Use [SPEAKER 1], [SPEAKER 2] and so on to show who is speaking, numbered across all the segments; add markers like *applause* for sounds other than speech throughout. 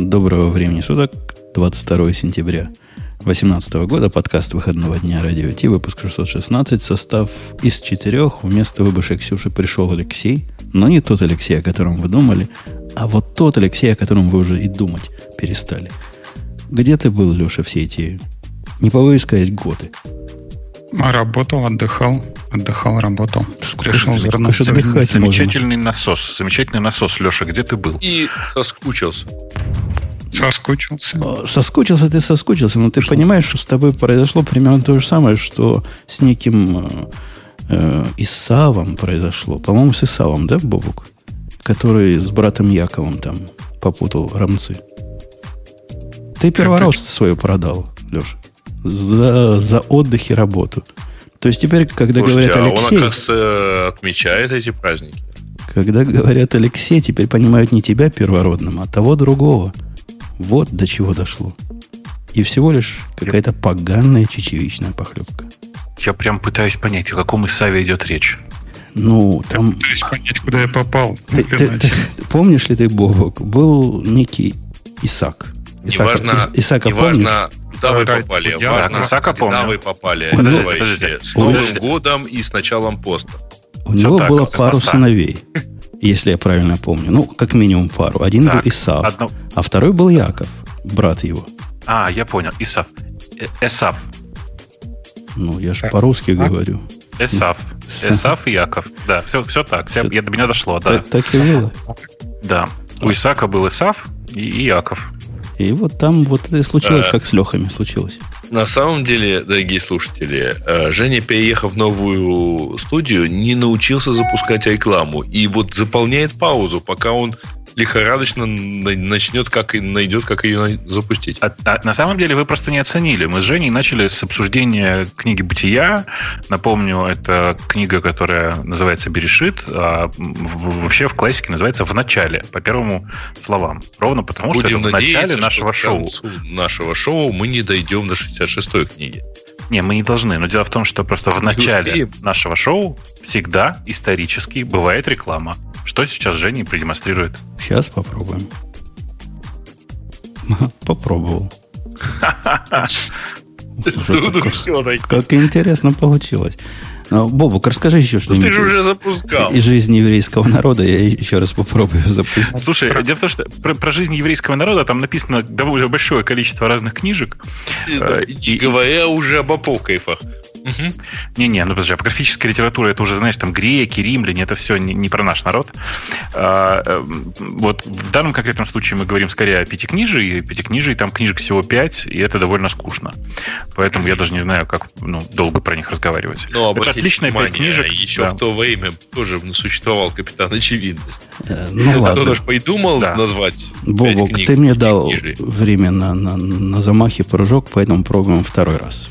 [SPEAKER 1] Доброго времени суток, 22 сентября 2018 года, подкаст выходного дня Радио Ти, выпуск 616, состав из четырех. Вместо выбывшей Ксюши пришел Алексей, но не тот Алексей, о котором вы думали, а вот тот Алексей, о котором вы уже и думать перестали. Где ты был, Леша, все эти, не побоюсь сказать, годы?
[SPEAKER 2] Работал, отдыхал, отдыхал, работал.
[SPEAKER 1] Сколько, Решил вернуться.
[SPEAKER 3] Замечательный можно. насос, замечательный насос, Леша, где ты был?
[SPEAKER 4] И соскучился.
[SPEAKER 2] Соскучился.
[SPEAKER 1] Соскучился ты соскучился, но ты что? понимаешь, что с тобой произошло примерно то же самое, что с неким э, э Исавом произошло. По-моему, с Исавом, да, Бобук? Который с братом Яковом там попутал рамцы. Ты первородство свое продал, Леша. За, за отдых и работу. То есть теперь, когда Слушайте, говорят Алексей...
[SPEAKER 4] а он, оказывается, отмечает эти праздники.
[SPEAKER 1] Когда говорят Алексей, теперь понимают не тебя первородным, а того другого – вот до чего дошло. И всего лишь какая-то поганая чечевичная похлебка.
[SPEAKER 3] Я прям пытаюсь понять, о каком Исаве идет речь.
[SPEAKER 1] Ну, там... Я
[SPEAKER 2] пытаюсь понять, куда я попал.
[SPEAKER 1] Ты, ты, ты, помнишь ли ты, Бобок, был некий Исаак.
[SPEAKER 4] Исаака, неважно, Исаака неважно куда вы попали.
[SPEAKER 3] Я важно, Исаака
[SPEAKER 4] куда вы попали. Подождите, подождите. С Новым подождите. годом и с началом поста.
[SPEAKER 1] У Все него так, было пару поста. сыновей, если я правильно помню. Ну, как минимум пару. Один так, был Исаак. Одно... А второй был Яков, брат его.
[SPEAKER 3] А, я понял. Исав. Э, Эсав.
[SPEAKER 1] Ну, я же по-русски а? говорю.
[SPEAKER 3] Эсав. Эсав и Яков. Да, все, все так. Все, я, до меня дошло, да.
[SPEAKER 1] Так, так и было.
[SPEAKER 3] Да. У Исака был Исав и, и Яков.
[SPEAKER 1] И вот там вот это и случилось, а, как с Лехами случилось.
[SPEAKER 4] На самом деле, дорогие слушатели, э, Женя, переехав в новую студию, не научился запускать рекламу. И вот заполняет паузу, пока он лихорадочно начнет, как и найдет, как ее запустить.
[SPEAKER 3] А, а, на самом деле вы просто не оценили. Мы с Женей начали с обсуждения книги «Бытия». Напомню, это книга, которая называется «Берешит», а вообще в классике называется «В начале», по первому словам. Ровно потому, Будем что это в начале нашего шоу.
[SPEAKER 4] нашего шоу мы не дойдем до 66-й книги.
[SPEAKER 3] Не, мы не должны. Но дело в том, что просто в начале нашего шоу всегда исторически бывает реклама. Что сейчас Женя продемонстрирует?
[SPEAKER 1] Сейчас попробуем. *laughs* Попробовал. *laughs* Слушай, как, как интересно получилось. Но, Бобук, расскажи еще что-нибудь.
[SPEAKER 4] Ты же уже запускал.
[SPEAKER 1] Из жизни еврейского народа я еще раз попробую запустить.
[SPEAKER 3] Слушай, дело в том, что про, про жизнь еврейского народа там написано довольно большое количество разных книжек.
[SPEAKER 4] И, э, и, говоря уже об апокрифах.
[SPEAKER 3] Угу. Не-не, ну подожди, апокрифическая литература, это уже, знаешь, там греки, римляне, это все не, не про наш народ. А, э, вот в данном конкретном случае мы говорим скорее о пятикнижии. Пятикнижии, там книжек всего пять, и это довольно скучно. Поэтому я даже не знаю, как ну, долго про них разговаривать.
[SPEAKER 4] Ну, это отличная пять книжек. Еще да. в то время тоже существовал капитан очевидность.
[SPEAKER 1] Э, ну, ладно.
[SPEAKER 4] Кто-то же придумал да. назвать
[SPEAKER 1] Бобок, ты мне дал книжей. время на, на, на замахе прыжок, поэтому пробуем второй раз.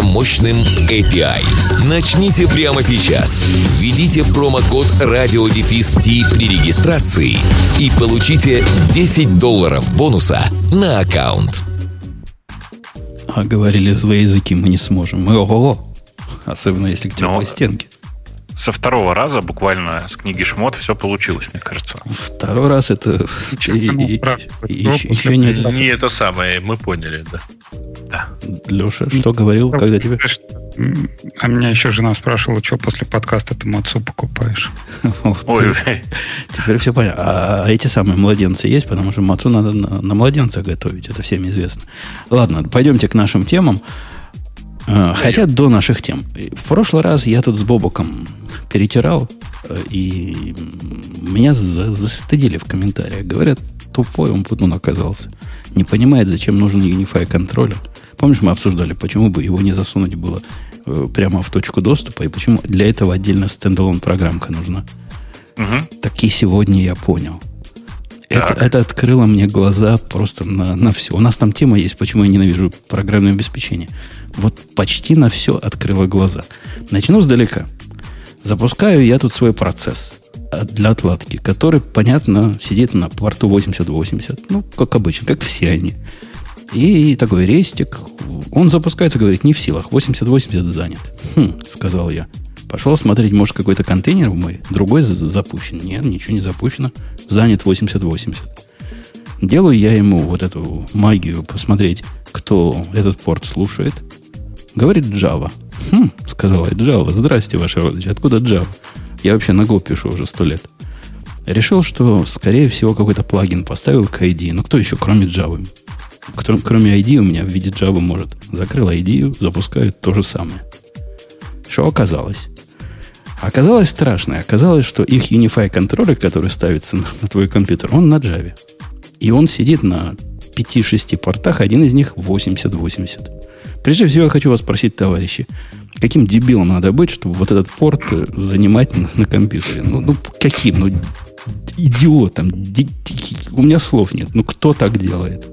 [SPEAKER 5] мощным мощным API. Начните прямо сейчас. Введите промокод RadioDefist при регистрации и получите 10 долларов бонуса на аккаунт.
[SPEAKER 1] А говорили, злые языки мы не сможем. Мы ого Особенно если к теплой Но... стенке
[SPEAKER 3] со второго раза буквально с книги Шмот все получилось, мне кажется.
[SPEAKER 1] Второй раз это
[SPEAKER 4] еще не это. Не это самое, мы поняли, да.
[SPEAKER 1] Да. Леша, что говорил, когда тебе...
[SPEAKER 2] А меня еще жена спрашивала, что после подкаста ты мацу покупаешь. *laughs*
[SPEAKER 1] Ой, теперь все понятно. А эти самые младенцы есть, потому что мацу надо на младенца готовить, это всем известно. Ладно, пойдемте к нашим темам. А, хотя до наших тем. В прошлый раз я тут с Бобоком перетирал, э, и меня застыдили в комментариях. Говорят, тупой он Путун оказался. Не понимает, зачем нужен Unify контроллер. Помнишь, мы обсуждали, почему бы его не засунуть было э, прямо в точку доступа, и почему для этого отдельно стендалон программка нужна. Угу. Так и сегодня я понял. Это, это открыло мне глаза просто на, на все. У нас там тема есть, почему я ненавижу программное обеспечение. Вот почти на все открыло глаза. Начну сдалека. Запускаю я тут свой процесс для отладки, который, понятно, сидит на порту 8080. Ну, как обычно, как все они. И такой рестик. Он запускается, говорит, не в силах. 8080 занят. Хм, сказал я. Пошел смотреть, может, какой-то контейнер мой, другой запущен. Нет, ничего не запущено. Занят 8080. Делаю я ему вот эту магию посмотреть, кто этот порт слушает. Говорит Java. Хм, сказала Java. Здрасте, ваше родичи. Откуда Java? Я вообще на Go пишу уже сто лет. Решил, что, скорее всего, какой-то плагин поставил к ID. Ну, кто еще, кроме Java? Кто, кроме ID у меня в виде Java может. Закрыл ID, запускает то же самое. Что оказалось? Оказалось страшное. Оказалось, что их Unify контроллер, который ставится на, на твой компьютер, он на Java. И он сидит на 5-6 портах, один из них 80-80. Прежде всего, я хочу вас спросить, товарищи, каким дебилом надо быть, чтобы вот этот порт занимать на, на компьютере? Ну, ну, каким? Ну, идиотом. Ди, ди, у меня слов нет. Ну, кто так делает?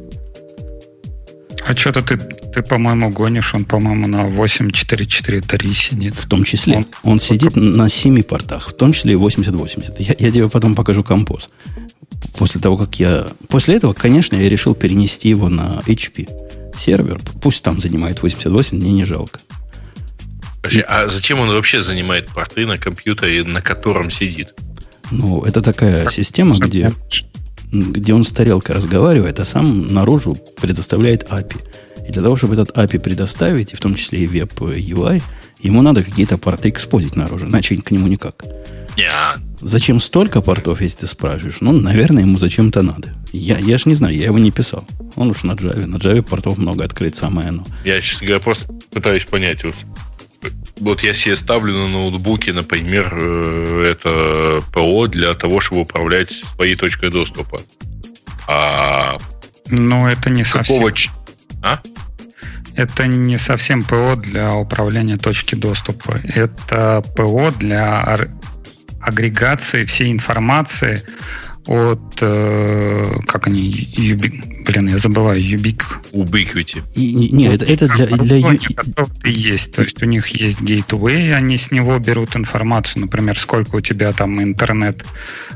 [SPEAKER 2] А что-то ты, ты, по-моему, гонишь, он, по-моему, на 8.4.4.3 сидит.
[SPEAKER 1] В том числе. Он, он сидит на 7 портах, в том числе и 8080. Я, я тебе потом покажу композ. После того, как я... После этого, конечно, я решил перенести его на HP сервер. Пусть там занимает 88, мне не жалко.
[SPEAKER 4] Подожди, а зачем он вообще занимает порты на компьютере, на котором сидит?
[SPEAKER 1] Ну, это такая система, где где он с тарелкой разговаривает, а сам наружу предоставляет API. И для того, чтобы этот API предоставить, и в том числе и веб UI, ему надо какие-то порты экспозить наружу, иначе к нему никак.
[SPEAKER 4] Yeah.
[SPEAKER 1] Зачем столько портов, если ты спрашиваешь? Ну, наверное, ему зачем-то надо. Я, я ж не знаю, я его не писал. Он уж на Java. На Java портов много открыть самое оно.
[SPEAKER 4] Я, честно говоря, просто пытаюсь понять. Вот вот я себе ставлю на ноутбуке, например, э, это ПО для того, чтобы управлять своей точкой доступа. А
[SPEAKER 2] ну, это не какого совсем. А? Это не совсем ПО для управления точки доступа. Это ПО для агрегации всей информации от, э, как они, юби, блин, я забываю, юбик.
[SPEAKER 4] Ubiquity.
[SPEAKER 1] И, не, это, это для... для ю...
[SPEAKER 2] есть, то есть у них есть гейтвей, они с него берут информацию, например, сколько у тебя там интернет,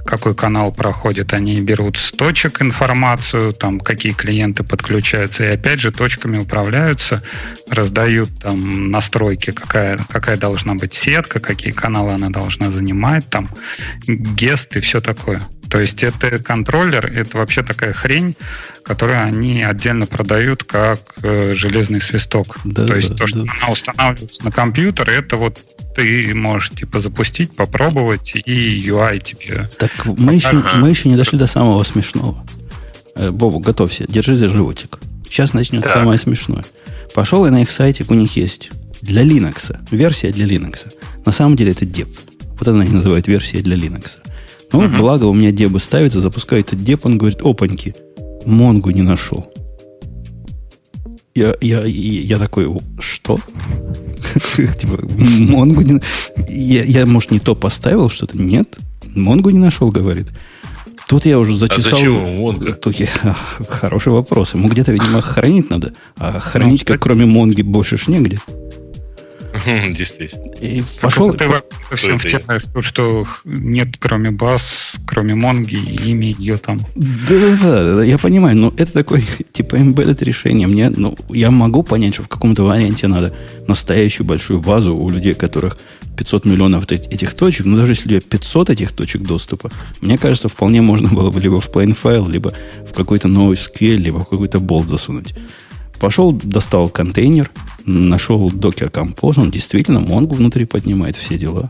[SPEAKER 2] какой канал проходит, они берут с точек информацию, там, какие клиенты подключаются, и опять же точками управляются, раздают там настройки, какая, какая должна быть сетка, какие каналы она должна занимать, там, гест и все такое. То есть это контроллер, это вообще такая хрень, которую они отдельно продают как э, железный свисток. Да, то есть да, то, что да. она устанавливается на компьютер, это вот ты можешь типа запустить, попробовать, и UI тебе.
[SPEAKER 1] Так мы еще, мы еще не дошли до самого смешного. Э, Бобу, готовься, держи за животик. Сейчас начнется так. самое смешное. Пошел и на их сайте у них есть для Linux, версия для Linux. На самом деле это деп. Вот это они называют версия для Linux. Ну, uh-huh. благо у меня дебы ставится, запускает этот деп, он говорит, опаньки, Монгу не нашел. Я, я, я такой, что? *laughs* Типа, Монгу не... Я, я, может, не то поставил что-то? Нет. Монгу не нашел, говорит. Тут я уже зачесал... А
[SPEAKER 4] зачем Монго?
[SPEAKER 1] Тут я... *laughs* Хороший вопрос. Ему где-то, видимо, хранить надо. А хранить, ну, как кроме Монги, больше ж негде.
[SPEAKER 4] Действительно.
[SPEAKER 2] И пошел... Ты всем втираешь, то, что нет кроме баз, кроме Монги, имя ее там.
[SPEAKER 1] Да-да-да, я понимаю, но это такое, *laughs* типа, embedded решение. Мне, ну, я могу понять, что в каком-то варианте надо настоящую большую базу у людей, которых 500 миллионов этих точек, но даже если у тебя 500 этих точек доступа, мне кажется, вполне можно было бы либо в plain file, либо в какой-то новый SQL, либо в какой-то болт засунуть. Пошел, достал контейнер, нашел Docker Compose, он действительно Монгу внутри поднимает все дела.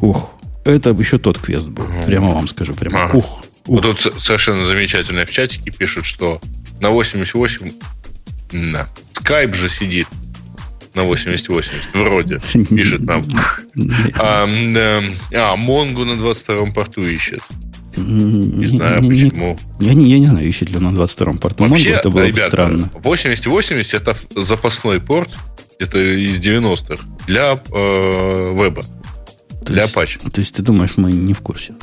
[SPEAKER 1] Ух, это еще тот квест был. Угу. Прямо вам скажу. Прямо. Ага. Ух,
[SPEAKER 4] ух. Вот тут совершенно замечательно в чатике пишут, что на 88 на Skype же сидит на 8080, вроде, *laughs* пишет нам. А, а Монгу на 22 порту ищет. Не знаю не, почему.
[SPEAKER 1] Я не, я не знаю, ищет ли он на 22-м порту Вообще, Mongo, это было ребята, бы странно.
[SPEAKER 4] 8080 это запасной порт, это из 90-х, для э, веба. То для
[SPEAKER 1] есть,
[SPEAKER 4] Apache.
[SPEAKER 1] То есть ты думаешь, мы не в курсе?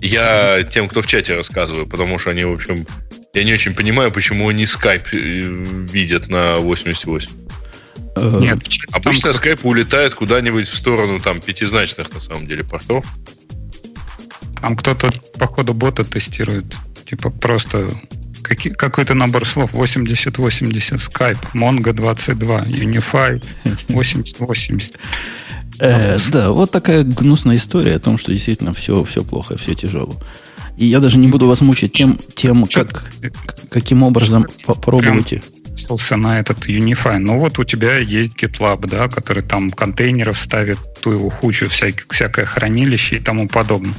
[SPEAKER 4] Я тем, кто в чате рассказываю, потому что они, в общем, я не очень понимаю, почему они скайп э, видят на 88. Э, Нет, обычно там... скайп улетает куда-нибудь в сторону там пятизначных, на самом деле, портов.
[SPEAKER 2] Там кто-то, походу, бота тестирует. Типа просто какой-то набор слов. 80-80, Skype, Mongo 22, Unify *laughs* 80-80.
[SPEAKER 1] Э, да, вот такая гнусная история о том, что действительно все, все плохо, все тяжело. И я даже не буду вас мучить тем, тем как, каким образом попробуйте
[SPEAKER 2] на этот Unify. Ну вот у тебя есть GitLab, да, который там контейнеров ставит, ту его хучу, всякое, всякое хранилище и тому подобное.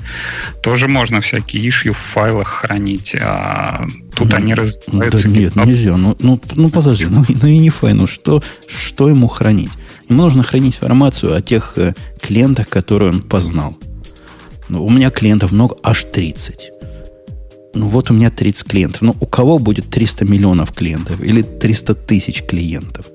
[SPEAKER 2] Тоже можно всякие ишью в файлах хранить, а тут ну, они
[SPEAKER 1] развиваются. Да нет, GitLab. нельзя. Ну, ну, ну подожди, ну, ну Unify, ну что, что ему хранить? Ему нужно хранить информацию о тех э, клиентах, которые он познал. Ну, у меня клиентов много, аж 30. Ну вот у меня 30 клиентов. Ну у кого будет 300 миллионов клиентов или 300 тысяч клиентов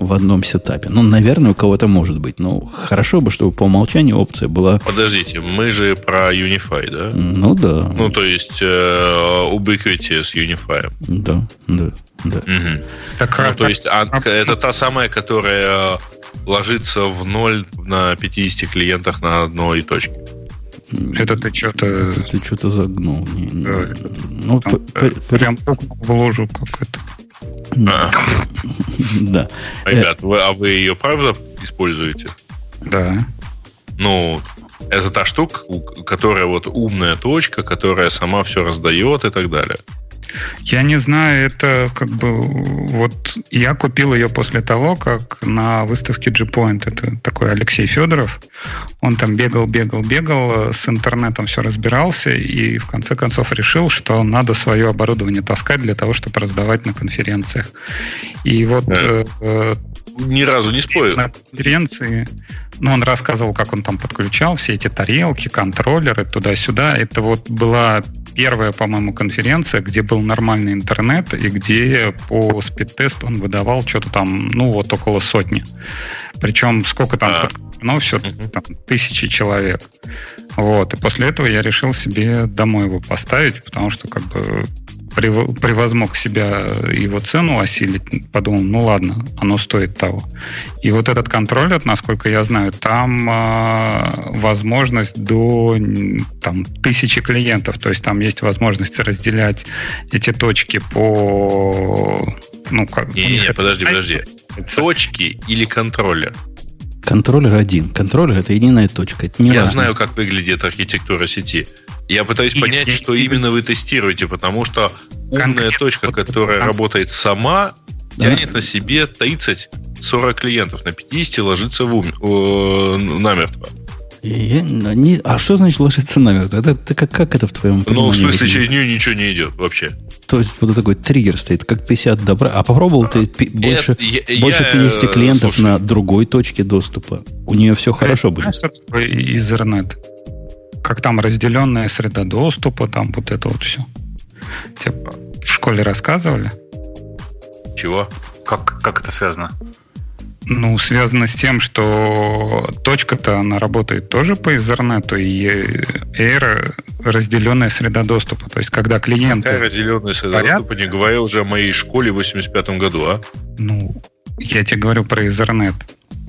[SPEAKER 1] в одном сетапе? Ну, наверное, у кого-то может быть. Но хорошо бы, чтобы по умолчанию опция была...
[SPEAKER 4] Подождите, мы же про Unify, да?
[SPEAKER 1] Ну да.
[SPEAKER 4] Ну, то есть э, Ubiquity с Unify.
[SPEAKER 1] Да, да, да.
[SPEAKER 4] Угу. Так, ну, а, то есть а, это та самая, которая ложится в ноль на 50 клиентах на одной точке.
[SPEAKER 2] Это ты что-то... Это
[SPEAKER 1] ты что-то загнул. Не, не,
[SPEAKER 2] да, ну, там, п- прям вложу как это.
[SPEAKER 4] Да. *laughs* да. Ребят, вы, а вы ее правда используете?
[SPEAKER 2] Да.
[SPEAKER 4] Ну, это та штука, которая вот умная точка, которая сама все раздает и так далее.
[SPEAKER 2] Я не знаю, это как бы вот я купил ее после того, как на выставке G-Point, это такой Алексей Федоров, он там бегал, бегал, бегал, с интернетом все разбирался и в конце концов решил, что надо свое оборудование таскать для того, чтобы раздавать на конференциях. И вот
[SPEAKER 4] э, э, ни разу не спорю.
[SPEAKER 2] На конференции, ну, он рассказывал, как он там подключал все эти тарелки, контроллеры туда-сюда. Это вот была первая, по-моему, конференция, где был нормальный интернет и где по спид-тесту он выдавал что-то там, ну, вот около сотни. Причем сколько там а. ну, все там, тысячи человек. Вот. И после этого я решил себе домой его поставить, потому что как бы превозмог себя его цену осилить, подумал, ну ладно, оно стоит того. И вот этот контроллер, насколько я знаю, там э, возможность до там, тысячи клиентов, то есть там есть возможность разделять эти точки по...
[SPEAKER 4] Ну, как... Не-не-не, подожди, подожди. Точки или контроллер?
[SPEAKER 1] Контроллер один. Контроллер это единая точка. Это не
[SPEAKER 4] Я важно. знаю, как выглядит архитектура сети. Я пытаюсь и, понять, и, что и, именно вы тестируете, потому что умная точка, которая работает сама, тянет на себе 30-40 клиентов. На 50 ложится в ум, э, намертво.
[SPEAKER 1] Я, не, а что значит ложиться намертво? Это, это как, как это в твоем
[SPEAKER 4] Ну, в смысле, через нее ничего не идет вообще.
[SPEAKER 1] То есть вот такой триггер стоит, как 50 добра. А попробовал ты пи- больше, я, больше 50 я, клиентов слушай, на другой точке доступа. У нее все хорошо будет. Что такое
[SPEAKER 2] Ethernet? Как там разделенная среда доступа, там вот это вот все. Типа, в школе рассказывали?
[SPEAKER 3] Чего? Как, как это связано?
[SPEAKER 2] Ну, связано с тем, что точка-то, она работает тоже по Ethernet, и Air разделенная среда доступа. То есть, когда клиенты...
[SPEAKER 4] Какая разделенная среда говорят, доступа? Не говоря уже о моей школе в 85 году, а?
[SPEAKER 2] Ну, я тебе говорю про Ethernet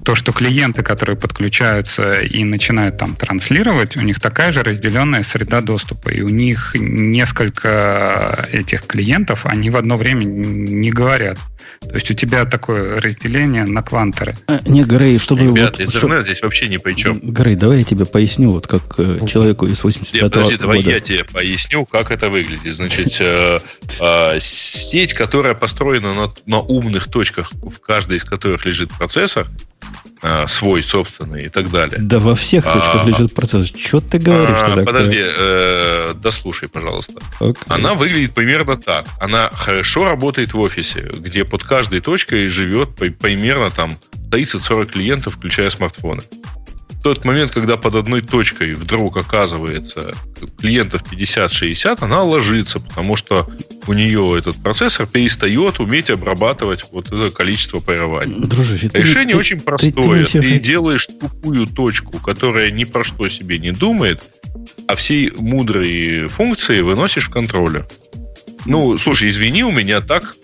[SPEAKER 2] то, что клиенты, которые подключаются и начинают там транслировать, у них такая же разделенная среда доступа. И у них несколько этих клиентов, они в одно время не говорят. То есть у тебя такое разделение на квантеры.
[SPEAKER 1] А, не, Грей, чтобы...
[SPEAKER 4] Ребят, вот, интернет здесь вообще ни при чем.
[SPEAKER 1] Грей, давай я тебе поясню, вот как э, человеку из 85 Нет, подожди,
[SPEAKER 4] года. давай я тебе поясню, как это выглядит. Значит, э, э, сеть, которая построена на, на умных точках, в каждой из которых лежит процессор, э, свой собственный и так далее.
[SPEAKER 1] Да во всех точках а, лежит процессор. Что ты говоришь? А,
[SPEAKER 4] подожди, э, дослушай, пожалуйста. Okay. Она выглядит примерно так. Она хорошо работает в офисе, где под каждой точкой живет примерно там 30-40 клиентов, включая смартфоны. Тот момент, когда под одной точкой вдруг оказывается клиентов 50-60, она ложится, потому что у нее этот процессор перестает уметь обрабатывать вот это количество парирований. Дружище, Решение ты, очень простое. Ты, ты, ты, делаешь тупую точку, которая ни про что себе не думает, а все мудрые функции выносишь в контроллер. Ну, слушай, извини, у меня так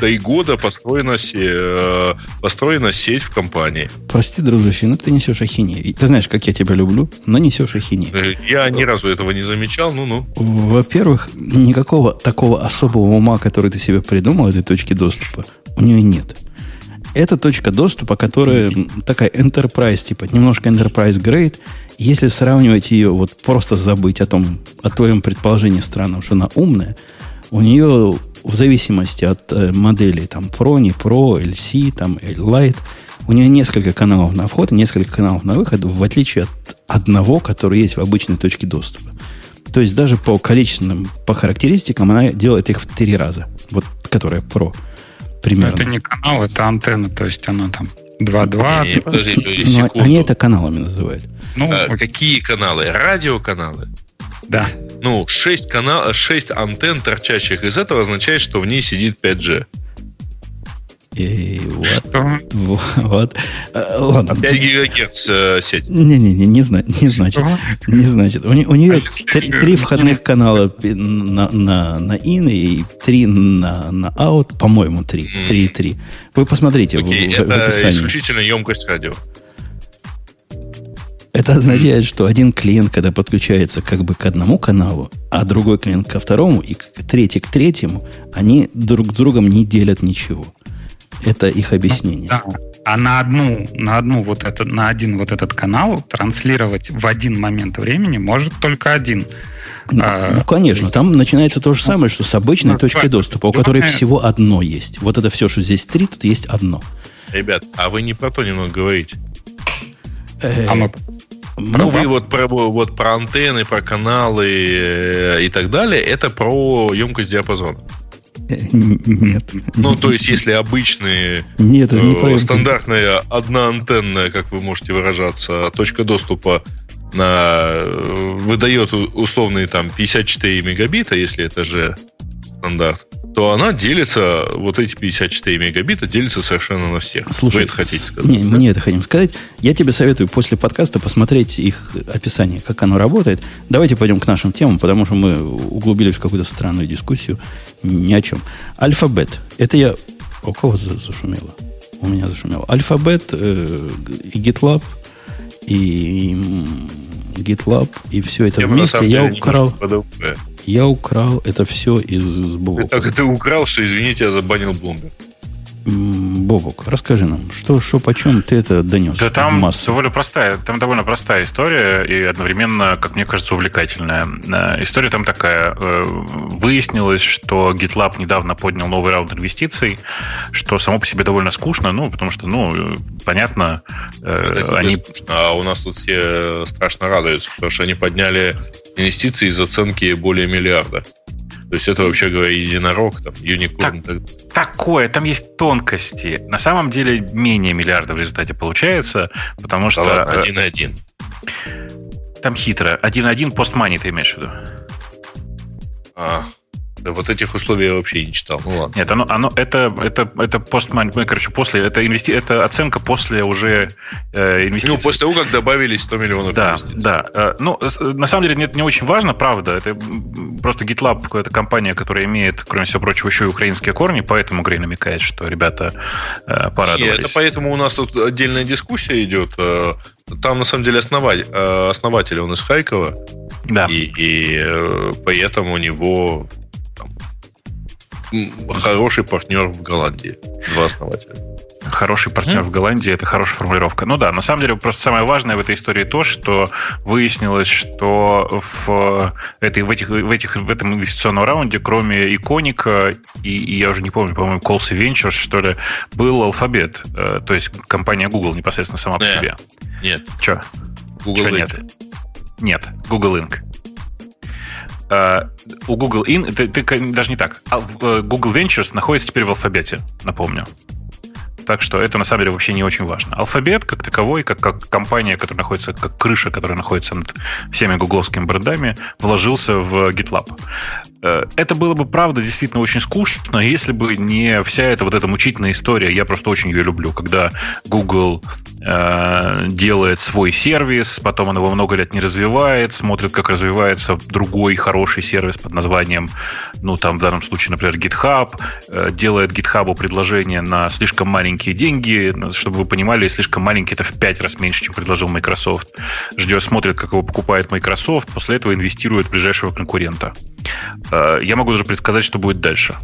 [SPEAKER 4] три года построена, э, построена сеть в компании.
[SPEAKER 1] Прости, дружище, но ты несешь ахинею. Ты знаешь, как я тебя люблю, но несешь ахинею. Э,
[SPEAKER 4] я ни разу этого не замечал, ну-ну.
[SPEAKER 1] Во-первых, никакого такого особого ума, который ты себе придумал, этой точки доступа, у нее нет. Это точка доступа, которая такая enterprise, типа немножко enterprise grade. Если сравнивать ее, вот просто забыть о том, о твоем предположении странном, что она умная, у нее в зависимости от э, модели там Pro, не Pro, LC, там Lite, у нее несколько каналов на вход и несколько каналов на выход, в отличие от одного, который есть в обычной точке доступа. То есть даже по количественным, по характеристикам она делает их в три раза. Вот которая Pro. Примерно.
[SPEAKER 2] это не канал, это антенна, то есть она там 2.2.
[SPEAKER 1] Подожди, ну, они это каналами называют.
[SPEAKER 4] Ну, а, какие каналы? Радиоканалы?
[SPEAKER 2] Да.
[SPEAKER 4] Ну, 6, канал, 6 антенн, торчащих из этого, означает, что в ней сидит 5G.
[SPEAKER 1] И вот, вот, вот. А, ладно.
[SPEAKER 4] 5 гигагерц э, сеть.
[SPEAKER 1] Не-не-не, не, зна- не значит. Не значит. У, у нее а три, три входных канала на, на, на in и три на, на out, по-моему, три. Три и три. Вы посмотрите
[SPEAKER 4] okay, в, в, это в описании. исключительно емкость радио.
[SPEAKER 1] Это означает, что один клиент, когда подключается как бы к одному каналу, а другой клиент ко второму, и третий к третьему, они друг с другом не делят ничего. Это их объяснение. Да.
[SPEAKER 2] А на одну, на одну вот это, на один вот этот канал транслировать в один момент времени может только один.
[SPEAKER 1] Ну, а, ну конечно, там начинается то же самое, что с обычной ну, точкой доступа, у которой всего одно есть. Вот это все, что здесь три, тут есть одно.
[SPEAKER 4] Ребят, а вы не про то немного говорите.
[SPEAKER 1] Э, а мы
[SPEAKER 4] ну, вы вот про, вот про антенны, про каналы э, и так далее, это про емкость диапазона.
[SPEAKER 1] Нет.
[SPEAKER 4] Ну, то есть, если обычные,
[SPEAKER 1] Нет, это не
[SPEAKER 4] э, стандартная одноантенная, как вы можете выражаться, точка доступа на э, выдает условные там 54 мегабита, если это же стандарт, то она делится, вот эти 54 мегабита делится совершенно на всех.
[SPEAKER 1] Слушай, Вы это хотите сказать? Не, да? мне это хотим сказать. Я тебе советую после подкаста посмотреть их описание, как оно работает. Давайте пойдем к нашим темам, потому что мы углубились в какую-то странную дискуссию ни о чем. Альфабет. Это я... У кого зашумело? У меня зашумело. Альфабет э, и GitLab и GitLab и все это я вместе я украл. Я украл это все из, из
[SPEAKER 4] Бобока. Ты так ты украл, что, извините, я забанил Блумберг.
[SPEAKER 1] Бобок, расскажи нам, что, что почем ты это донес?
[SPEAKER 3] Да там массу? довольно простая, там довольно простая история и одновременно, как мне кажется, увлекательная. Э, история там такая. Э, выяснилось, что GitLab недавно поднял новый раунд инвестиций, что само по себе довольно скучно, ну, потому что, ну, понятно,
[SPEAKER 4] это они... Скучно, а у нас тут все страшно радуются, потому что они подняли инвестиции из оценки более миллиарда. То есть это, вообще говоря, единорог, там, юникорн. Так,
[SPEAKER 3] такое, там есть тонкости. На самом деле менее миллиарда в результате получается, потому что... Да
[SPEAKER 4] ладно, один и один.
[SPEAKER 3] Там хитро. Один-один постмани ты имеешь в виду?
[SPEAKER 4] А, вот этих условий я вообще не читал. Ну ладно.
[SPEAKER 3] Нет, оно, оно это, это, это постман, ну, короче, после, это, инвести, это оценка после уже э, инвестиций. Ну,
[SPEAKER 4] после того, как добавились 100 миллионов
[SPEAKER 3] да, инвестиций. Да, э, ну, на самом деле, нет, не очень важно, правда. Это просто GitLab, это компания, которая имеет, кроме всего прочего, еще и украинские корни, поэтому Грей намекает, что ребята э, порадовались.
[SPEAKER 4] И это поэтому у нас тут отдельная дискуссия идет. Э, там, на самом деле, основатель, э, основатель он из Харькова. Да. И, и поэтому у него хороший партнер в Голландии. Два основателя.
[SPEAKER 3] Хороший партнер mm-hmm. в Голландии это хорошая формулировка. Ну да, на самом деле просто самое важное в этой истории то, что выяснилось, что в, этой, в, этих, в, этих, в этом инвестиционном раунде, кроме иконика и, и я уже не помню, по-моему, Colsy Ventures, что ли, был алфабет. Э, то есть компания Google непосредственно сама по себе.
[SPEAKER 4] Нет.
[SPEAKER 3] Че?
[SPEAKER 4] Google Чё
[SPEAKER 3] нет? Нет, Google Inc. Uh, у Google In, ты, ты даже не так. А э, Google Ventures находится теперь в алфабете, напомню. Так что это на самом деле вообще не очень важно. Алфабет как таковой, как, как компания, которая находится, как крыша, которая находится над всеми гугловскими брендами, вложился в GitLab. Э, это было бы, правда, действительно очень скучно, если бы не вся эта вот эта мучительная история. Я просто очень ее люблю, когда Google э, делает свой сервис, потом он его много лет не развивает, смотрит, как развивается другой хороший сервис под названием, ну, там, в данном случае, например, GitHub, э, делает GitHub предложение на слишком маленькие деньги, чтобы вы понимали, слишком маленький это в 5 раз меньше, чем предложил Microsoft. Ждет, смотрит, как его покупает Microsoft, после этого инвестирует в ближайшего конкурента. Э, я могу даже предсказать, что будет дальше.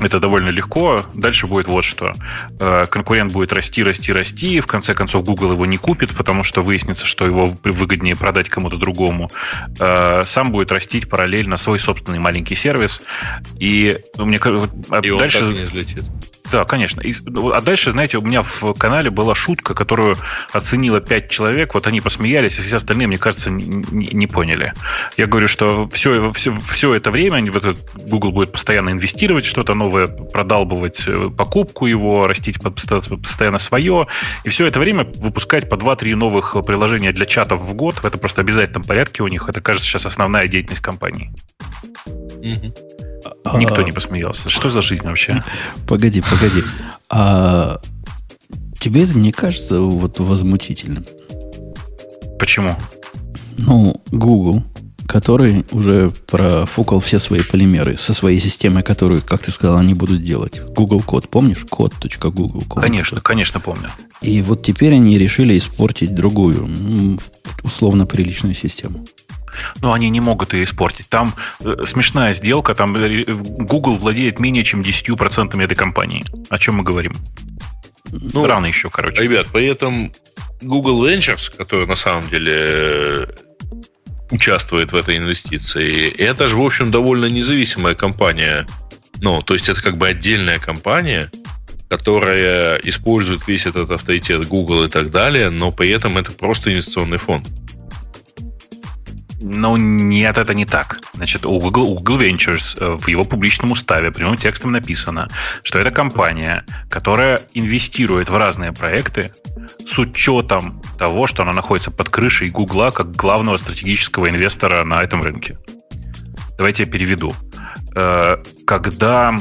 [SPEAKER 3] Это довольно легко. Дальше будет вот что. Э, конкурент будет расти, расти, расти. В конце концов, Google его не купит, потому что выяснится, что его выгоднее продать кому-то другому. Э, сам будет растить параллельно свой собственный маленький сервис. И мне
[SPEAKER 4] и дальше... он так не взлетит.
[SPEAKER 3] Да, конечно. И, ну, а дальше, знаете, у меня в канале была шутка, которую оценило 5 человек. Вот они посмеялись, а все остальные, мне кажется, не, не поняли. Я говорю, что все, все, все это время вот Google будет постоянно инвестировать, что-то новое продалбывать, э, покупку его, растить постоянно свое. И все это время выпускать по 2-3 новых приложения для чатов в год. Это просто обязательном порядке у них. Это, кажется, сейчас основная деятельность компании. Mm-hmm. Никто не посмеялся. Что за жизнь вообще? *laughs*
[SPEAKER 1] Погоди, погоди. А тебе это не кажется вот возмутительным?
[SPEAKER 3] Почему?
[SPEAKER 1] Ну, Google, который уже профукал все свои полимеры со своей системой, которую, как ты сказал, они будут делать. Google код, помнишь? Код.google.
[SPEAKER 3] Конечно, конечно, помню.
[SPEAKER 1] И вот теперь они решили испортить другую, условно приличную систему
[SPEAKER 3] но они не могут ее испортить. Там э, смешная сделка, там э, Google владеет менее чем 10% этой компании. О чем мы говорим?
[SPEAKER 4] Ну, Рано еще, короче. Ребят, при этом Google Ventures, который на самом деле э, участвует в этой инвестиции, это же, в общем, довольно независимая компания. Ну, то есть это как бы отдельная компания, которая использует весь этот авторитет Google и так далее, но при этом это просто инвестиционный фонд.
[SPEAKER 3] Ну, нет, это не так. Значит, у Google, у Google Ventures э, в его публичном уставе прямым текстом написано, что это компания, которая инвестирует в разные проекты с учетом того, что она находится под крышей Гугла как главного стратегического инвестора на этом рынке. Давайте я переведу. Э, когда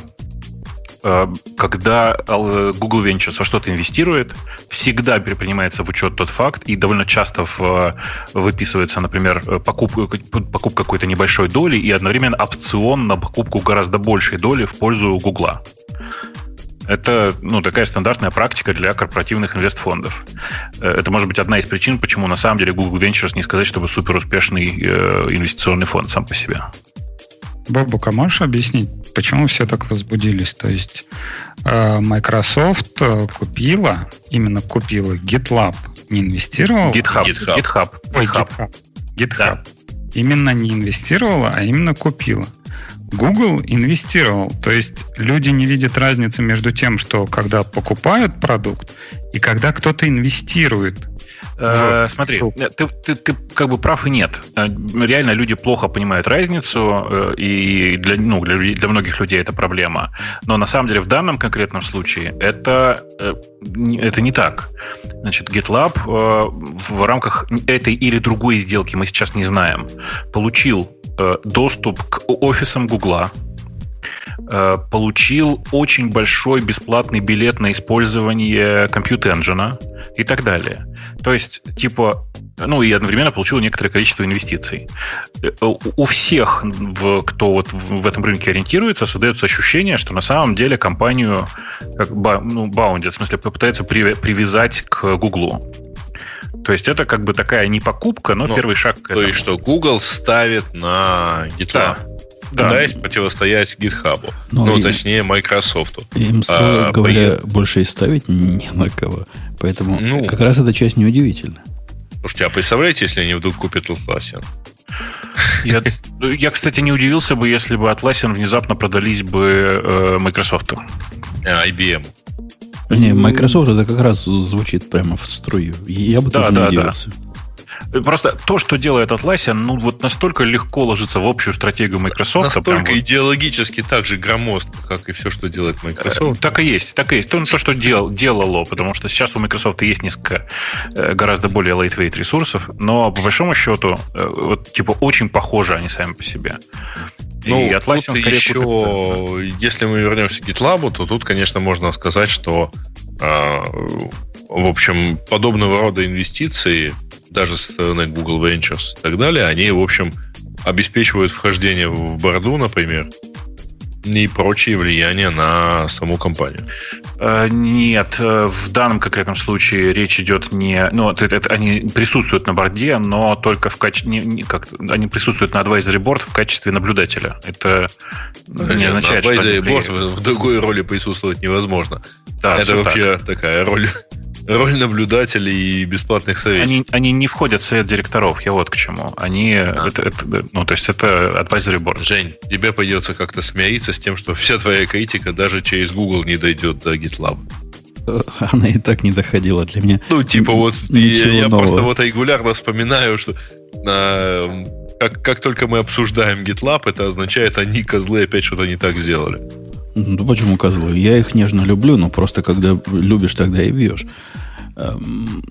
[SPEAKER 3] когда э, Google Ventures во что-то инвестирует, всегда принимается в учет тот факт, и довольно часто в, э, выписывается, например, покупка, покупка какой-то небольшой доли и одновременно опцион на покупку гораздо большей доли в пользу Гугла. Это ну, такая стандартная практика для корпоративных инвестфондов. Это может быть одна из причин, почему на самом деле Google Ventures не сказать, чтобы супер успешный инвестиционный фонд сам по себе.
[SPEAKER 2] Бобук, а можешь объяснить, почему все так возбудились? То есть э, Microsoft э, купила, именно купила GitLab, не инвестировала?
[SPEAKER 3] GitHub. GitHub. GitHub.
[SPEAKER 2] Ой, GitHub. GitHub. Да. Именно не инвестировала, а именно купила. Google инвестировал. То есть люди не видят разницы между тем, что когда покупают продукт и когда кто-то инвестирует
[SPEAKER 3] Э, смотри, ты, ты, ты как бы прав и нет. Э, реально люди плохо понимают разницу, э, и для, ну, для, для многих людей это проблема. Но на самом деле в данном конкретном случае это, это не так. Значит, GitLab в рамках этой или другой сделки, мы сейчас не знаем, получил доступ к офисам Гугла, получил очень большой бесплатный билет на использование Compute Engine и так далее. То есть, типа, ну и одновременно получил некоторое количество инвестиций. Э, у всех, кто вот в этом рынке ориентируется, создается ощущение, что на самом деле компанию как ну, баундит, в смысле попытаются привязать к Гуглу. То есть это как бы такая не покупка, но, но ну, первый шаг к
[SPEAKER 4] этому. То есть что Google ставит на GitLab. Да. Да. Пытаясь противостоять GitHub. Ну, ну и, точнее, Microsoft.
[SPEAKER 1] Им, строго а, говоря, при... больше и ставить не на кого. Поэтому ну, как раз эта часть неудивительна.
[SPEAKER 4] Слушайте, а представляете, если они вдруг купят Atlassian?
[SPEAKER 3] Я, *laughs* я, кстати, не удивился бы, если бы Atlassian внезапно продались бы э, Microsoft.
[SPEAKER 4] А, IBM.
[SPEAKER 1] Не, Microsoft это как раз звучит прямо в струю. Я бы да, тоже да, не удивился. Да.
[SPEAKER 3] Просто то, что делает Atlassian, ну вот настолько легко ложится в общую стратегию Microsoft.
[SPEAKER 4] Настолько вот... идеологически так же громоздко, как и все, что делает Microsoft.
[SPEAKER 3] Э, так и есть, так и есть. То, то что дел, делало, потому что сейчас у Microsoft есть несколько э, гораздо более lightweight ресурсов, но по большому счету, э, вот типа очень похожи они сами по себе.
[SPEAKER 4] Ну, и Atlassian скорее еще, купит... если мы вернемся к GitLab, то тут, конечно, можно сказать, что, э, в общем, подобного рода инвестиции, даже со стороны Google Ventures и так далее, они, в общем, обеспечивают вхождение в борду, например, и прочие влияния на саму компанию.
[SPEAKER 3] Э, нет, э, в данном конкретном случае речь идет не... Ну, это, это, они присутствуют на борде, но только в качестве... Не, не, как, они присутствуют на advisory board в качестве наблюдателя. Это
[SPEAKER 4] не Нет, означает, на advisory что... board в другой роли присутствовать невозможно. Да, это вообще так. такая роль *laughs* роль наблюдателей и бесплатных советов.
[SPEAKER 3] Они, они не входят в совет директоров, я вот к чему. Они, а. это, это, ну, то есть это advisory board.
[SPEAKER 4] Жень, тебе придется как-то смириться с тем, что вся твоя критика даже через Google не дойдет до GitLab. *laughs*
[SPEAKER 1] Она и так не доходила для меня.
[SPEAKER 4] Ну, типа вот, я, я просто вот регулярно вспоминаю, что на, как, как только мы обсуждаем GitLab, это означает, они козлы опять что-то не так сделали.
[SPEAKER 1] Ну, почему козлы? Я их нежно люблю, но просто когда любишь, тогда и бьешь. Эм,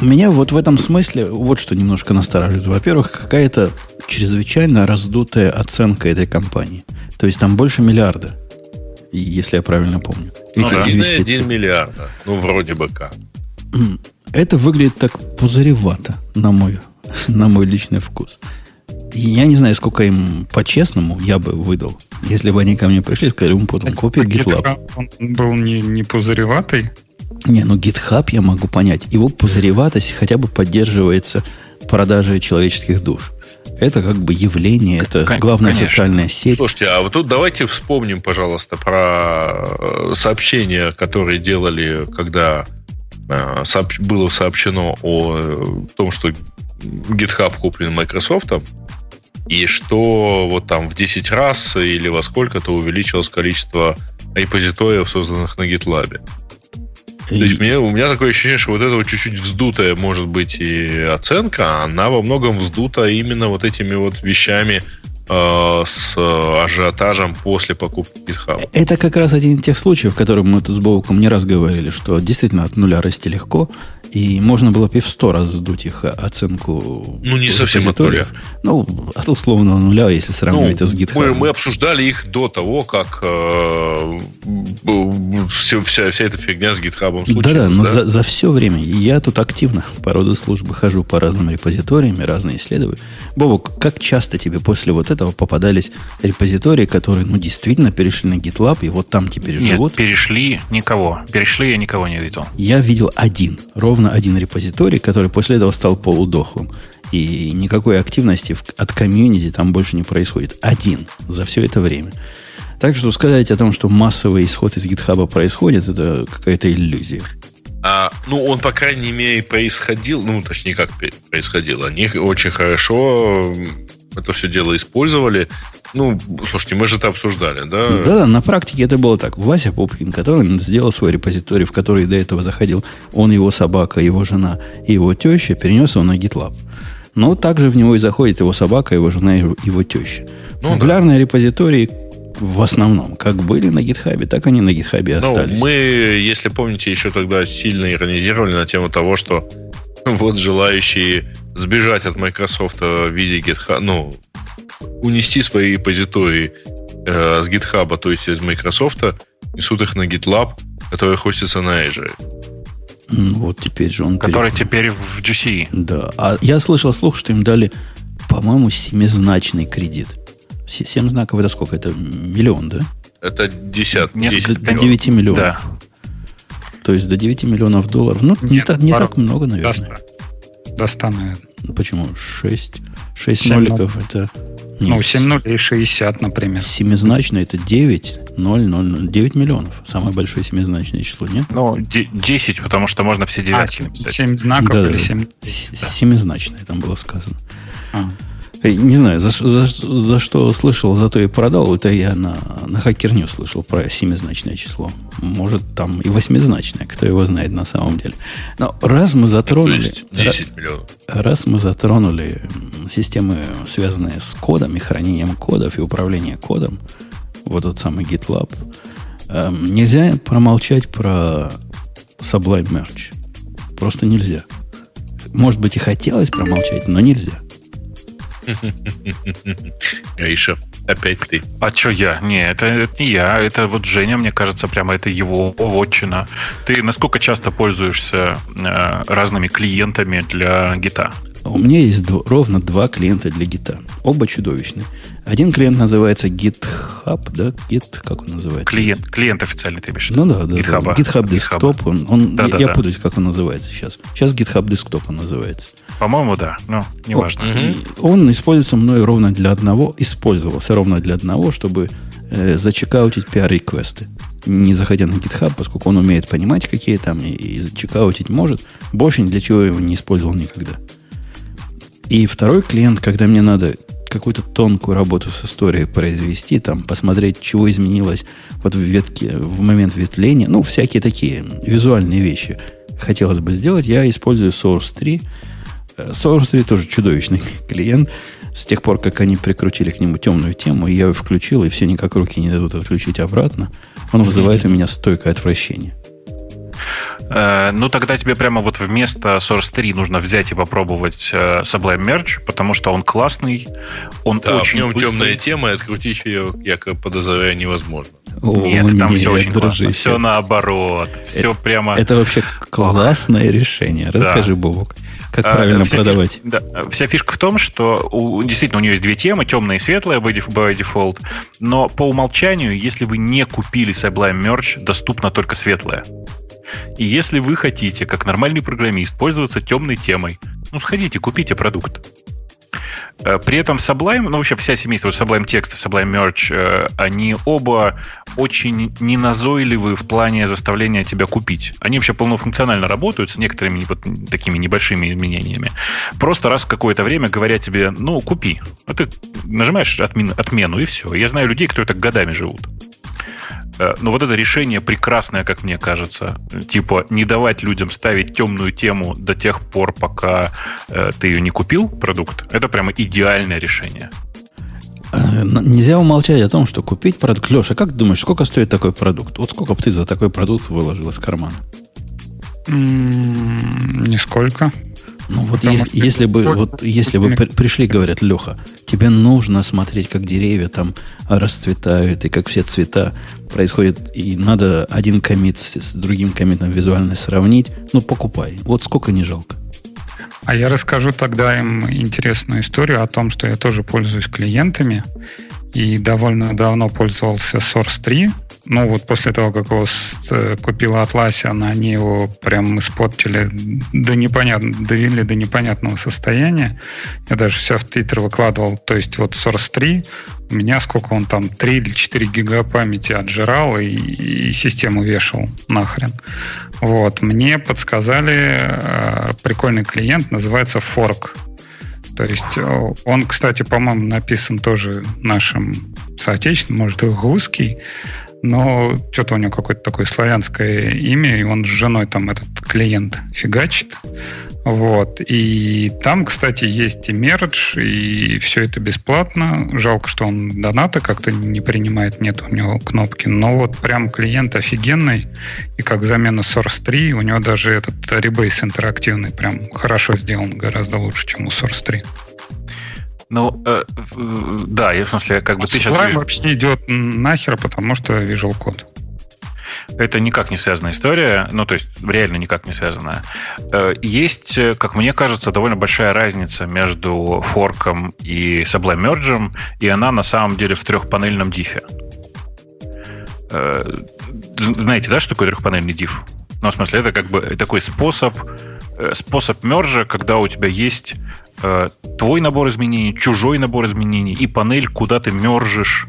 [SPEAKER 1] меня вот в этом смысле вот что немножко настораживает. Во-первых, какая-то чрезвычайно раздутая оценка этой компании. То есть там больше миллиарда, если я правильно помню.
[SPEAKER 4] Ну, да. Один миллиарда. Ну, вроде бы как.
[SPEAKER 1] Это выглядит так пузыревато, на мой, *laughs* на мой личный вкус. Я не знаю, сколько им по-честному я бы выдал. Если бы они ко мне пришли и сказали, Умпутун, купи GitLab.
[SPEAKER 2] Он был не, не пузыреватый?
[SPEAKER 1] Не, ну GitHub я могу понять. Его пузыреватость хотя бы поддерживается продажей человеческих душ. Это как бы явление, это Конечно. главная социальная сеть.
[SPEAKER 4] Слушайте, а вот тут давайте вспомним, пожалуйста, про э, сообщения, которые делали, когда э, было сообщено о э, том, что GitHub куплен Microsoft, и что вот там в 10 раз или во сколько-то увеличилось количество репозиториев, созданных на GitLab. То есть мне, у меня такое ощущение, что вот эта вот чуть-чуть вздутая, может быть, и оценка, она во многом вздута именно вот этими вот вещами э, с ажиотажем после покупки GitHub.
[SPEAKER 1] Это как раз один из тех случаев, в которых мы тут с Бобуком не раз говорили, что действительно от нуля расти легко, и можно было бы в сто раз сдуть их оценку.
[SPEAKER 4] Ну, не совсем от нуля.
[SPEAKER 1] Ну, от условного нуля, если сравнивать ну, это с GitHub.
[SPEAKER 4] Мы, мы обсуждали их до того, как э, все, вся, вся эта фигня с GitHub случилась.
[SPEAKER 1] Да-да, но За, за все время я тут активно по роду службы хожу по разным репозиториям и разные исследую. Бобок, как часто тебе после вот этого попадались репозитории, которые, ну, действительно перешли на GitLab, и вот там теперь Нет, живут?
[SPEAKER 3] перешли никого. Перешли я никого не видел.
[SPEAKER 1] Я видел один, ровно один репозиторий, который после этого стал полудохлым. И никакой активности от комьюнити там больше не происходит. Один за все это время. Так что сказать о том, что массовый исход из гитхаба происходит, это какая-то иллюзия.
[SPEAKER 4] А, ну, он, по крайней мере, происходил, ну, точнее, как происходил. Они очень хорошо это все дело использовали. Ну, слушайте, мы же это обсуждали, да?
[SPEAKER 1] Да, на практике это было так. Вася Пупкин, который сделал свой репозиторий, в который до этого заходил он, его собака, его жена и его теща, перенес его на GitLab. Но также в него и заходит его собака, его жена и его теща. Ну, Регулярные да. репозитории в основном, как были на гитхабе, так они на гитхабе ну, остались.
[SPEAKER 4] Мы, если помните, еще тогда сильно иронизировали на тему того, что *laughs* вот желающие сбежать от Microsoft в виде GitHub, ну, унести свои репозитории э, с GitHub, то есть из Microsoft, несут их на GitLab, который хостится на Azure.
[SPEAKER 1] Вот теперь же он...
[SPEAKER 3] Который переход... теперь в GCE.
[SPEAKER 1] Да. А я слышал слух, что им дали, по-моему, семизначный кредит. Семь знаков это сколько? Это миллион, да?
[SPEAKER 4] Это десят,
[SPEAKER 1] Несколько, до 9 миллионов. Да. То есть до 9 миллионов долларов. Ну, Нет, не, так, не так много, наверное.
[SPEAKER 2] До 100, наверное.
[SPEAKER 1] Почему? 6, 6 ноликов это...
[SPEAKER 2] Нет. Ну, 7 нулей 60, например.
[SPEAKER 1] Семизначно это 9, 0, 0, 0, 9 миллионов. Самое большое семизначное число, нет?
[SPEAKER 3] Ну, 10, потому что можно все девятки а, написать.
[SPEAKER 2] 7 знаков да, или 7? Да.
[SPEAKER 1] Семизначное там было сказано. А. Не знаю, за, за, за что слышал, зато и продал. Это я на, на хакерню слышал про семизначное число. Может, там и восьмизначное, кто его знает на самом деле. Но раз мы затронули... 10 миллионов. Раз мы затронули системы, связанные с кодом и хранением кодов и управлением кодом, вот тот самый GitLab, эм, нельзя промолчать про Sublime Merge. Просто нельзя. Может быть, и хотелось промолчать, но нельзя.
[SPEAKER 4] Гриша, Опять ты.
[SPEAKER 3] А что я? Не, это, это не я. Это вот Женя, мне кажется, прямо это его вотчина. Ты насколько часто пользуешься э, разными клиентами для гита?
[SPEAKER 1] У меня есть дв- ровно два клиента для гита. Оба чудовищные. Один клиент называется GitHub, да? Git, как он называется?
[SPEAKER 3] Клиент, клиент официальный, ты имеешь виду?
[SPEAKER 1] Ну да, да.
[SPEAKER 3] GitHub.
[SPEAKER 1] да. GitHub Desktop. Он, он,
[SPEAKER 3] Да,
[SPEAKER 1] я
[SPEAKER 3] да,
[SPEAKER 1] я
[SPEAKER 3] да.
[SPEAKER 1] путаюсь, как он называется сейчас. Сейчас GitHub Desktop он называется.
[SPEAKER 3] По-моему, да. Ну, неважно.
[SPEAKER 1] И Он используется мной ровно для одного, использовался ровно для одного, чтобы э, зачекаутить PR-реквесты. Не заходя на GitHub, поскольку он умеет понимать, какие там, и, и зачекаутить может. Больше ни для чего его не использовал никогда. И второй клиент, когда мне надо какую-то тонкую работу с историей произвести, там, посмотреть, чего изменилось вот в ветке, в момент ветвления, ну, всякие такие визуальные вещи хотелось бы сделать, я использую Source 3. Э, Source 3 тоже чудовищный *laughs* клиент. С тех пор, как они прикрутили к нему темную тему, я ее включил, и все никак руки не дадут отключить обратно, он вызывает у меня стойкое отвращение.
[SPEAKER 3] Э, ну, тогда тебе прямо вот вместо Source 3 нужно взять и попробовать э, Sublime Merge, потому что он классный, он
[SPEAKER 4] Да, в
[SPEAKER 3] очень
[SPEAKER 4] нем
[SPEAKER 3] быстрый.
[SPEAKER 4] темная тема, и открутить ее, я подозреваю, невозможно.
[SPEAKER 1] О,
[SPEAKER 3] Нет, там все очень
[SPEAKER 1] дружище.
[SPEAKER 3] классно. Все наоборот. Все прямо...
[SPEAKER 1] Это вообще классное решение. Расскажи, Бобок, как
[SPEAKER 3] А,
[SPEAKER 1] правильно
[SPEAKER 3] вся
[SPEAKER 1] продавать.
[SPEAKER 3] фишка- да, вся фишка в том, что у- действительно у нее есть две темы, темная и светлая by default, но по умолчанию, если вы не купили Sublime Merge, доступна только светлая. И если вы хотите, как нормальный программист, пользоваться темной темой, ну, сходите, купите продукт. Э, При этом Sublime, ну вообще вся семейство Sublime Text и Sublime Merge, э, они оба очень неназойливы в плане заставления тебя купить. Они вообще полнофункционально работают с некоторыми вот такими небольшими изменениями. Просто раз в какое-то время говорят тебе, ну, купи. А ты нажимаешь отмен- отмену, и все. Я знаю людей, которые так годами живут. Э, Но вот это решение прекрасное, как мне кажется. Типа не давать людям ставить темную тему до тех пор, пока э, ты ее не купил, продукт. Это прямо идеальное решение.
[SPEAKER 1] Э, Нельзя умолчать о том, что купить продукт. Леша, как думаешь, сколько стоит такой продукт? Вот сколько бы ты за такой продукт выложил из кармана?
[SPEAKER 2] М, Нисколько.
[SPEAKER 1] Ну вот
[SPEAKER 2] Потому
[SPEAKER 1] если, если бы вот если бы при- пришли, говорят, Леха, тебе нужно смотреть, как деревья там расцветают и как все цвета происходят, и надо один комит с другим комитом визуально сравнить, ну покупай. Вот сколько не жалко.
[SPEAKER 2] А я расскажу тогда им интересную историю о том, что я тоже пользуюсь клиентами и довольно давно пользовался Source 3. Ну, вот после того, как его э, купила Atlassian, они его прям испортили до непонятно, довели до непонятного состояния. Я даже все в Твиттер выкладывал. То есть вот Source 3 у меня сколько он там, 3 или 4 гига памяти отжирал и, и систему вешал нахрен. Вот. Мне подсказали э, прикольный клиент, называется Fork. То есть э, он, кстати, по-моему, написан тоже нашим соотечественным, может, и русский, но что-то у него какое-то такое славянское имя, и он с женой там этот клиент фигачит. Вот. И там, кстати, есть и мердж, и все это бесплатно. Жалко, что он доната как-то не принимает, нет у него кнопки. Но вот прям клиент офигенный. И как замена Source 3, у него даже этот ребейс интерактивный прям хорошо сделан, гораздо лучше, чем у Source 3.
[SPEAKER 3] Ну, э, да, я в смысле, как бы ты сейчас
[SPEAKER 2] Sublime вообще идет нахер, потому что Visual Code.
[SPEAKER 3] это никак не связанная история, ну, то есть реально никак не связанная. Э, Есть, э, как мне кажется, довольно большая разница между форком и Sublime Merge, и она на самом деле в трехпанельном дифе. Э, Знаете, да, что такое трехпанельный диф? Ну, в смысле, это как бы такой способ, способ мержа, когда у тебя есть твой набор изменений, чужой набор изменений и панель, куда ты мержишь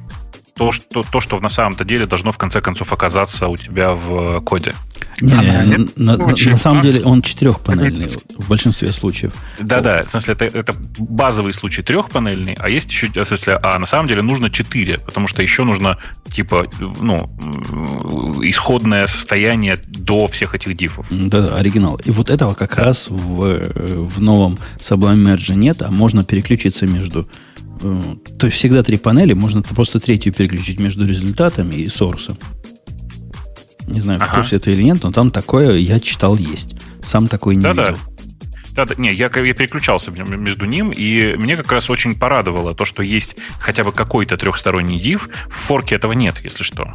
[SPEAKER 3] то, что, то, что на самом-то деле должно в конце концов оказаться у тебя в э, коде.
[SPEAKER 1] Не,
[SPEAKER 2] А,
[SPEAKER 1] не,
[SPEAKER 2] да,
[SPEAKER 1] на, на- на самом деле он четырехпанельный в большинстве случаев.
[SPEAKER 3] Да-да, в смысле, это, это базовый случай трехпанельный, а есть еще, в смысле, а на самом деле нужно четыре, потому что еще нужно, типа, ну, м, исходное состояние до всех этих дифов.
[SPEAKER 1] Да, оригинал. И вот этого как раз в, э, в новом Sublime Merge нет, а можно переключиться между... э, То есть всегда три панели, можно просто третью переключить между результатами и сорсом. Не знаю, в
[SPEAKER 3] Ага.
[SPEAKER 1] курсе это или нет, но там такое, я читал, есть. Сам такой не
[SPEAKER 3] Да-да.
[SPEAKER 1] видел.
[SPEAKER 3] Да, да, не, я, я переключался между ним, и мне как раз очень порадовало то, что есть хотя бы какой-то трехсторонний div. В форке этого нет, если что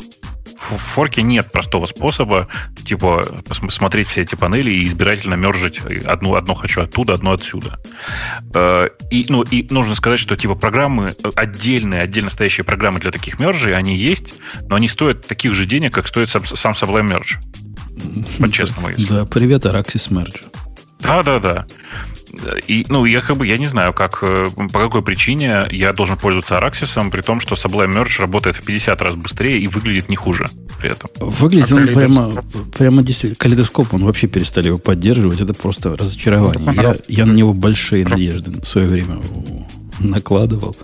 [SPEAKER 3] в форке нет простого способа, типа, посмотреть все эти панели и избирательно мержить одну, одно хочу оттуда, одно отсюда. Э, и, ну, и нужно сказать, что типа программы, отдельные, отдельно стоящие программы для таких мержей, они есть, но они стоят таких же денег, как стоит сам, сам Sublime Merge. По-честному,
[SPEAKER 1] если. Да, привет, Araxis Merge.
[SPEAKER 3] Да, да, да. И, ну, я как бы, я не знаю, как, э, по какой причине я должен пользоваться Araxis, при том, что Sublime Merge работает в 50 раз быстрее и выглядит не хуже при этом.
[SPEAKER 1] Выглядит а он прямо, прямо действительно, калейдоскоп, он вообще перестали его поддерживать, это просто разочарование. Я, я на него большие надежды в свое время накладывал.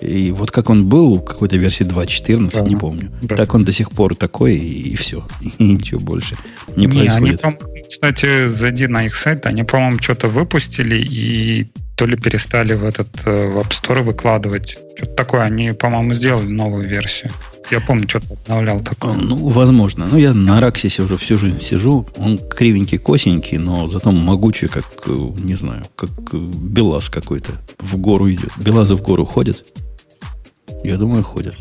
[SPEAKER 1] И вот как он был в какой-то версии 2.14, да, не помню. Да. Так он до сих пор такой, и, и все. *laughs* И ничего больше не, не происходит.
[SPEAKER 2] Они, кстати, зайди на их сайт, они, по-моему, что-то выпустили, и то ли перестали в этот э, в App Store выкладывать. Что-то такое. Они, по-моему, сделали новую версию. Я помню, что-то обновлял такое.
[SPEAKER 1] Ну, возможно. Ну, я на Раксисе уже всю жизнь сижу. Он кривенький, косенький, но зато могучий, как, э, не знаю, как э, Белаз какой-то. В гору идет. Белазы в гору ходят. Я думаю, ходят.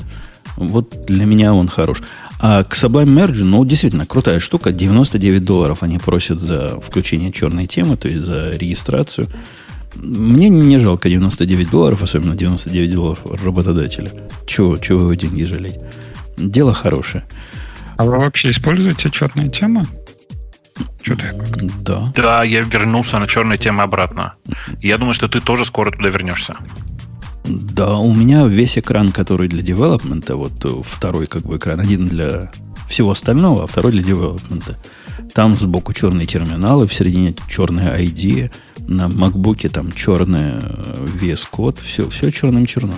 [SPEAKER 1] Вот для меня он хорош. А к Sublime Merge, ну, действительно, крутая штука. 99 долларов они просят за включение черной темы, то есть за регистрацию. Мне не жалко 99 долларов, особенно 99 долларов работодателя. Чего, чего вы деньги жалеть? Дело хорошее.
[SPEAKER 2] А вы вообще используете черные темы?
[SPEAKER 3] Что-то я Да. Да, я вернулся на черные темы обратно. Я думаю, что ты тоже скоро туда вернешься.
[SPEAKER 1] Да, у меня весь экран, который для девелопмента, вот э, второй как бы экран, один для всего остального, а второй для девелопмента. Там сбоку черные терминалы, в середине черная ID, на MacBook там черный э, VS-код, все, все черным черно.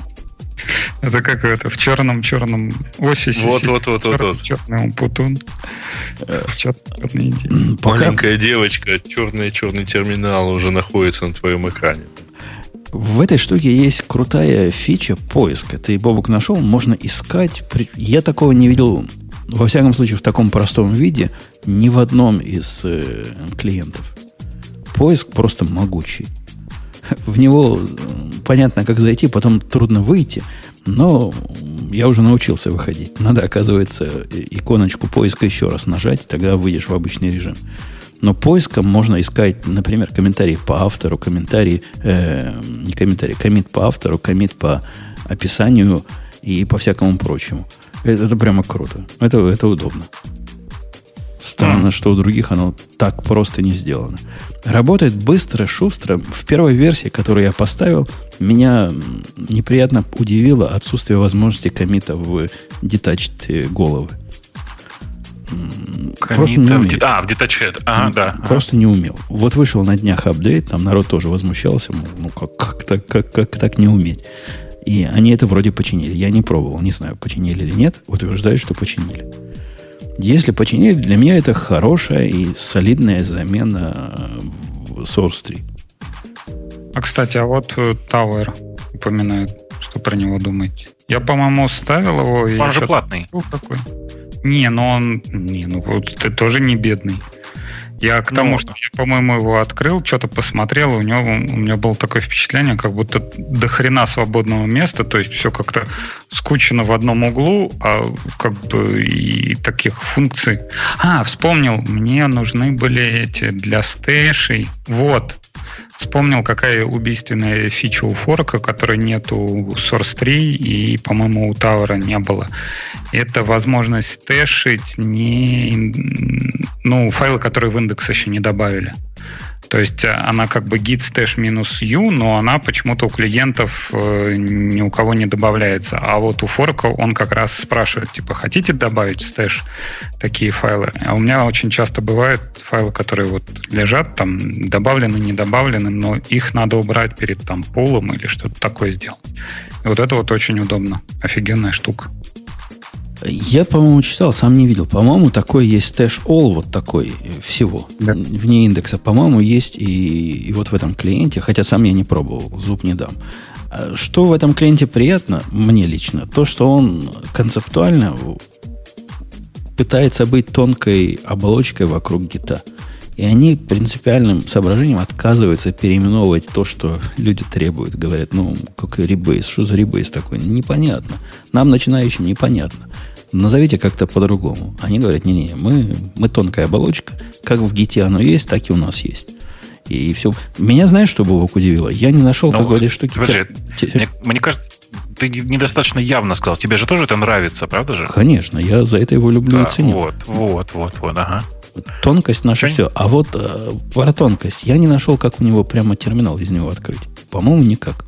[SPEAKER 2] Это как это, в черном-черном офисе.
[SPEAKER 4] Вот, вот, вот, вот, вот.
[SPEAKER 2] Черный путун.
[SPEAKER 4] Э, Маленькая девочка, черный-черный терминал уже находится на твоем экране.
[SPEAKER 1] В этой штуке есть крутая фича поиска. Ты, Бобок, нашел, можно искать. Я такого не видел, во всяком случае, в таком простом виде ни в одном из э, клиентов. Поиск просто могучий. В него понятно, как зайти, потом трудно выйти, но я уже научился выходить. Надо, оказывается, иконочку поиска еще раз нажать, тогда выйдешь в обычный режим. Но поиском можно искать, например, комментарии по автору, комментарии, э, не комментарии, комит по автору, комит по описанию и по всякому прочему. Это, это прямо круто. Это, это удобно. Странно, mm. что у других оно так просто не сделано. Работает быстро, шустро. В первой версии, которую я поставил, меня неприятно удивило отсутствие возможности комита в detached головы.
[SPEAKER 3] Просто не умел. А, в Detached. Ага, да.
[SPEAKER 1] Просто не умел. Вот вышел на днях апдейт, там народ тоже возмущался, мол, ну как, как, так, как, как так не уметь? И они это вроде починили. Я не пробовал, не знаю, починили или нет. Утверждают, что починили. Если починили, для меня это хорошая и солидная замена Source 3.
[SPEAKER 2] А, кстати, а вот э, Tower упоминает, что про него думаете. Я, по-моему, ставил его.
[SPEAKER 3] Он же платный.
[SPEAKER 2] Какой? Не, но он... Не, ну вот ты тоже не бедный. Я к тому, ну, что я, по-моему, его открыл, что-то посмотрел, у него у меня было такое впечатление, как будто до хрена свободного места, то есть все как-то скучно в одном углу, а как бы и таких функций. А, вспомнил, мне нужны были эти для стэшей. Вот, Вспомнил, какая убийственная фича у форка, которой нет у SourceTree и, по-моему, у Tower не было. Это возможность стэшить не, ну, файлы, которые в индекс еще не добавили. То есть э, она как бы git stash минус u, но она почему-то у клиентов э, ни у кого не добавляется. А вот у форка он как раз спрашивает, типа, хотите добавить в stash такие файлы? А у меня очень часто бывают файлы, которые вот лежат, там добавлены, не добавлены, но их надо убрать перед там полом или что-то такое сделать. И вот это вот очень удобно. Офигенная штука.
[SPEAKER 1] Я, по-моему, читал, сам не видел. По-моему, такой есть Stash All, вот такой всего, да. вне индекса. По-моему, есть и, и вот в этом клиенте, хотя сам я не пробовал, зуб не дам. А что в этом клиенте приятно, мне лично, то, что он концептуально пытается быть тонкой оболочкой вокруг гита. И они принципиальным соображением отказываются переименовывать то, что люди требуют. Говорят, ну, как ребейс, что за ребейс такой? Непонятно. Нам, начинающим, непонятно. Назовите как-то по-другому. Они говорят, не-не, мы, мы тонкая оболочка. Как в гите оно есть, так и у нас есть. И все. Меня знаешь, что Бобок удивило? Я не нашел
[SPEAKER 3] Ну,
[SPEAKER 1] какой-то штуки.
[SPEAKER 3] Подожди,
[SPEAKER 1] Те-
[SPEAKER 3] мне, мне кажется, ты недостаточно явно сказал. Тебе же тоже это нравится, правда же?
[SPEAKER 1] Конечно, я за это его люблю
[SPEAKER 3] Да,
[SPEAKER 1] и ценю.
[SPEAKER 3] вот, вот, вот, вот, ага.
[SPEAKER 1] Тонкость наша все. А вот э, про тонкость. Я не нашел, как у него прямо терминал из него открыть. По-моему, никак.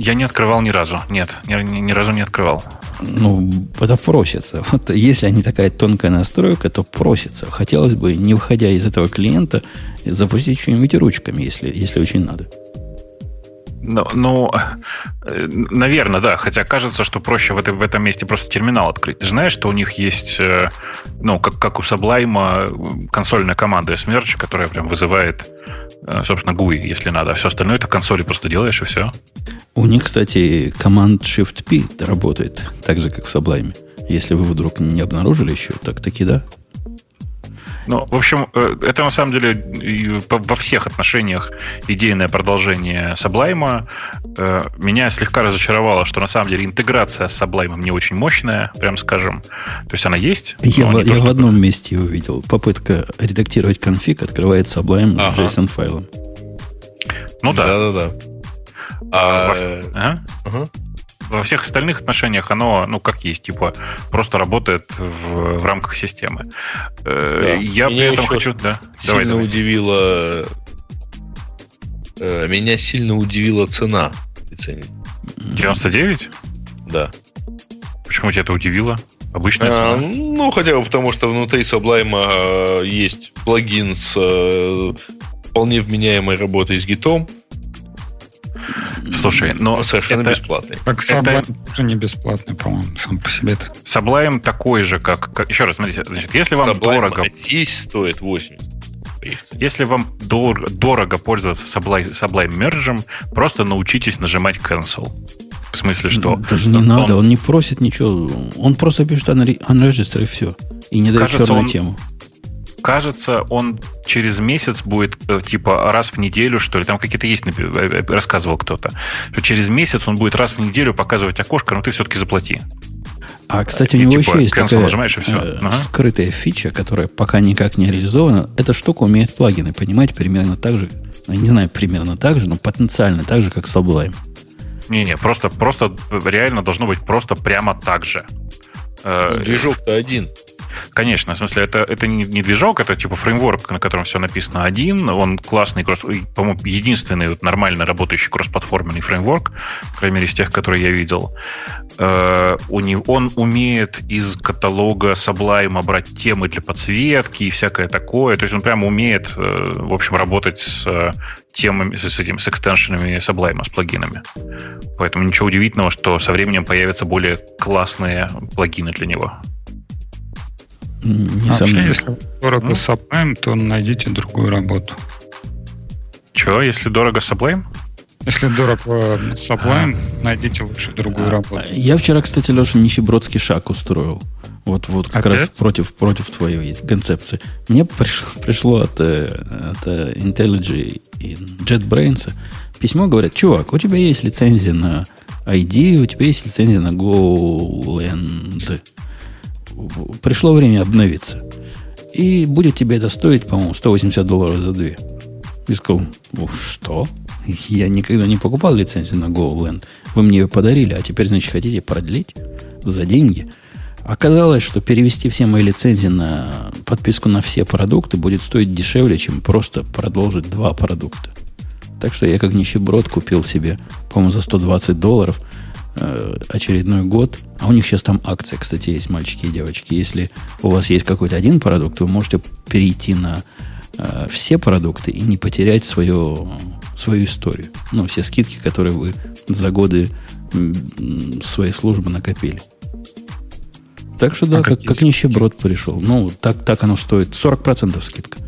[SPEAKER 3] Я не открывал ни разу. Нет, ни, ни- разу не открывал.
[SPEAKER 1] Ну, это просится. Вот если они такая тонкая настройка, то просится. Хотелось бы, не выходя из этого клиента, запустить что-нибудь ручками, если, если очень надо.
[SPEAKER 3] Ну, ну, наверное, да. Хотя кажется, что проще в, этой, в этом месте просто терминал открыть. Ты знаешь, что у них есть, э, ну, как, как у Sublime, э, консольная команда SMerge, которая прям вызывает, э, собственно, GUI, если надо. А все остальное это консоли просто делаешь, и все.
[SPEAKER 1] У них, кстати, команд Shift-P работает так же, как в Sublime. Если вы вдруг не обнаружили еще, так таки да.
[SPEAKER 3] Ну, в общем, э, это на самом деле во всех отношениях идейное продолжение Sublime. Э, Меня слегка разочаровало, что на самом деле интеграция с Sublime не очень мощная, прям скажем. То есть она есть.
[SPEAKER 1] Я, в,
[SPEAKER 3] не то,
[SPEAKER 1] я в одном месте его видел. Попытка редактировать конфиг открывает Sublime
[SPEAKER 4] Ага.
[SPEAKER 1] с JSON-файлом.
[SPEAKER 3] Ну да.
[SPEAKER 4] Да-да-да. А,
[SPEAKER 3] Во- ага.
[SPEAKER 4] ага.
[SPEAKER 3] Во всех остальных отношениях оно, ну, как есть, типа, просто работает в, в рамках системы. Э,
[SPEAKER 4] Да.
[SPEAKER 3] Я
[SPEAKER 4] Меня
[SPEAKER 3] при этом хочу... Да,
[SPEAKER 4] Сильно
[SPEAKER 3] давай, давай.
[SPEAKER 4] удивила... э, Меня сильно удивила цена лицензии.
[SPEAKER 3] 99?
[SPEAKER 4] Да.
[SPEAKER 3] Почему тебя это удивило? Обычная
[SPEAKER 4] А,
[SPEAKER 3] цена.
[SPEAKER 4] ну, хотя бы потому, что внутри Sublime э, есть плагин с вполне вменяемой работой с гитом,
[SPEAKER 3] Слушай, но
[SPEAKER 4] совершенно
[SPEAKER 3] это-
[SPEAKER 4] бесплатный.
[SPEAKER 3] Это-
[SPEAKER 2] Sublime тоже не бесплатный, по-моему, сам по себе. -то.
[SPEAKER 3] Sublime такой же, как... как- Еще раз, смотрите, значит, если вам
[SPEAKER 4] Sublime
[SPEAKER 3] дорого...
[SPEAKER 4] здесь стоит 80. по их цене.
[SPEAKER 3] Если вам дор- дорого пользоваться Sublime, Sublime Merge, просто научитесь нажимать cancel. В смысле, что...
[SPEAKER 1] Даже не
[SPEAKER 3] он-
[SPEAKER 1] надо, он не просит ничего. Он просто пишет unre- unregister и все. И не дает
[SPEAKER 3] Кажется,
[SPEAKER 1] черную
[SPEAKER 3] он-
[SPEAKER 1] тему.
[SPEAKER 3] Кажется, он через месяц будет э, типа раз в неделю, что ли. Там какие-то есть, э, э, рассказывал кто-то. Что через месяц он будет раз в неделю показывать окошко, но ты все-таки заплати.
[SPEAKER 1] А, кстати, у
[SPEAKER 3] И
[SPEAKER 1] него
[SPEAKER 3] типа
[SPEAKER 1] еще есть такая
[SPEAKER 3] нажимаешь, и всё.
[SPEAKER 1] э,
[SPEAKER 3] Ага.
[SPEAKER 1] скрытая фича, которая пока никак не реализована. Эта штука умеет плагины понимать примерно так же, не знаю, примерно так же, но потенциально так же, как Sublime.
[SPEAKER 3] Не-не, просто, просто реально должно быть просто прямо так же.
[SPEAKER 4] Ну, Движок-то один.
[SPEAKER 3] Конечно, в смысле, это, это не, движок, это типа фреймворк, на котором все написано один. Он классный, кросс- по-моему, единственный вот нормально работающий кроссплатформенный фреймворк, по крайней мере, из тех, которые я видел. Э, у него, он умеет из каталога Sublime брать темы для подсветки и всякое такое. То есть он прямо умеет, э, в общем, работать с э, темами, с этим, с экстеншенами Sublime, с плагинами. Поэтому ничего удивительного, что со временем появятся более классные плагины для него.
[SPEAKER 1] М,
[SPEAKER 2] Вообще,
[SPEAKER 1] Несомненно.
[SPEAKER 2] если дорого
[SPEAKER 3] Ну.
[SPEAKER 2] Sublime, то найдите другую работу.
[SPEAKER 3] Чего, если дорого Sublime?
[SPEAKER 2] Если дорого Sublime, найдите лучше другую
[SPEAKER 1] А,
[SPEAKER 2] работу.
[SPEAKER 1] Я вчера, кстати, Леша, нищебродский шаг устроил. Вот, вот как
[SPEAKER 2] Опять?
[SPEAKER 1] раз против, против твоей концепции. Мне пришло, пришло от, э, от э, IntelliJ и JetBrains письмо, говорят, чувак, у тебя есть лицензия на ID, у тебя есть лицензия на GoLand. Пришло время обновиться. И будет тебе это стоить, по-моему, 180 долларов за две. Я сказал, «О, что? Я никогда не покупал лицензию на GoLand. Вы мне ее подарили, а теперь, значит, хотите продлить за деньги? Оказалось, что перевести все мои лицензии на подписку на все продукты будет стоить дешевле, чем просто продолжить два продукта. Так что я как нищеброд купил себе, по-моему, за 120 долларов очередной год. А у них сейчас там акция, кстати, есть, мальчики и девочки. Если у вас есть какой-то один продукт, вы можете перейти на э, все продукты и не потерять свою, свою историю. Ну, все скидки, которые вы за годы своей службы накопили. Так что да,
[SPEAKER 2] А
[SPEAKER 1] как, как нищеброд пришел. Ну, так, так оно стоит. 40% скидка.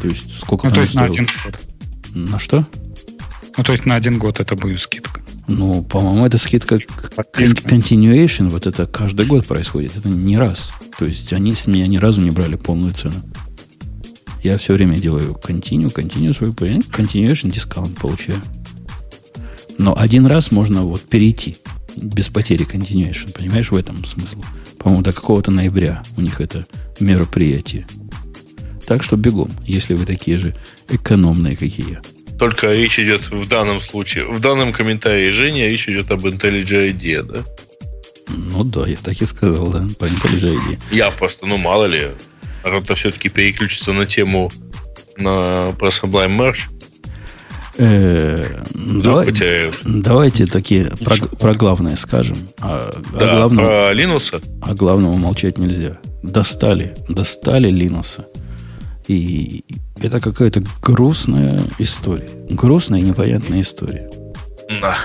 [SPEAKER 1] То есть, сколько
[SPEAKER 2] Ну, то есть на
[SPEAKER 1] стоило?
[SPEAKER 2] один год.
[SPEAKER 1] На что?
[SPEAKER 2] Ну, то есть на один год это будет скидка.
[SPEAKER 1] Ну, по-моему, это скидка continuation, вот это каждый год происходит. Это не раз. То есть они с меня ни разу не брали полную цену. Я все время делаю continue, свой continuation discount получаю. Но один раз можно вот перейти без потери continuation. Понимаешь, в этом смысл? По-моему, до какого-то ноября у них это мероприятие. Так что бегом, если вы такие же экономные, как и я.
[SPEAKER 4] Только речь идет в данном случае, в данном комментарии Женя, речь идет об IntelliJ IDEA, да?
[SPEAKER 1] Ну да, я так и сказал, да, про IntelliJ IDEA.
[SPEAKER 4] Я просто, ну мало ли, народ все-таки переключится на тему на про Sublime Merge.
[SPEAKER 1] Э, давай, давайте такие про, про главное скажем. А,
[SPEAKER 4] да, о главном, про Линуса.
[SPEAKER 1] О главном умолчать нельзя. Достали, достали Линуса. И это какая-то грустная история. Грустная и непонятная история.
[SPEAKER 3] Да.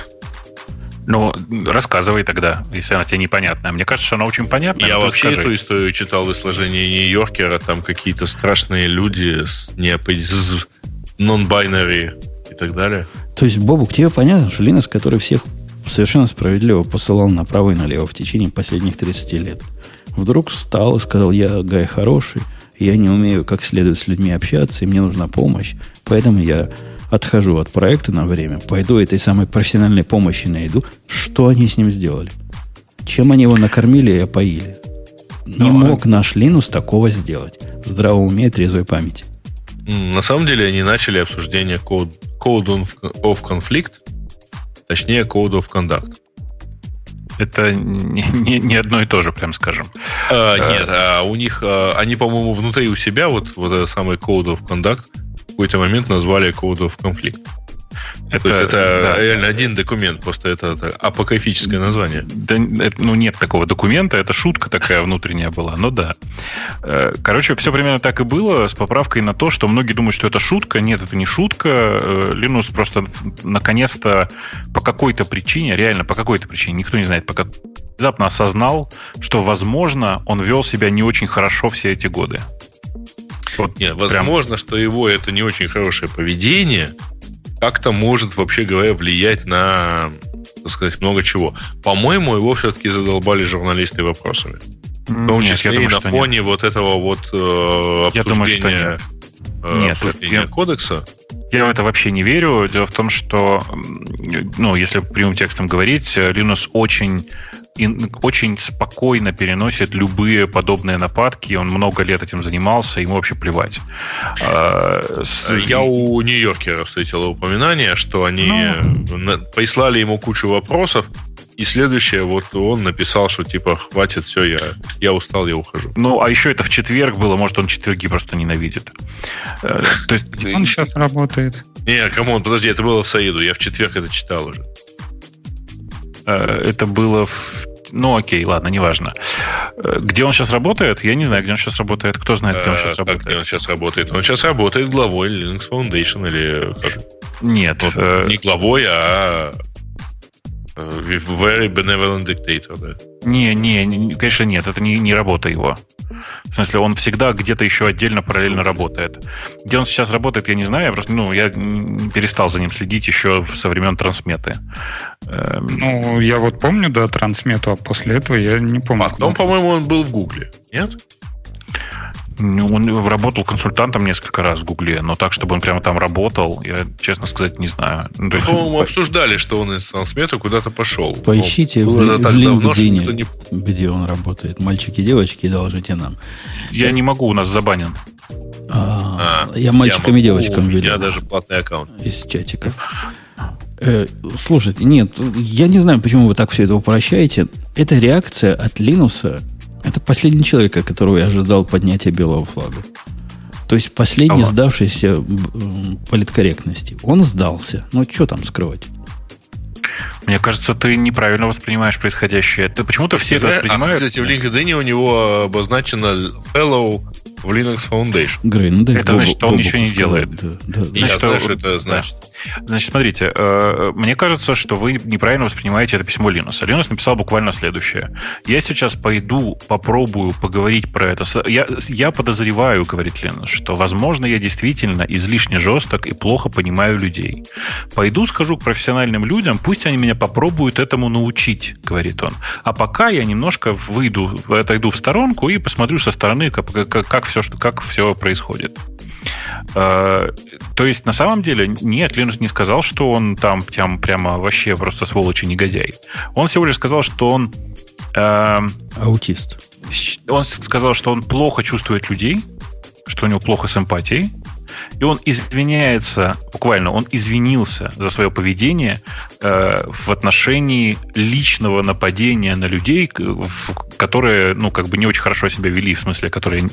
[SPEAKER 3] Ну, рассказывай тогда, если она тебе непонятная. Мне кажется, что она очень понятная.
[SPEAKER 4] Я вообще скажи. эту историю читал в изложении Нью-Йоркера. Там какие-то страшные люди с, не, с non-binary и так далее.
[SPEAKER 1] То есть, Бобук, тебе понятно, что Линус, который всех совершенно справедливо посылал направо и налево в течение последних 30 лет, вдруг встал и сказал, я Гай хороший, я не умею как следует с людьми общаться, и мне нужна помощь, поэтому я отхожу от проекта на время, пойду этой самой профессиональной помощи найду. Что они с ним сделали? Чем они его накормили и опоили? Не Но... мог наш Линус такого сделать. Здраво умеет трезвой памяти.
[SPEAKER 4] На самом деле они начали обсуждение Code, code of Conflict, точнее Code of Conduct.
[SPEAKER 3] Это не, не, не одно и то же, прям скажем.
[SPEAKER 4] А, нет, а у них, а, они, по-моему, внутри у себя, вот, вот это самый Code of Conduct, в какой-то момент назвали Code of Conflict. Это, это да. реально один документ, просто это, это апокрифическое название.
[SPEAKER 3] Да, это, ну, нет такого документа, это шутка такая внутренняя была, но да. Э, короче, все примерно так и было, с поправкой на то, что многие думают, что это шутка. Нет, это не шутка. Э, Linux просто наконец-то по какой-то причине, реально по какой-то причине, никто не знает, пока внезапно осознал, что, возможно, он вел себя не очень хорошо все эти годы.
[SPEAKER 4] Вот Нет, возможно, что его это не очень хорошее поведение как-то может, вообще говоря, влиять на, так сказать, много чего. По-моему, его все-таки задолбали журналисты вопросами. В том нет, числе думаю, и на фоне нет. вот этого вот э, обсуждения, я думаю, что нет. Э, нет, обсуждения я, кодекса.
[SPEAKER 3] Я в это вообще не верю. Дело в том, что, ну, если прямым текстом говорить, Linux очень очень спокойно переносит любые подобные нападки. Он много лет этим занимался, ему вообще плевать.
[SPEAKER 4] А, Я у Нью-Йоркера встретил упоминание, что они ну... прислали ему кучу вопросов, и следующее, вот он написал, что типа, хватит, все, я, я устал, я ухожу.
[SPEAKER 3] Ну, а еще это в четверг было, может, он четверги просто ненавидит.
[SPEAKER 2] Э, то есть... Он сейчас работает.
[SPEAKER 4] Не, come on, подожди, это было в среду, я в четверг это читал уже.
[SPEAKER 3] Э, это было в ну, окей, ладно, неважно. Э, где он сейчас работает? Я не знаю, где он сейчас работает. Кто знает, где он сейчас работает?
[SPEAKER 4] Где он сейчас работает? Он сейчас работает главой Linux Foundation или как?
[SPEAKER 3] Нет.
[SPEAKER 4] Вот, не главой, а Very benevolent dictator, да?
[SPEAKER 3] Не, не, конечно, нет, это не, не работа его. В смысле, он всегда где-то еще отдельно параллельно работает. Где он сейчас работает, я не знаю, я просто, ну, я перестал за ним следить еще со времен трансметы.
[SPEAKER 2] Эм, ну, я вот помню, да, трансмету, а после этого я не помню.
[SPEAKER 4] Потом, по-моему, он был в Гугле, нет?
[SPEAKER 3] Ну, он работал консультантом несколько раз в Гугле, но так, чтобы он прямо там работал, я, честно сказать, не знаю.
[SPEAKER 4] Ну, По-моему, обсуждали, что он из трансмета куда-то пошел.
[SPEAKER 1] Поищите в, в LinkedIn, не... где он работает. Мальчики и девочки, доложите нам.
[SPEAKER 3] Я не могу, у нас забанен.
[SPEAKER 1] А, а, я мальчикам и девочкам
[SPEAKER 4] веду. У меня даже платный аккаунт.
[SPEAKER 1] Из чатика. Э, слушайте, нет, я не знаю, почему вы так все это упрощаете. Это реакция от Линуса это последний человек, которого я ожидал поднятия белого флага. То есть последний ага. сдавшийся политкорректности. Он сдался. Ну, что там скрывать?
[SPEAKER 3] Мне кажется, ты неправильно воспринимаешь происходящее. Ты почему-то все это воспринимают.
[SPEAKER 4] А, кстати, в LinkedIn у него обозначено fellow в Linux Foundation.
[SPEAKER 3] Грей, ну дай Это значит, что он ничего не делает.
[SPEAKER 4] Да, да, значит, Я знаю, что это значит.
[SPEAKER 3] Значит, смотрите, э, мне кажется, что вы неправильно воспринимаете это письмо Линуса. Линус написал буквально следующее. Я сейчас пойду, попробую поговорить про это. Я, я подозреваю, говорит Линус, что, возможно, я действительно излишне жесток и плохо понимаю людей. Пойду, скажу к профессиональным людям, пусть они меня попробуют этому научить, говорит он. А пока я немножко выйду, отойду в сторонку и посмотрю со стороны, как, как, как все, что, как все происходит. Э, то есть, на самом деле, нет, Линус не сказал, что он там прям, прямо вообще просто сволочь и негодяй. Он всего лишь сказал, что он...
[SPEAKER 1] Э, Аутист.
[SPEAKER 3] Он сказал, что он плохо чувствует людей, что у него плохо с эмпатией, и он извиняется, буквально, он извинился за свое поведение э, в отношении личного нападения на людей, которые, ну, как бы не очень хорошо себя вели, в смысле, которые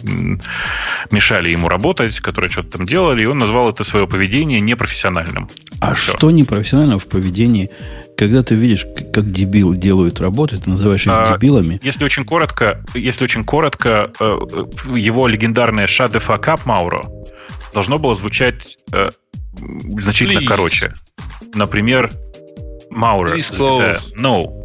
[SPEAKER 3] мешали ему работать, которые что-то там делали, и он назвал это свое поведение непрофессиональным.
[SPEAKER 1] А Все. что непрофессионально в поведении когда ты видишь, как дебил делают работу, ты называешь их а, дебилами.
[SPEAKER 3] Если очень коротко, если очень коротко, э, его легендарное «Shut the fuck up, Мауро» должно было звучать э, значительно Please. короче. Например, Маура. Э, no.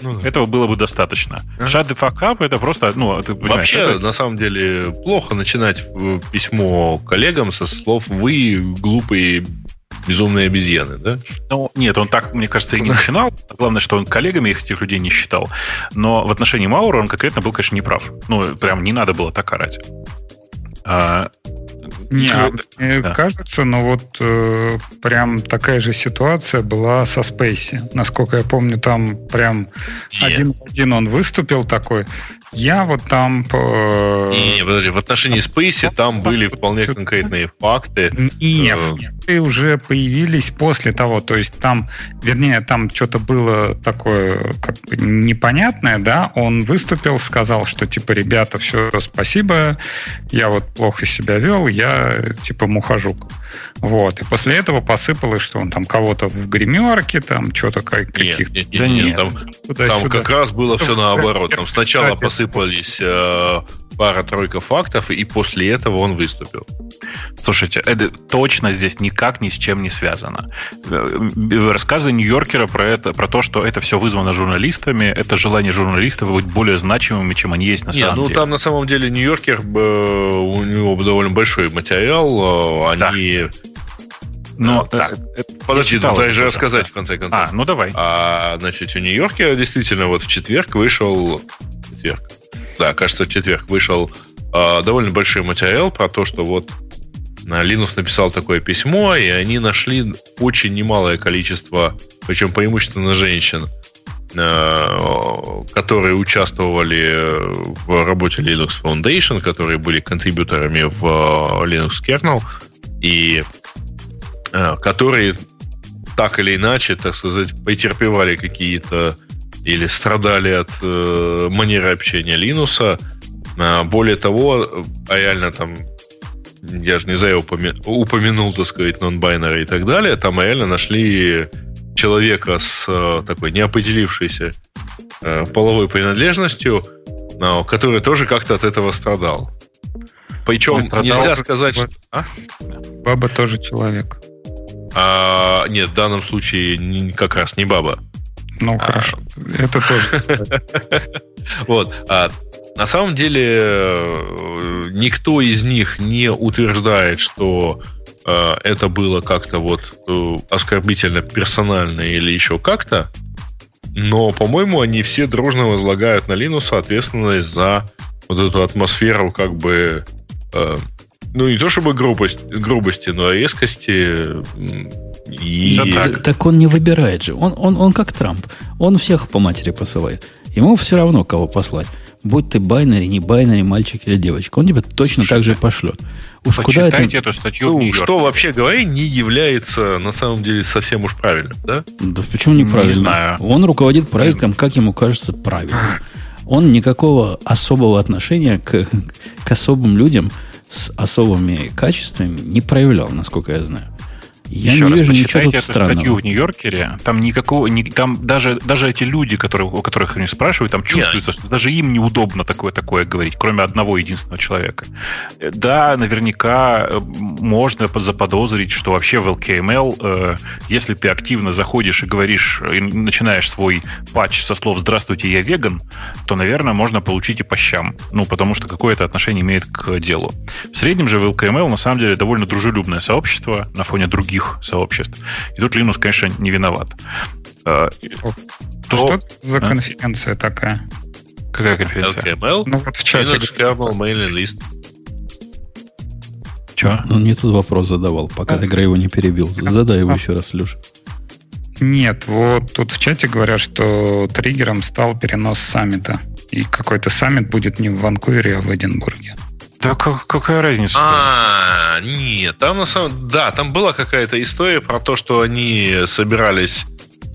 [SPEAKER 3] Ну, Этого было бы достаточно. А? Shut the fuck up это просто, ну, ты
[SPEAKER 4] Вообще, это... на самом деле, плохо начинать письмо коллегам со слов «вы глупые безумные обезьяны, да?
[SPEAKER 3] Ну, нет, он так, мне кажется, и не *laughs* начинал. Главное, что он коллегами их, этих людей не считал. Но в отношении Маура он конкретно был, конечно, неправ. Ну, прям не надо было так орать.
[SPEAKER 2] А, не, мне да. кажется, ну вот э, прям такая же ситуация была со Спейси. Насколько я помню, там прям один один он выступил такой. Я вот там...
[SPEAKER 4] Э... Не, не, подожди, в отношении Спейси там были вполне конкретные факты.
[SPEAKER 2] Нет, э... уже появились после того, то есть там, вернее, там что-то было такое как бы непонятное, да, он выступил, сказал, что типа, ребята, все, спасибо, я вот плохо себя вел, я типа мухожук. Вот. И после этого посыпалось, что он там кого-то в гримерке, там что-то каких-то...
[SPEAKER 4] Нет, нет, нет, нет, там, там как раз было все наоборот. Там сначала посыпались э, пара-тройка фактов, и после этого он выступил.
[SPEAKER 3] Слушайте, это точно здесь никак ни с чем не связано. Э, рассказы Нью-Йоркера про это, про то, что это все вызвано журналистами, это желание журналистов быть более значимыми, чем они есть на
[SPEAKER 4] не,
[SPEAKER 3] самом
[SPEAKER 4] ну,
[SPEAKER 3] деле.
[SPEAKER 4] Ну, там на самом деле Нью-Йоркер, э, у него довольно большой материал, они... Да но э, так, подожди, ну дай же рассказать да. в конце концов.
[SPEAKER 3] А, ну давай.
[SPEAKER 4] А, значит, в Нью-Йорке действительно вот в четверг вышел... Четверг. Да, кажется, в четверг вышел э, довольно большой материал про то, что вот Linux написал такое письмо, и они нашли очень немалое количество, причем преимущественно женщин, которые участвовали в работе Linux Foundation, которые были контрибьюторами в Linux kernel, и которые так или иначе, так сказать, потерпевали какие-то или страдали от э, манеры общения Линуса. А, более того, а реально там, я же не знаю, упомя- упомянул, так сказать, нон-байнеры и так далее, там реально нашли человека с э, такой неопределившейся э, половой принадлежностью, но, который тоже как-то от этого страдал. Причем нельзя сказать, что... А?
[SPEAKER 2] Баба тоже человек.
[SPEAKER 4] А, нет, в данном случае как раз не баба.
[SPEAKER 2] Ну, а, хорошо. Это тоже. *laughs*
[SPEAKER 4] Вот. А на самом деле э, никто из них не утверждает, что э, это было как-то вот э, оскорбительно персонально или еще как-то. Но, по-моему, они все дружно возлагают на Linux ответственность за вот эту атмосферу как бы ну, не то чтобы грубость, грубости, но резкости.
[SPEAKER 1] И... Так. так он не выбирает же. Он, он, он как Трамп. Он всех по матери посылает. Ему все равно, кого послать. Будь ты байнери, не байнери, мальчик или девочка. Он тебя точно Слушай, так же пошлет.
[SPEAKER 4] Уж куда это... эту статью ну, Что, вообще говоря, не является на самом деле совсем уж правильным, да?
[SPEAKER 1] Да почему неправильно? Не знаю. Он руководит проектом, как ему кажется, правильно. Он никакого особого отношения к, к особым людям с особыми качествами не проявлял, насколько я знаю.
[SPEAKER 3] Я Еще не раз вижу ничего тут эту странного. статью в Нью-Йоркере. Там никакого, ни, там даже, даже эти люди, которые, у которых они спрашивают, там чувствуется, Нет. что даже им неудобно такое такое говорить, кроме одного единственного человека. Да, наверняка э, можно заподозрить, что вообще в LKML, э, если ты активно заходишь и говоришь, и начинаешь свой патч со слов «Здравствуйте, я веган», то, наверное, можно получить и по щам. Ну, потому что какое-то отношение имеет к делу. В среднем же в LKML, на самом деле, довольно дружелюбное сообщество на фоне других других сообществ. И тут Linux, конечно, не виноват.
[SPEAKER 2] А, то, что за а? конференция такая?
[SPEAKER 3] Какая конференция?
[SPEAKER 4] LKML? Ну, вот в чате. Linux Kernel Mailing List.
[SPEAKER 3] Че?
[SPEAKER 1] Он не тут вопрос задавал, пока ты его не перебил. Задай его еще раз, Леша.
[SPEAKER 2] Нет, вот тут в чате говорят, что триггером стал перенос саммита. И какой-то саммит будет не в Ванкувере, а в Эдинбурге.
[SPEAKER 3] Да как, какая разница?
[SPEAKER 4] А, нет, там на самом да, там была какая-то история про то, что они собирались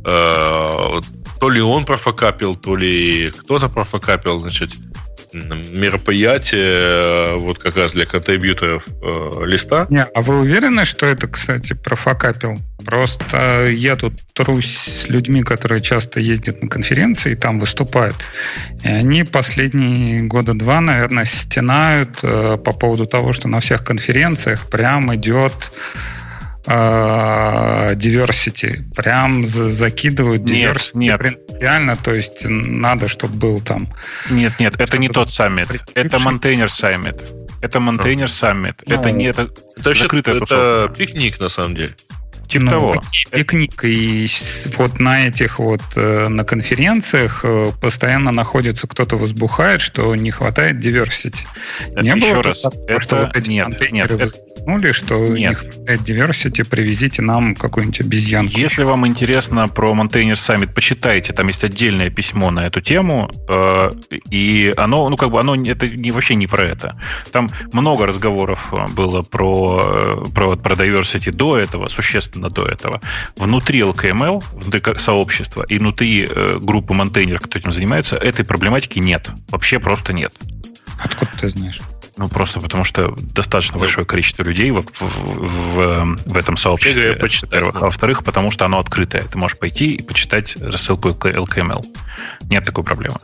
[SPEAKER 4] э, то ли он профокапил, то ли кто-то профокапил, значит, мероприятие э, вот как раз для контрибьюторов э, листа.
[SPEAKER 2] Не, а вы уверены, что это, кстати, профокапил? Просто я тут трусь с людьми, которые часто ездят на конференции и там выступают. И они последние года два, наверное, стенают э, по поводу того, что на всех конференциях прям идет diversity. Прям закидывают diversity
[SPEAKER 3] нет,
[SPEAKER 2] нет. принципиально, то есть надо, чтобы был там...
[SPEAKER 3] Нет, нет, это не тот саммит. Это Maintainer Summit. Это Maintainer Summit. Ну, это не это,
[SPEAKER 4] это вообще это пикник на самом деле.
[SPEAKER 3] Типа ну, того.
[SPEAKER 2] Пикник. И вот на этих вот, э, на конференциях э, постоянно находится кто-то возбухает, что не хватает diversity.
[SPEAKER 3] Это не еще было раз.
[SPEAKER 2] Это... Что вот эти нет, нет, это упомянули, что Нет. не хватает diversity, привезите нам какую-нибудь обезьянку.
[SPEAKER 3] Если вам интересно про Maintainer Summit, почитайте, там есть отдельное письмо на эту тему, э, и оно, ну, как бы, оно это не, вообще не про это. Там много разговоров э, было про, э, про, про diversity до этого, существенно до этого. Внутри LKML, внутри сообщества и внутри группы Montaigne, кто этим занимается, этой проблематики нет. Вообще просто нет.
[SPEAKER 2] Откуда ты знаешь?
[SPEAKER 3] Ну, просто потому что достаточно ну, большое количество людей в, в, в, в этом сообществе. Во-первых. А во-вторых, потому что оно открытое. Ты можешь пойти и почитать рассылку LKML. Нет такой проблемы.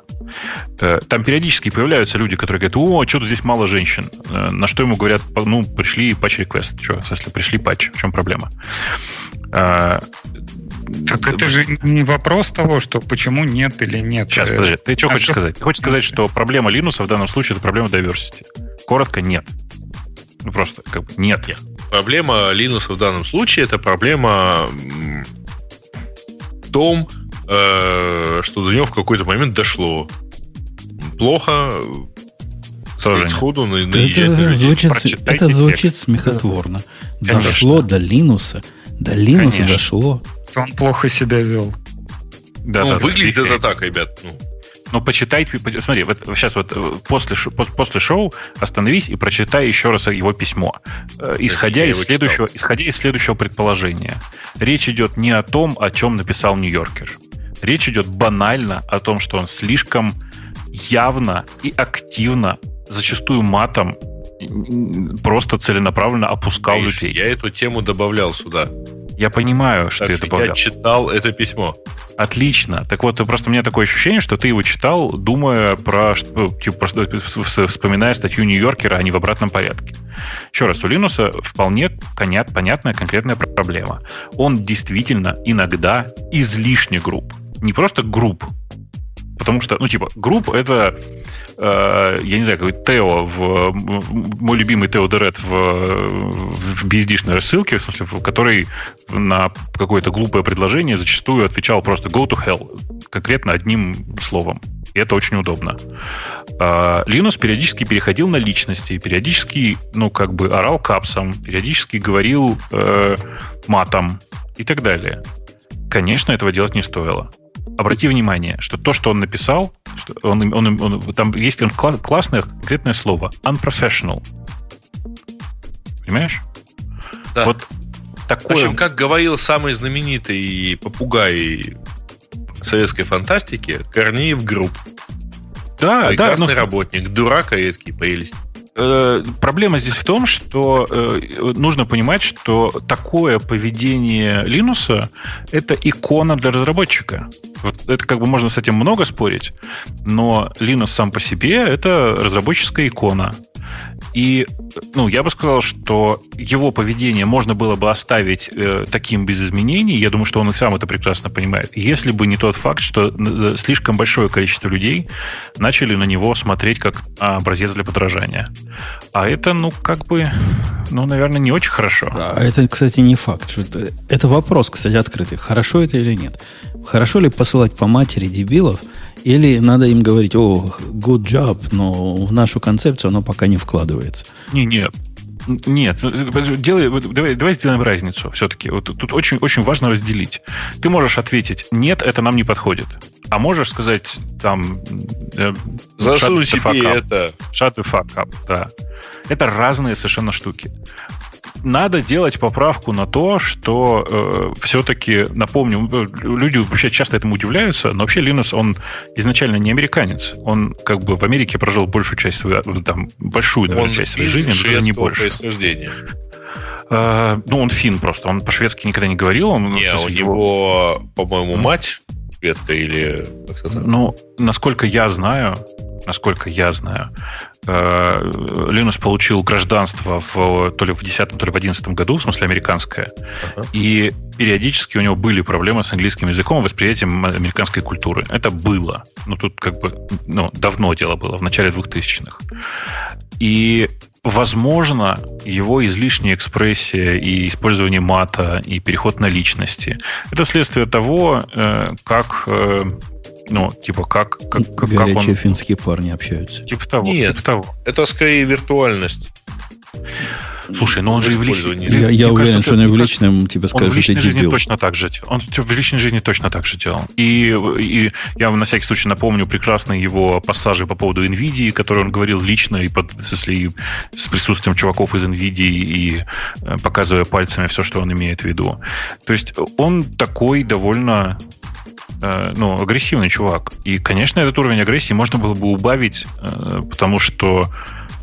[SPEAKER 3] Э, там периодически появляются люди, которые говорят, о, что-то здесь мало женщин. Э, на что ему говорят, ну, пришли патч-реквест. Что, если пришли патч, в чем проблема?
[SPEAKER 2] Э, так это же не вопрос того, что почему нет или нет.
[SPEAKER 3] Сейчас, подожди, ты что а хочешь что... сказать? Ты хочешь сказать, что проблема Linux в данном случае это проблема diversity? Коротко, нет. Ну, просто как бы нет. нет.
[SPEAKER 4] Проблема Linux в данном случае это проблема в том, э, что до него в какой-то момент дошло. Плохо,
[SPEAKER 1] тоже сходу на, на это, звучит, это звучит смехотворно. Конечно. Дошло до Линуса. До Линуса Конечно. дошло.
[SPEAKER 2] Он плохо себя вел.
[SPEAKER 4] Да, ну, да, выглядит да, это так, ребят. Ну.
[SPEAKER 3] Но почитай, смотри, вот сейчас вот э, после, после шоу остановись и прочитай еще раз его письмо, э, исходя из, следующего, исходя из следующего предположения. Речь идет не о том, о чем написал Нью-Йоркер. Речь идет банально о том, что он слишком явно и активно, зачастую матом, просто целенаправленно опускал Видишь, людей.
[SPEAKER 4] Я эту тему добавлял сюда.
[SPEAKER 3] Я понимаю, что так ты добавлял.
[SPEAKER 4] Я читал это письмо.
[SPEAKER 3] Отлично. Так вот, просто у меня такое ощущение, что ты его читал, думая про, ну, типа, вспоминая статью Нью-Йоркера, а не в обратном порядке. Еще раз, у Линуса вполне понятная конкретная проблема. Он действительно иногда излишне груб. Не просто груб, потому что, ну, типа, групп это Э, я не знаю, какой Тео, в, мой любимый Тео Дерет в, в BSD-шной рассылке, в смысле, в которой на какое-то глупое предложение зачастую отвечал просто go to hell, конкретно одним словом. И это очень удобно. Линус периодически переходил на личности, периодически, ну, как бы орал капсом, периодически говорил э, матом и так далее. Конечно, этого делать не стоило обрати внимание, что то, что он написал, что он, он, он, там есть он классное конкретное слово unprofessional. Понимаешь?
[SPEAKER 4] Да. Вот такое... В общем, как говорил самый знаменитый попугай советской фантастики, Корнеев груб. Да, Прекрасный да, но... работник, дурак и редкий прелесть.
[SPEAKER 3] Э, проблема здесь в том, что э, нужно понимать, что такое поведение Линуса это икона для разработчика. Это как бы можно с этим много спорить, но Линус сам по себе это разработческая икона. И, ну, я бы сказал, что его поведение можно было бы оставить э, таким без изменений. Я думаю, что он и сам это прекрасно понимает. Если бы не тот факт, что э, слишком большое количество людей начали на него смотреть как образец для подражания. А это, ну, как бы, ну, наверное, не очень хорошо.
[SPEAKER 1] А это, кстати, не факт. Что это, это вопрос, кстати, открытый. Хорошо это или нет? Хорошо ли посылать по матери дебилов – или надо им говорить, о, good job, но в нашу концепцию оно пока не вкладывается.
[SPEAKER 3] Не, нет. Нет, ну, делай, давай, давай сделаем разницу все-таки. Вот тут очень, очень важно разделить. Ты можешь ответить, нет, это нам не подходит. А можешь сказать, там...
[SPEAKER 4] Э, Засунь себе это.
[SPEAKER 3] Shut the fuck up, да. Это разные совершенно штуки надо делать поправку на то, что э, все-таки, напомню, э, люди вообще часто этому удивляются, но вообще Linux, он изначально не американец. Он как бы в Америке прожил большую часть своей, э, там, большую, наверное, он часть своей жизни, но даже не больше.
[SPEAKER 4] происхождения.
[SPEAKER 3] Э, ну, он фин просто, он по-шведски никогда не говорил. Он,
[SPEAKER 4] не, у него, по-моему, мать шведка или...
[SPEAKER 3] Ну, насколько я знаю, насколько я знаю, э, Линус получил гражданство в, то ли в 10 то ли в 11 году, в смысле американское. Uh-huh. И периодически у него были проблемы с английским языком и восприятием американской культуры. Это было. Ну, тут как бы ну, давно дело было, в начале 2000-х. И Возможно, его излишняя экспрессия и использование мата и переход на личности – это следствие того, э, как э, ну, типа, как, как, как,
[SPEAKER 1] Горячие как он... финские парни общаются.
[SPEAKER 3] Типа того.
[SPEAKER 4] Нет,
[SPEAKER 3] типа того.
[SPEAKER 4] это скорее виртуальность.
[SPEAKER 3] Слушай, но он же и в личной
[SPEAKER 1] Я, я уверен, кажется, что он и в личном тебе скажет,
[SPEAKER 3] Он в личной жизни точно так же Он в личной жизни точно так же делал. И, и я на всякий случай напомню прекрасные его пассажи по поводу NVIDIA, которые он говорил лично и под, если, с присутствием чуваков из NVIDIA и э, показывая пальцами все, что он имеет в виду. То есть он такой довольно ну, агрессивный чувак. И, конечно, этот уровень агрессии можно было бы убавить, э, потому что,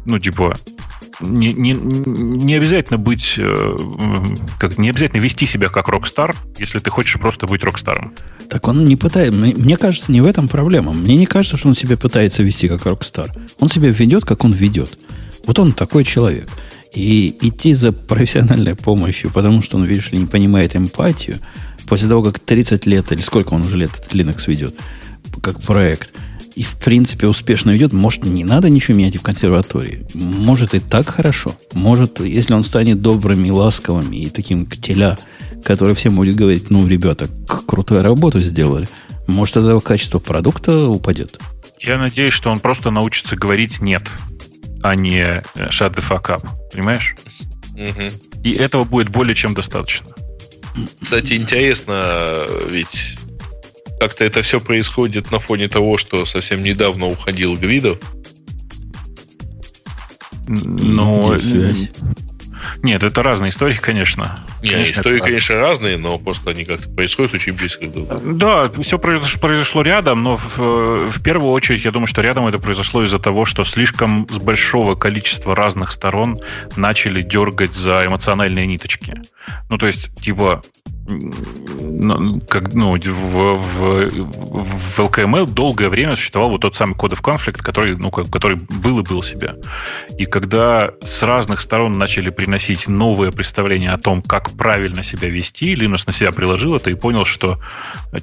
[SPEAKER 3] ну, типа, не, не, не обязательно быть, э, как, не обязательно вести себя как рок-стар, если ты хочешь просто быть рок-старом.
[SPEAKER 1] Так он не пытается, мне кажется, не в этом проблема. Мне не кажется, что он себя пытается вести как рок-стар. Он себя ведет, как он ведет. Вот он такой человек. И идти за профессиональной помощью, потому что он, видишь ли, не понимает эмпатию – после того, как 30 лет, или сколько он уже лет этот Linux ведет, как проект, и в принципе успешно ведет, может, не надо ничего менять в консерватории. Может, и так хорошо. Может, если он станет добрым и ласковым, и таким теля, который всем будет говорить, ну, ребята, крутую работу сделали, может, тогда качество продукта упадет.
[SPEAKER 3] Я надеюсь, что он просто научится говорить «нет», а не «shut the fuck up». Понимаешь? Угу. И этого будет более чем достаточно.
[SPEAKER 4] Кстати, интересно, ведь как-то это все происходит на фоне того, что совсем недавно уходил Гвидов.
[SPEAKER 3] Ну, связь. Нет, это разные истории, конечно.
[SPEAKER 4] Нет, конечно, истории, конечно, разные, но просто они как-то происходят очень близко друг
[SPEAKER 3] к Да, все произошло, произошло рядом, но в, в первую очередь я думаю, что рядом это произошло из-за того, что слишком с большого количества разных сторон начали дергать за эмоциональные ниточки. Ну, то есть, типа, ну, как, ну, в, в, в LKML долгое время существовал вот тот самый кодов конфликт, который, ну, который был и был себе. И когда с разных сторон начали приносить новые представления о том, как правильно себя вести, Linux на себя приложил это и понял, что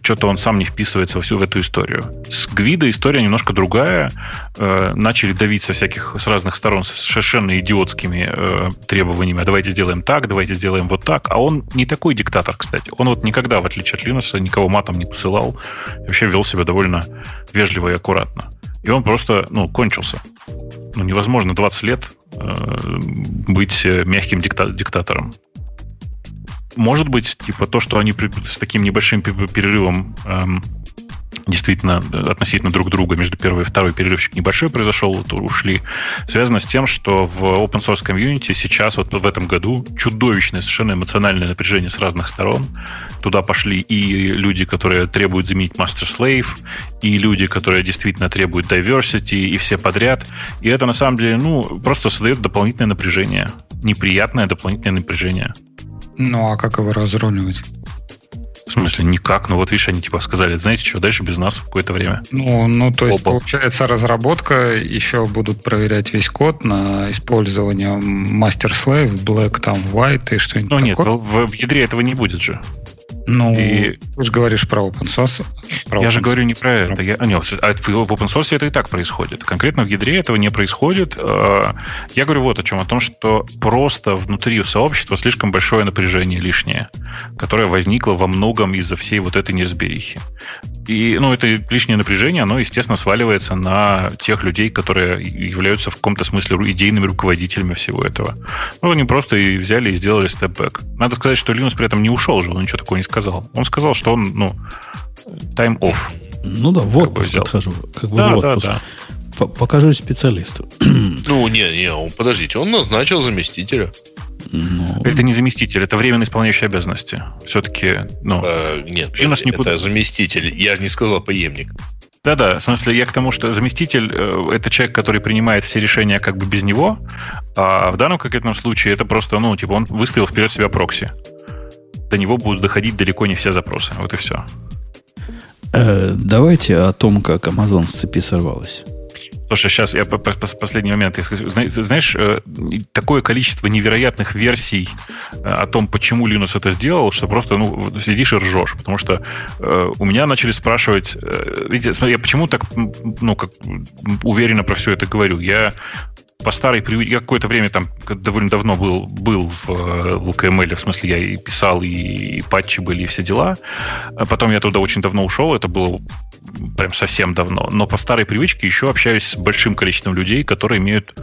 [SPEAKER 3] что-то он сам не вписывается во всю в эту историю. С Гвида история немножко другая. Э, начали давить со всяких, с разных сторон с совершенно идиотскими э, требованиями. А давайте сделаем так, давайте сделаем вот так. А он не такой диктатор, кстати кстати. Он вот никогда, в отличие от Линуса, никого матом не посылал. Вообще вел себя довольно вежливо и аккуратно. И он просто, ну, кончился. Ну, невозможно 20 лет э, быть мягким дикта- диктатором. Может быть, типа то, что они с таким небольшим перерывом эм, действительно относительно друг друга между первой и второй перерывчик небольшой произошел, вот ушли, связано с тем, что в open source комьюнити сейчас вот в этом году чудовищное совершенно эмоциональное напряжение с разных сторон. Туда пошли и люди, которые требуют заменить master slave, и люди, которые действительно требуют diversity, и все подряд. И это на самом деле, ну, просто создает дополнительное напряжение. Неприятное дополнительное напряжение.
[SPEAKER 2] Ну, а как его разруливать?
[SPEAKER 3] В смысле, никак. Ну вот видишь, они типа сказали, знаете что, дальше без нас в какое-то время.
[SPEAKER 2] Ну, ну то есть, получается, разработка еще будут проверять весь код на использование master slave, black, там, white и что-нибудь
[SPEAKER 3] Ну нет, в, в, в ядре этого не будет же.
[SPEAKER 2] Ну, и... ты же говоришь про open source.
[SPEAKER 3] Про
[SPEAKER 2] я
[SPEAKER 3] open же говорю не про это. Я, нет, а в open source это и так происходит. Конкретно в ядре этого не происходит. А, я говорю вот о чем. О том, что просто внутри сообщества слишком большое напряжение лишнее, которое возникло во многом из-за всей вот этой неразберихи. И, ну, это лишнее напряжение, оно, естественно, сваливается на тех людей, которые являются в каком-то смысле идейными руководителями всего этого. Ну, они просто и взяли и сделали степбэк. Надо сказать, что Linux при этом не ушел же, он ничего такого не сказал. Он сказал, что он, ну, time off.
[SPEAKER 1] Ну да, в отпуск как отхожу. Как бы да, в отпуск. Да, да. Покажу специалисту. *clears throat*
[SPEAKER 4] Ну, не, не, он, подождите, он назначил заместителя.
[SPEAKER 3] Ну... Это не заместитель, это временно исполняющий обязанности. Все-таки, ну...
[SPEAKER 4] А, нет, Linux это никуда... заместитель. Я не сказал преемник.
[SPEAKER 3] Да-да, в смысле, я к тому, что заместитель э, это человек, который принимает все решения как бы без него, а в данном конкретном случае это просто, ну, типа, он выставил вперед себя прокси. До него будут доходить далеко не все запросы. Вот и все.
[SPEAKER 1] Э, давайте о том, как Amazon с цепи сорвалась.
[SPEAKER 3] Слушай, сейчас я по, по, последний момент. Знаешь, э, такое количество невероятных версий э, о том, почему Linux это сделал, что просто ну, сидишь и ржешь. Потому что э, у меня начали спрашивать... Видите, смотри, я почему так ну, как, уверенно про все это говорю? Я по старой привычке, я какое-то время там довольно давно был, был в, в LKML, в смысле я и писал, и, и патчи были, и все дела. А потом я туда очень давно ушел, это было прям совсем давно. Но по старой привычке еще общаюсь с большим количеством людей, которые имеют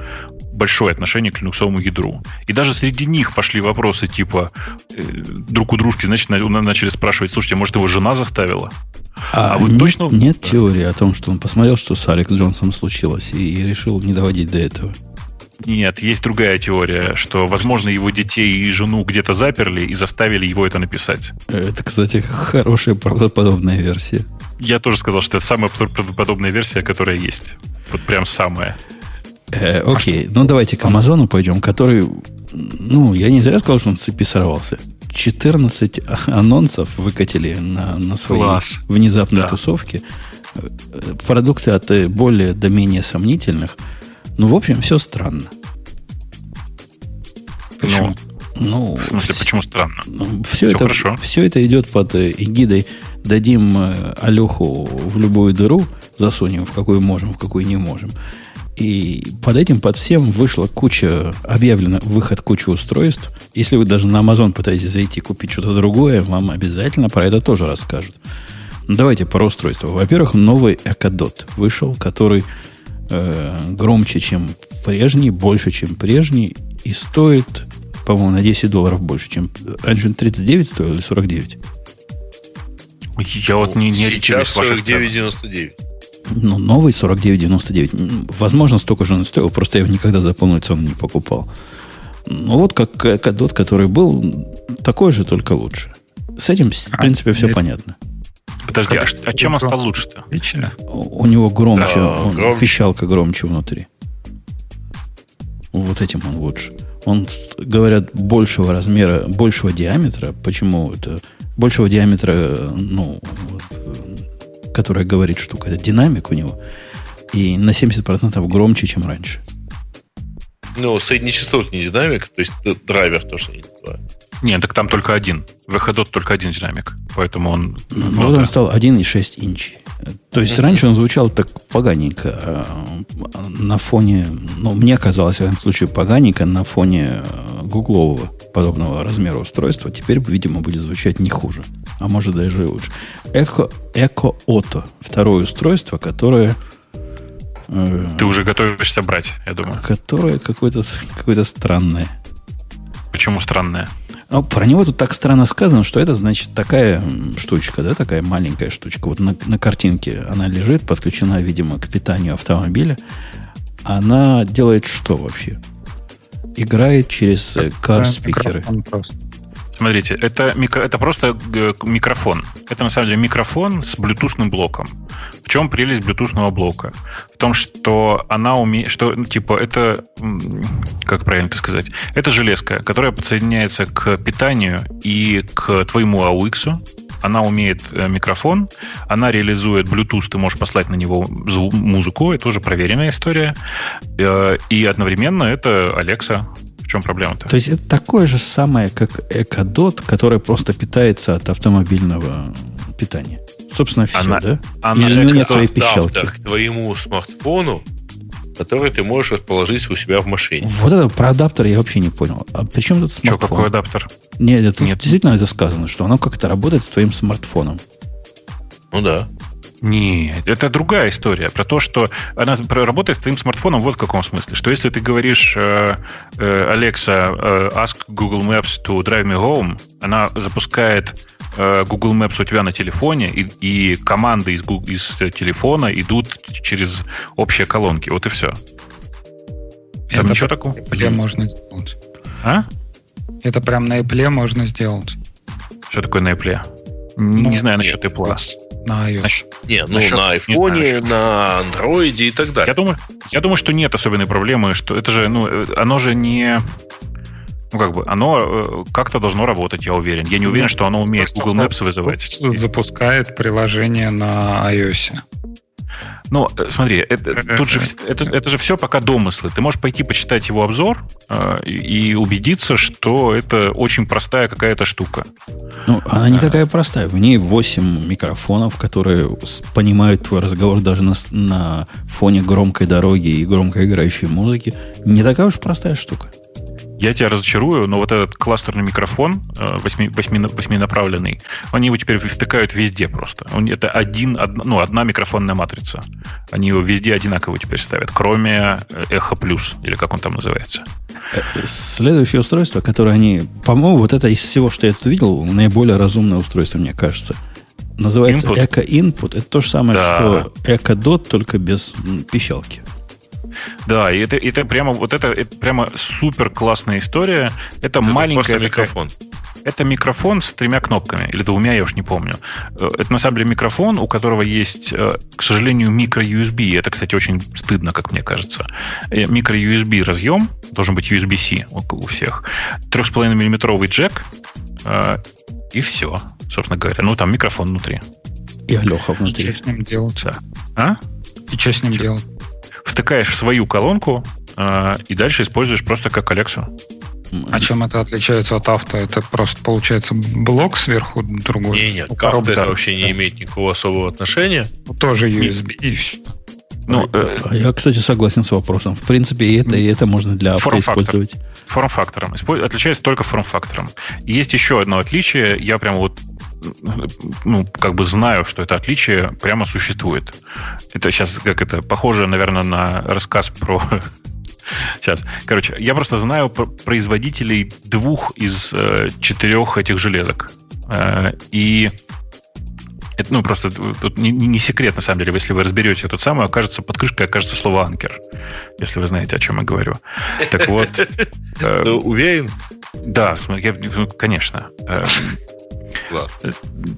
[SPEAKER 3] большое отношение к линуксовому ядру. И даже среди них пошли вопросы типа э, друг у дружки, значит, начали спрашивать, слушайте, может, его жена заставила?
[SPEAKER 1] А, а вот нет, точно... Нет теории о том, что он посмотрел, что с Алекс Джонсом случилось, и, и решил не доводить до этого.
[SPEAKER 3] Нет, есть другая теория, что, возможно, его детей и жену где-то заперли и заставили его это написать.
[SPEAKER 1] Это, кстати, хорошая правдоподобная версия.
[SPEAKER 3] Я тоже сказал, что это самая правдоподобная версия, которая есть. Вот прям самая.
[SPEAKER 1] Э, окей, ну давайте к Амазону пойдем, который, ну, я не зря сказал, что он цепи сорвался. 14 анонсов выкатили на, на своей Класс. внезапной да. тусовке. Э, продукты от более до менее сомнительных – ну, в общем, все странно.
[SPEAKER 3] Почему? Ну, в смысле, почему странно?
[SPEAKER 1] Ну, все, все, это, хорошо. все это идет под э, эгидой дадим э, Алеху в любую дыру, засунем в какую можем, в какую не можем. И под этим, под всем вышла куча, объявлена выход кучи устройств. Если вы даже на Amazon пытаетесь зайти купить что-то другое, вам обязательно про это тоже расскажут. Давайте про устройства. Во-первых, новый Echo вышел, который э, громче, чем прежний, больше, чем прежний, и стоит, по-моему, на 10 долларов больше, чем раньше 39 стоил или 49?
[SPEAKER 3] Я вот не, не
[SPEAKER 4] Сейчас 49,99.
[SPEAKER 1] Ну, новый 49,99. Возможно, столько же он стоил, просто я его никогда за полную цену не покупал. Ну, вот как Кадот, который был, такой же, только лучше. С этим, в а, принципе, все понятно.
[SPEAKER 3] Подожди, а, а чем он стал лучше-то?
[SPEAKER 1] Лично? У, у него громче, да, он, громче, пищалка громче внутри. Вот этим он лучше. Он, говорят, большего размера, большего диаметра. Почему это? Большего диаметра, ну, которая говорит штука, это динамик у него. И на 70% громче, чем раньше.
[SPEAKER 4] Ну, среднечастотный динамик, то есть драйвер тоже не называют.
[SPEAKER 3] Нет, так там только один. В Echodot только один динамик. Поэтому он...
[SPEAKER 1] Ну, ну вот да. он стал 1,6 инчи. То есть mm-hmm. раньше он звучал так поганенько. А, на фоне... Ну, мне казалось, в этом случае, поганенько на фоне э, гуглового подобного размера устройства. Теперь, видимо, будет звучать не хуже. А может даже и лучше. Echo, Echo Auto. Второе устройство, которое...
[SPEAKER 3] Э, Ты уже готовишься брать, я думаю.
[SPEAKER 1] Которое какое-то какое странное.
[SPEAKER 3] Почему странное?
[SPEAKER 1] Ну, про него тут так странно сказано, что это, значит, такая штучка, да, такая маленькая штучка. Вот на, на картинке она лежит, подключена, видимо, к питанию автомобиля. Она делает что вообще? Играет через кар-спикеры.
[SPEAKER 3] Смотрите, это, микро, это просто э, микрофон. Это на самом деле микрофон с блютусным блоком. В чем прелесть блютусного блока? В том, что она умеет, что, ну, типа, это, как правильно сказать, это железка, которая подсоединяется к питанию и к твоему AUX, она умеет э, микрофон, она реализует Bluetooth, ты можешь послать на него музыку, это уже проверенная история. Э, и одновременно это Alexa, В чем проблема-то?
[SPEAKER 1] То есть это такое же самое, как Экодот, который просто питается от автомобильного питания. Собственно, все,
[SPEAKER 3] Она-
[SPEAKER 1] да?
[SPEAKER 3] она
[SPEAKER 1] Или у него нет своей пищалки?
[SPEAKER 4] К твоему смартфону, который ты можешь расположить у себя в машине.
[SPEAKER 1] Вот это про адаптер я вообще не понял. А при чем тут
[SPEAKER 3] Что,
[SPEAKER 1] смартфон?
[SPEAKER 3] какой адаптер?
[SPEAKER 1] Нет, это
[SPEAKER 3] Нет.
[SPEAKER 1] действительно это сказано, что оно как-то работает с твоим смартфоном.
[SPEAKER 4] Ну да.
[SPEAKER 3] Нет, это другая история. Про то, что она работает с твоим смартфоном вот в каком смысле. Что если ты говоришь э, э, Alexa, э, ask Google Maps to drive me home, она запускает э, Google Maps у тебя на телефоне, и, и команды из, из телефона идут через общие колонки. Вот и все. Там
[SPEAKER 2] Это
[SPEAKER 3] ничего такого?
[SPEAKER 2] Apple можно сделать.
[SPEAKER 3] А?
[SPEAKER 2] Это прям на Apple можно сделать.
[SPEAKER 3] Что такое на Apple? Не,
[SPEAKER 2] Ну,
[SPEAKER 3] не знаю насчет Apple.
[SPEAKER 2] На iOS.
[SPEAKER 3] Насчет-
[SPEAKER 4] Не, ну
[SPEAKER 3] Насчет-
[SPEAKER 4] на
[SPEAKER 3] не
[SPEAKER 4] айфоне, на андроиде и так
[SPEAKER 3] Я
[SPEAKER 4] далее.
[SPEAKER 3] думаю, я думаю, что нет особенной проблемы, что это же, ну, э, оно же не, ну как бы, оно э, как-то должно работать, я уверен. Я не уверен, что оно умеет Google Maps вызывать.
[SPEAKER 2] Запускает приложение на iOS.
[SPEAKER 3] Ну, э, смотри, это,
[SPEAKER 2] Э,
[SPEAKER 3] тут же это, это же все пока домыслы. Ты можешь пойти почитать его обзор э, и убедиться, что это очень простая какая-то штука.
[SPEAKER 1] Ну, она не такая простая. В ней 8 микрофонов, которые понимают твой разговор даже на, на фоне громкой дороги и громко играющей музыки. Не такая уж простая штука.
[SPEAKER 3] Я тебя разочарую, но вот этот кластерный микрофон, э, восьми, восьми- восьминаправленный, они его теперь втыкают везде просто. Это один, одна, ну, одна микрофонная матрица. Они его везде одинаково теперь ставят, кроме э, Эхо Плюс, или как он там называется.
[SPEAKER 1] Э, Следующее устройство, которое они... По-моему, вот это из всего, что я тут видел, наиболее разумное устройство, мне кажется. Называется
[SPEAKER 3] Input?
[SPEAKER 1] Input. Это то же самое,
[SPEAKER 3] Да.
[SPEAKER 1] что Dot, только без пищалки.
[SPEAKER 3] Да, и это, это прямо вот это, это прямо супер классная история. Это,
[SPEAKER 4] Это
[SPEAKER 3] маленькая
[SPEAKER 4] микрофон.
[SPEAKER 3] Это микрофон с тремя кнопками, или двумя, я уж не помню. Э, Это на самом деле микрофон, у которого есть, э, к сожалению, микро-USB. Это, кстати, очень стыдно, как мне кажется. Э, Микро-USB разъем, должен быть USB-C у всех. 3,5 миллиметровый джек, и все, собственно говоря. Ну, там микрофон внутри.
[SPEAKER 1] И Алеха
[SPEAKER 2] И
[SPEAKER 1] внутри.
[SPEAKER 2] что с ним делать?
[SPEAKER 3] А?
[SPEAKER 2] И что с ним делать?
[SPEAKER 3] Втыкаешь в свою колонку, э, и дальше используешь просто как Алексу.
[SPEAKER 2] А чем это отличается от авто? Это просто получается блок сверху другой?
[SPEAKER 4] Не, нет,
[SPEAKER 2] Ну,
[SPEAKER 4] к авто
[SPEAKER 2] коробка,
[SPEAKER 4] это вообще не имеет никакого особого отношения.
[SPEAKER 2] ну, Тоже USB и все.
[SPEAKER 3] Ну, э,
[SPEAKER 1] А я, кстати, согласен с вопросом. В принципе, и это, и это можно для авто использовать.
[SPEAKER 3] форм-фактором. Отличается только форм-фактором. Есть еще одно отличие. Я прямо вот ну, как бы знаю, что это отличие прямо существует. Это сейчас как это похоже, наверное, на рассказ про *laughs* Сейчас. Короче, я просто знаю про- производителей двух из э, четырех этих железок. Э, и это, ну, просто тут не, не секрет, на самом деле. Если вы разберете эту самую, окажется, под крышкой окажется слово «анкер», если вы знаете, о чем я говорю. Так вот, *laughs* э,
[SPEAKER 4] уверен?
[SPEAKER 3] да, ну, конечно. Э,
[SPEAKER 4] Ладно.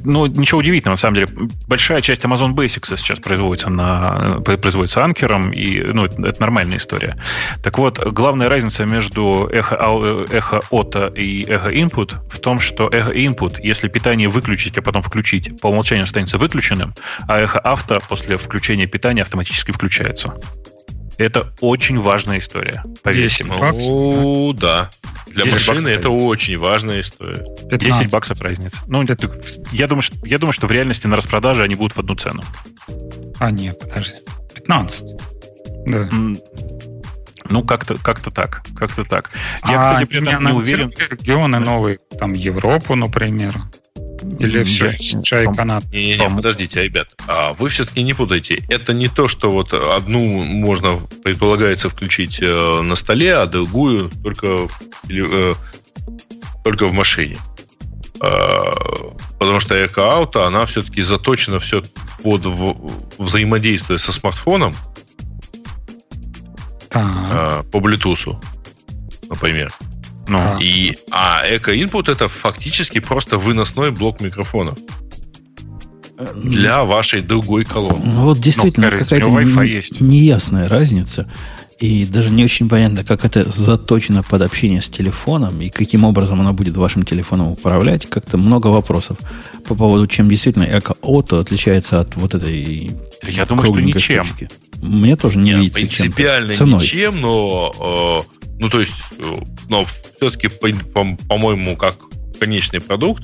[SPEAKER 3] Ну, ничего удивительного, на самом деле. Большая часть Amazon Basics сейчас производится, на, э, производится анкером, и ну, это, это нормальная история. Так вот, главная разница между Echo, Au- Echo Auto и Echo Input в том, что Echo Input, если питание выключить, а потом включить, по умолчанию останется выключенным, а Echo Auto после включения питания автоматически включается. Это очень важная история. Поверьте.
[SPEAKER 2] 10
[SPEAKER 3] мне.
[SPEAKER 2] баксов.
[SPEAKER 4] Ну, да. Для
[SPEAKER 3] 10
[SPEAKER 4] машины
[SPEAKER 3] баксов
[SPEAKER 4] это
[SPEAKER 3] разница.
[SPEAKER 4] очень важная история.
[SPEAKER 3] 10
[SPEAKER 2] 15.
[SPEAKER 3] баксов разница. Ну, это- я, думаю, что, я думаю, что в реальности на распродаже они будут в одну цену.
[SPEAKER 2] А, нет, подожди. 15. Да.
[SPEAKER 3] М, Ну, как-то как так. Как-то так. Я,
[SPEAKER 2] а
[SPEAKER 3] кстати, при этом не уверен.
[SPEAKER 2] регионы новые, там Европу, например. Или все,
[SPEAKER 3] Я-
[SPEAKER 2] чай канат.
[SPEAKER 4] Не-не-не,
[SPEAKER 3] По-моему.
[SPEAKER 4] подождите, ребят. А вы все-таки не путайте. Это не то, что вот одну можно, предполагается, включить э, на столе, а другую только, в теле- э, только в машине. А, потому что эко-ауто, она все-таки заточена все под взаимодействие со смартфоном
[SPEAKER 2] Так.
[SPEAKER 4] а, по Bluetooth, например.
[SPEAKER 3] Ну,
[SPEAKER 2] А.
[SPEAKER 4] И, а эко-инпут это фактически просто выносной блок микрофона для вашей другой колонки.
[SPEAKER 1] Ну, вот действительно
[SPEAKER 3] Ну, какая
[SPEAKER 1] какая-то не- неясная разница. И даже не очень понятно, как это заточено под общение с телефоном и каким образом оно будет вашим телефоном управлять. Как-то много вопросов по поводу, чем действительно Эко Auto отличается от вот этой
[SPEAKER 3] я думаю, что ничем.
[SPEAKER 1] штучки. Мне тоже не
[SPEAKER 4] Нет,
[SPEAKER 1] видится чем-то.
[SPEAKER 4] принципиально
[SPEAKER 1] Ценой.
[SPEAKER 4] ничем, но э, Ну, то есть, э, но все-таки, по-моему, как конечный продукт,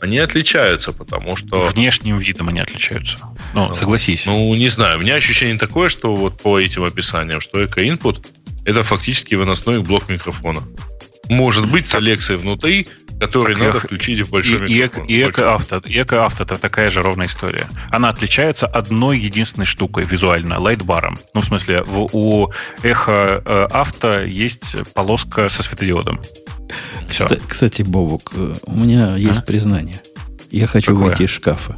[SPEAKER 4] они отличаются, потому что...
[SPEAKER 3] Внешним видом они отличаются. Ну, согласись.
[SPEAKER 4] Ну, не знаю. У меня ощущение такое, что вот по этим описаниям, что эко-инпут это фактически выносной блок микрофона. Может быть, с Алексой внутри, который так надо я... включить в большой
[SPEAKER 3] и, микрофон. И, эко-авто, и это такая же ровная история. Она отличается одной единственной штукой визуально, лайтбаром. Ну, в смысле, в, у эхо э, авто есть полоска со светодиодом.
[SPEAKER 1] Все. Кстати, Бобук, э, у меня есть а? признание. Я хочу Какое? выйти из шкафа.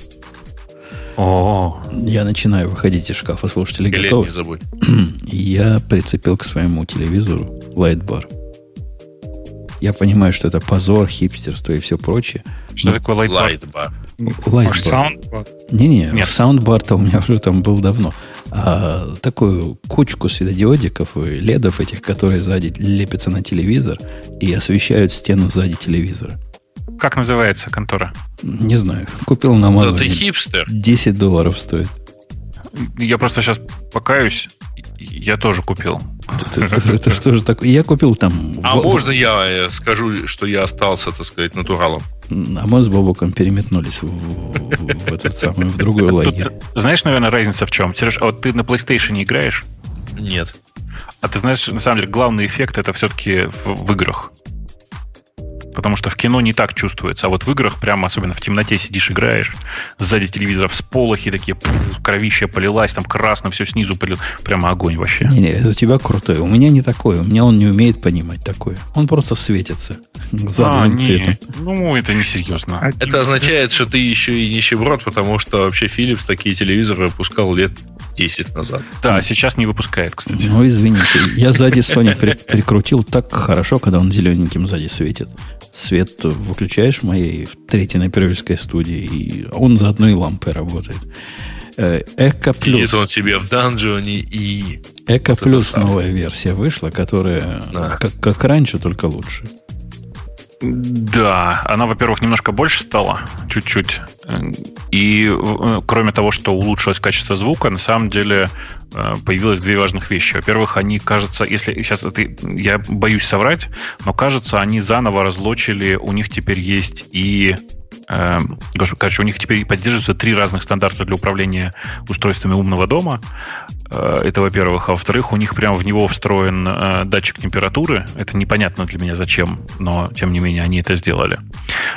[SPEAKER 3] О,
[SPEAKER 1] я начинаю выходить из шкафа. Слушатели Билет готовы?
[SPEAKER 4] не забудь. *clears throat*
[SPEAKER 1] Я прицепил к своему телевизору lightbar. Я понимаю, что это позор, хипстерство и все прочее.
[SPEAKER 3] Что такое lightbar?
[SPEAKER 1] Lightbar. Не-не, Нет. саундбар-то у меня уже там был давно. А такую кучку светодиодиков и ледов этих, которые сзади лепятся на телевизор и освещают стену сзади телевизора.
[SPEAKER 3] Как называется контора?
[SPEAKER 1] Не знаю. Купил на Амазоне.
[SPEAKER 4] ты хипстер.
[SPEAKER 1] 10 долларов стоит.
[SPEAKER 3] Я просто сейчас покаюсь. Я тоже купил.
[SPEAKER 1] Это, что же такое? Я купил там...
[SPEAKER 4] А можно я э, скажу, что я остался, так сказать, натуралом?
[SPEAKER 1] А мы с Бобоком переметнулись в, этот самый, в другой лагерь.
[SPEAKER 3] Знаешь, наверное, разница в чем? Сереж, а вот ты на PlayStation играешь?
[SPEAKER 4] Нет.
[SPEAKER 3] А ты знаешь, на самом деле, главный эффект это все-таки в, в играх потому что в кино не так чувствуется. А вот в играх прямо, особенно в темноте сидишь, играешь, сзади телевизора всполохи такие, пфф, кровища полилась, там красно все снизу полил. Прямо огонь вообще.
[SPEAKER 1] Не-не, у тебя крутой. У меня не такое. У меня он не умеет понимать такое. Он просто светится
[SPEAKER 3] а, не. Ну, это не серьезно.
[SPEAKER 4] А это означает, что ты еще и нищеброд, потому что вообще Philips такие телевизоры выпускал лет 10 назад.
[SPEAKER 3] Да, сейчас не выпускает, кстати.
[SPEAKER 1] Ну, извините. Я сзади Sony при- прикрутил так хорошо, когда он зелененьким сзади светит свет выключаешь в моей в третьей напервельской студии, и он за одной лампой работает.
[SPEAKER 4] Э, Эко плюс. Сидит он себе в данжоне и...
[SPEAKER 1] Эко плюс новая версия вышла, которая да. как, как раньше, только лучше.
[SPEAKER 3] Да, она, во-первых, немножко больше стала, чуть-чуть. И э, кроме того, что улучшилось качество звука, на самом деле э, появилось две важных вещи. Во-первых, они, кажется, если сейчас это, я боюсь соврать, но кажется, они заново разлочили, у них теперь есть и короче, у них теперь поддерживаются три разных стандарта для управления устройствами умного дома. Э, это, во-первых. А во-вторых, у них прямо в него встроен э, датчик температуры. Это непонятно для меня зачем, но, тем не менее, они это сделали.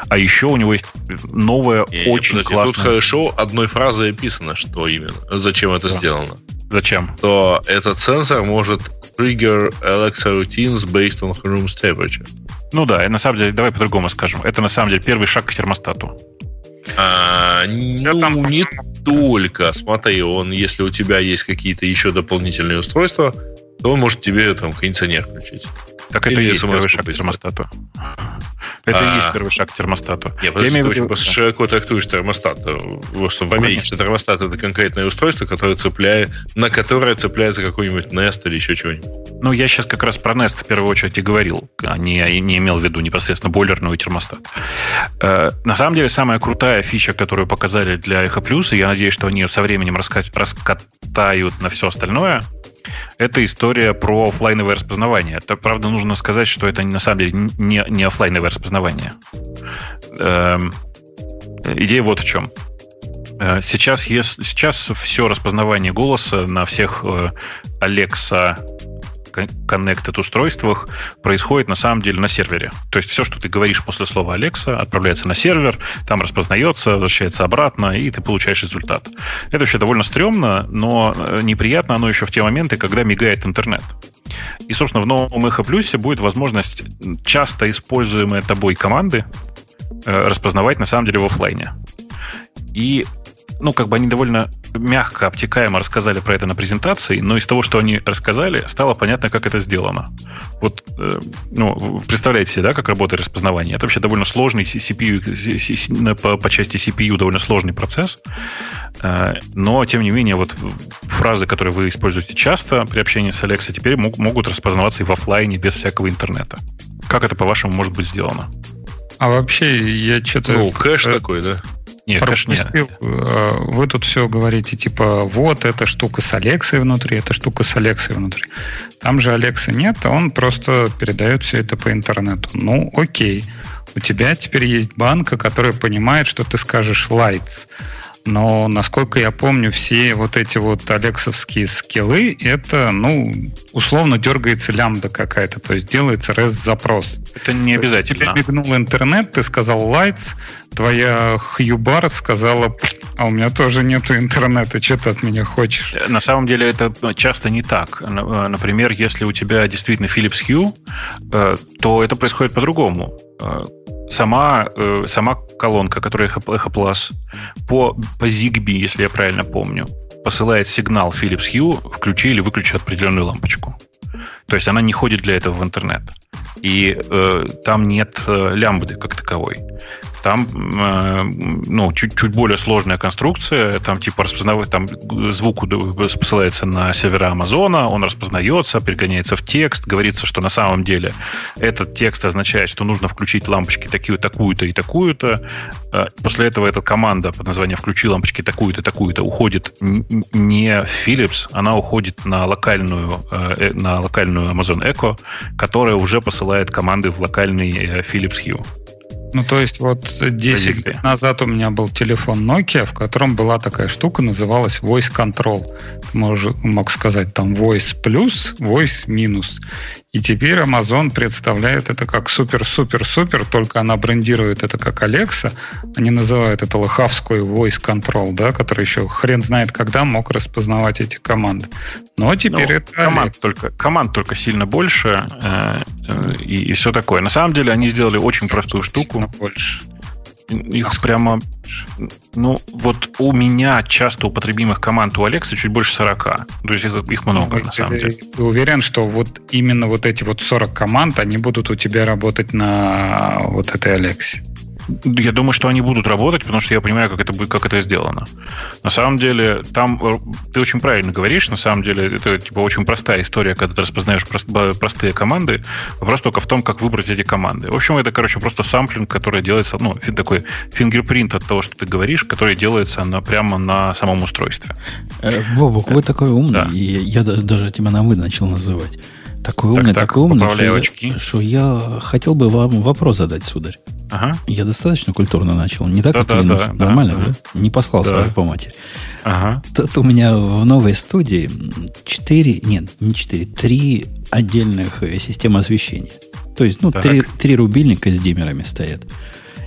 [SPEAKER 3] А еще у него есть новое, не, очень не, классное...
[SPEAKER 4] Тут хорошо одной фразой описано, что именно, зачем это да. сделано.
[SPEAKER 3] Зачем?
[SPEAKER 4] То этот сенсор может trigger Alexa routines based on room's temperature.
[SPEAKER 3] Ну да, и на самом деле, давай по-другому скажем. Это на самом деле первый шаг к термостату.
[SPEAKER 4] А, ну, там... не только. Смотри, он, если у тебя есть какие-то еще дополнительные устройства, то он может тебе там кондиционер включить.
[SPEAKER 3] Так это и есть первый шаг к термостату. Это и есть а. первый шаг к термостату.
[SPEAKER 4] Нет, я виду... очень широко трактуешь термостат. В Америке термостат это конкретное устройство, которое цепляет, на которое цепляется какой-нибудь Nest или еще чего-нибудь.
[SPEAKER 3] Ну, я сейчас как раз про Nest в первую очередь и говорил, а не, не имел в виду непосредственно бойлерную термостат. Э, на самом деле, самая крутая фича, которую показали для Echo Plus, и я надеюсь, что они ее со временем раскатают на все остальное, это история про офлайновое распознавание. Это, правда, нужно сказать, что это на самом деле не, не офлайновое распознавание. Эм, идея вот в чем. Э, сейчас, сейчас все распознавание голоса на всех э, Alexa connected устройствах происходит на самом деле на сервере. То есть все, что ты говоришь после слова Alexa, отправляется на сервер, там распознается, возвращается обратно, и ты получаешь результат. Это вообще довольно стрёмно, но э, неприятно оно еще в те моменты, когда мигает интернет. И, собственно, в новом Echo Plus будет возможность часто используемые тобой команды э, распознавать на самом деле в офлайне. И ну, как бы они довольно мягко, обтекаемо рассказали про это на презентации, но из того, что они рассказали, стало понятно, как это сделано. Вот, э, ну, представляете себе, да, как работает распознавание? Это вообще довольно сложный CPU, по, по части CPU довольно сложный процесс, э, но, тем не менее, вот фразы, которые вы используете часто при общении с Alexa, теперь мог, могут распознаваться и в офлайне без всякого интернета. Как это, по-вашему, может быть сделано?
[SPEAKER 2] А вообще, я что-то...
[SPEAKER 4] Ну, кэш э, такой, да?
[SPEAKER 2] Нет, пропустил. Конечно, нет. Э, вы тут все говорите, типа, вот эта штука с Алексой внутри, эта штука с Алексой внутри. Там же Алекса нет, а он просто передает все это по интернету. Ну, окей. У тебя теперь есть банка, которая понимает, что ты скажешь lights но, насколько я помню, все вот эти вот алексовские скиллы, это, ну, условно дергается лямбда какая-то, то есть делается REST-запрос.
[SPEAKER 3] Это не обязательно.
[SPEAKER 2] Тебе мигнул интернет, ты сказал lights, твоя Хьюбар сказала, а у меня тоже нету интернета, что ты от меня хочешь?
[SPEAKER 3] На самом деле это часто не так. Например, если у тебя действительно Philips Hue, э, то это происходит по-другому э, сама, э, сама колонка, которая Echo, Plus, по, по ZigBee, если я правильно помню, посылает сигнал Philips Hue, включи или выключи определенную лампочку. То есть она не ходит для этого в интернет. И э, там нет э, лямбды как таковой. Там э, ну, чуть, чуть более сложная конструкция. Там типа распознавать, там звук посылается на сервера Амазона, он распознается, перегоняется в текст, говорится, что на самом деле этот текст означает, что нужно включить лампочки такую, такую-то и такую-то. Э, после этого эта команда под названием «включи лампочки такую-то, такую-то» уходит не в Philips, она уходит на локальную, э, на локальную Amazon Echo, которая уже посылает команды в локальный Philips Hue.
[SPEAKER 2] Ну, то есть вот 10 лет назад у меня был телефон Nokia, в котором была такая штука, называлась Voice Control. Ты мож, мог сказать там Voice плюс, Voice минус. И теперь Amazon представляет это как супер-супер-супер, только она брендирует это как Alexa. Они называют это лохавскую voice control, да, который еще хрен знает когда мог распознавать эти команды. Но теперь ну, это
[SPEAKER 3] команд только, команд только сильно больше э, э, и, и все такое. На самом деле они сделали очень простую штуку. Больше. Их прямо... Ну, вот у меня часто употребимых команд у Алекса чуть больше 40. То есть их, их много, ну, на самом деле.
[SPEAKER 2] Ты уверен, что вот именно вот эти вот 40 команд, они будут у тебя работать на вот этой Алексе?
[SPEAKER 3] Я думаю, что они будут работать, потому что я понимаю, как это будет, как это сделано. На самом деле, там э, ты очень правильно говоришь. На самом деле, это типа очень простая история, когда ты распознаешь прост, простые команды. Вопрос только в том, как выбрать эти команды. В общем, это, короче, просто самплинг, который делается, ну, такой фингерпринт от того, что ты говоришь, который делается на, прямо на самом устройстве.
[SPEAKER 1] Э, Вовок, вы такой умный, да. и я даже тебя на вы начал называть. Такой умный, так, такой умный, что я, что я хотел бы вам вопрос задать, сударь. Ага. Я достаточно культурно начал. Не так, да, как да, да, Нормально, да, да? Не послал да. сразу по матери. Ага. Тут у меня в новой студии 4, нет, не 4, 3 отдельных э, системы освещения. То есть, ну, три, три рубильника с диммерами стоят.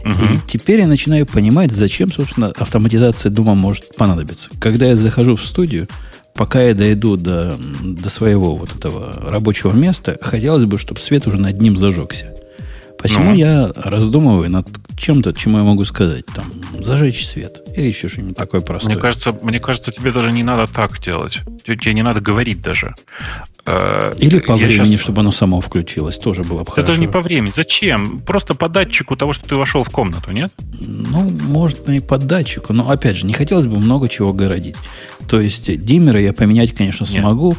[SPEAKER 1] Угу. И теперь я начинаю понимать, зачем, собственно, автоматизация дома может понадобиться. Когда я захожу в студию, пока я дойду до, до своего вот этого рабочего места, хотелось бы, чтобы свет уже над ним зажегся. Посему ну. я раздумываю над чем-то, чему я могу сказать. Там, зажечь свет. Или еще что-нибудь такое простое.
[SPEAKER 3] Мне кажется, мне кажется, тебе даже не надо так делать. Тебе не надо говорить даже.
[SPEAKER 1] Э, Или по я времени, сейчас... чтобы оно само включилось. Тоже было бы Это
[SPEAKER 3] хорошо. даже не по времени. Зачем? Просто по датчику того, что ты вошел в комнату, нет?
[SPEAKER 1] Ну, может, и по датчику. Но, опять же, не хотелось бы много чего городить. То есть, диммеры я поменять, конечно, нет. смогу.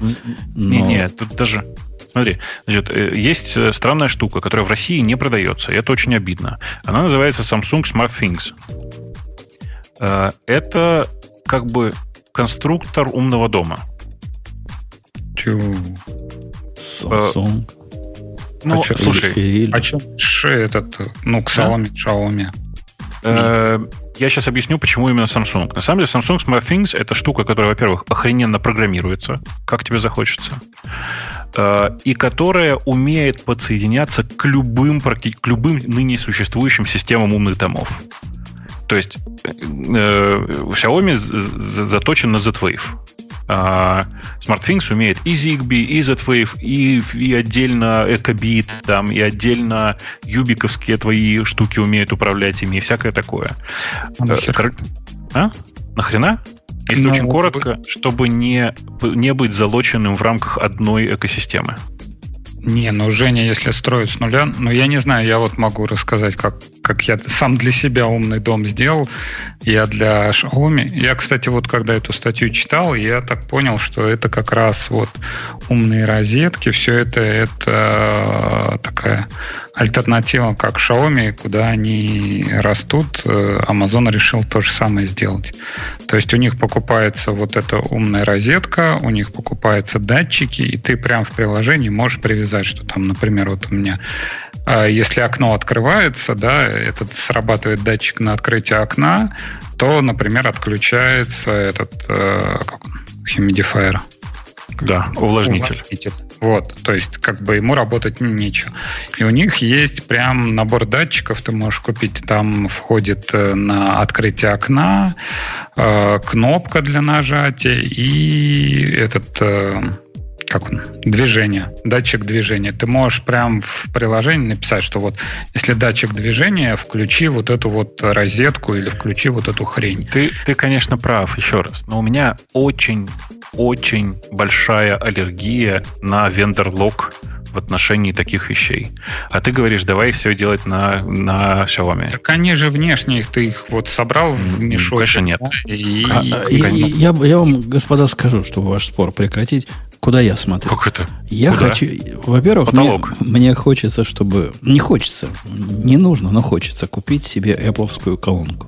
[SPEAKER 3] Но... Нет, нет, тут даже... Смотри, значит, э, есть э, странная штука, которая в России не продается, и это очень обидно. Она называется Samsung Smart Things. Э, это как бы конструктор умного дома.
[SPEAKER 2] Чего?
[SPEAKER 1] Samsung.
[SPEAKER 2] Ну, а чё, слушай, или, а чем этот, ну, к Xiaomi, Xiaomi?
[SPEAKER 3] Я сейчас объясню, почему именно Samsung. На самом деле, Samsung Smart Things это штука, которая, во-первых, охрененно программируется, как тебе захочется. Э, и которая умеет подсоединяться к любым, к любым ныне существующим системам умных домов. То есть э, Xiaomi заточен на Z-Wave. А SmartThings умеет и Zigbee, и Z-Wave, и, и отдельно EcoBit, там, и отдельно юбиковские твои штуки умеют управлять ими, и всякое такое. А? Нахер? А? Нахрена? Если ну, очень коротко, чтобы не, не быть залоченным в рамках одной экосистемы.
[SPEAKER 2] Не, ну Женя, если строит с нуля, ну я не знаю, я вот могу рассказать, как, как я сам для себя умный дом сделал, я для Xiaomi. Я, кстати, вот когда эту статью читал, я так понял, что это как раз вот умные розетки, все это, это такая альтернатива, как Xiaomi, куда они растут. Amazon решил то же самое сделать. То есть у них покупается вот эта умная розетка, у них покупаются датчики, и ты прям в приложении можешь привязать, что там, например, вот у меня а если окно открывается, да, этот срабатывает датчик на открытие окна, то, например, отключается этот э, как он, humidifier.
[SPEAKER 3] Да, увлажнитель. увлажнитель.
[SPEAKER 2] Вот, то есть как бы ему работать нечего. И у них есть прям набор датчиков, ты можешь купить, там входит э, на открытие окна, э, кнопка для нажатия и этот э, как он, движение, датчик движения. Ты можешь прям в приложении написать, что вот если датчик движения, включи вот эту вот розетку или включи вот эту хрень.
[SPEAKER 3] Ты, ты конечно, прав, еще раз. Но у меня очень, очень большая аллергия на вендор-лог в отношении таких вещей. А ты говоришь, давай все делать на, на Xiaomi.
[SPEAKER 2] Так они же внешне, ты их вот собрал в мешок.
[SPEAKER 3] Конечно, нет.
[SPEAKER 1] И, а, и, и, я, я вам, господа, скажу, чтобы ваш спор прекратить. Куда я смотрю?
[SPEAKER 3] Как это?
[SPEAKER 1] Я Куда? хочу... Во-первых, мне, мне хочется, чтобы... Не хочется, не нужно, но хочется купить себе Apple колонку.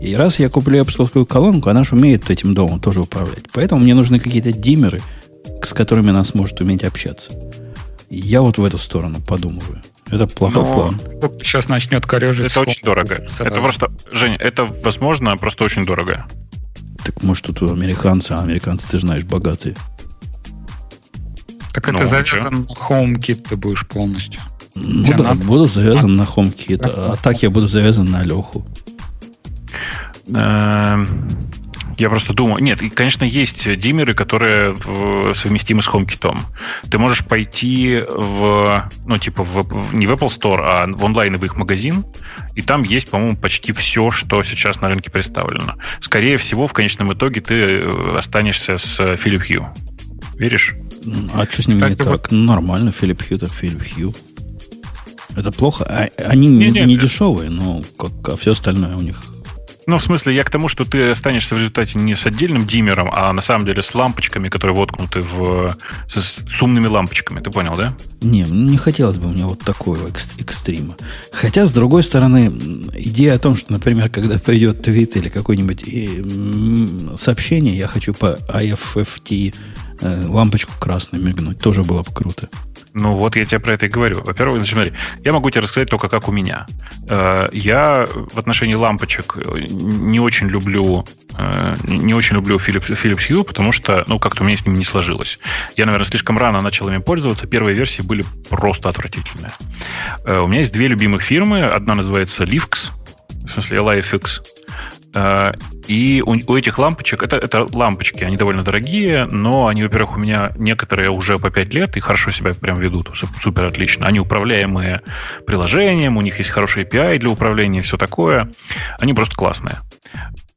[SPEAKER 1] И раз я куплю Apple колонку, она же умеет этим домом тоже управлять. Поэтому мне нужны какие-то диммеры, с которыми она сможет уметь общаться. я вот в эту сторону подумываю. Это плохой Но план.
[SPEAKER 2] Сейчас начнет корежить.
[SPEAKER 3] Это очень дорого. Это просто, Женя, это возможно, просто очень дорого.
[SPEAKER 1] Так может тут американцы, а американцы, ты знаешь, богатые.
[SPEAKER 2] Так ну, это завязан на HomeKit ты будешь полностью.
[SPEAKER 1] Ну да, буду завязан на HomeKit, а, а так я буду завязан на Леху.
[SPEAKER 3] Эм, я просто думаю... Нет, и, конечно, есть диммеры, которые совместимы с HomeKit. Ты можешь пойти в... Ну, типа, в, не в Apple Store, а в онлайновый их магазин, и там есть, по-моему, почти все, что сейчас на рынке представлено. Скорее всего, в конечном итоге ты э, останешься с Philip Hue. Веришь?
[SPEAKER 1] А что с ними Кстати, не вот... так? Ну, нормально, Филипп Хью так Филипп Хью. Это плохо. А, они не, не, не дешевые, но как, а все остальное у них
[SPEAKER 3] ну, в смысле, я к тому, что ты останешься в результате не с отдельным диммером, а на самом деле с лампочками, которые воткнуты в... с, с умными лампочками. Ты понял, да?
[SPEAKER 1] Не, не хотелось бы мне вот такого экстрима. Хотя, с другой стороны, идея о том, что, например, когда придет твит или какое-нибудь сообщение, я хочу по IFFT э, лампочку красную мигнуть, тоже было бы круто.
[SPEAKER 3] Ну вот я тебе про это и говорю. Во-первых, значит, смотри, я могу тебе рассказать только как у меня. Э, я в отношении лампочек не очень люблю э, не очень люблю Philips, Philips Hue, потому что, ну, как-то у меня с ними не сложилось. Я, наверное, слишком рано начал ими пользоваться. Первые версии были просто отвратительные. Э, у меня есть две любимых фирмы. Одна называется Livx, в смысле LifeX. Э, и у, у этих лампочек, это, это лампочки, они довольно дорогие, но они, во-первых, у меня некоторые уже по 5 лет и хорошо себя прям ведут, супер отлично. Они управляемые приложением, у них есть хороший API для управления все такое. Они просто классные.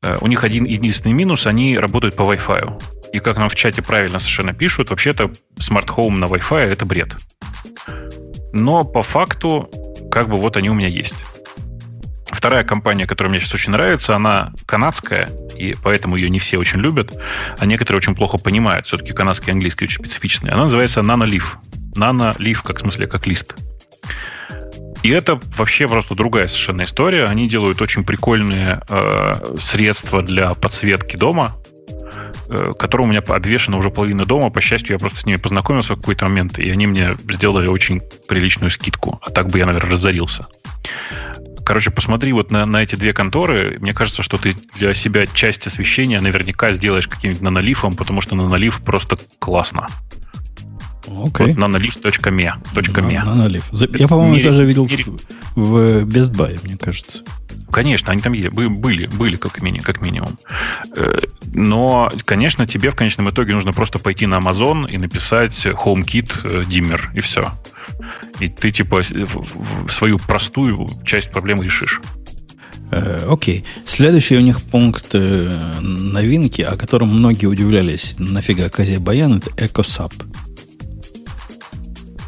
[SPEAKER 3] Э, у них один единственный минус, они работают по Wi-Fi. И как нам в чате правильно совершенно пишут, вообще-то smart home на Wi-Fi это бред. Но по факту, как бы вот они у меня есть. Вторая компания, которая мне сейчас очень нравится, она канадская, и поэтому ее не все очень любят, а некоторые очень плохо понимают. Все-таки канадский английский очень специфичный. Она называется NanoLeaf. NanoLeaf, как в смысле, как лист. И это вообще просто другая совершенно история. Они делают очень прикольные э, средства для подсветки дома, э, которые у меня обвешаны уже половина дома. По счастью, я просто с ними познакомился в какой-то момент, и они мне сделали очень приличную скидку. А так бы я, наверное, разорился. Короче, посмотри вот на, на эти две конторы. Мне кажется, что ты для себя часть освещения наверняка сделаешь каким-нибудь нанолифом, потому что нанолиф просто классно.
[SPEAKER 1] Okay.
[SPEAKER 3] Вот nanolif.me. .me.
[SPEAKER 1] Нанолиф. Я, по-моему, Мире, даже видел мире... в, в Best Buy, мне кажется.
[SPEAKER 3] Конечно, они там были, были как, мини, как минимум. Э, но, конечно, тебе в конечном итоге нужно просто пойти на Amazon и написать HomeKit э, dimmer, и все. И ты, типа, свою простую часть проблемы решишь.
[SPEAKER 1] Э, окей. Следующий у них пункт новинки, о котором многие удивлялись, нафига Козе Баян, это EcoSub.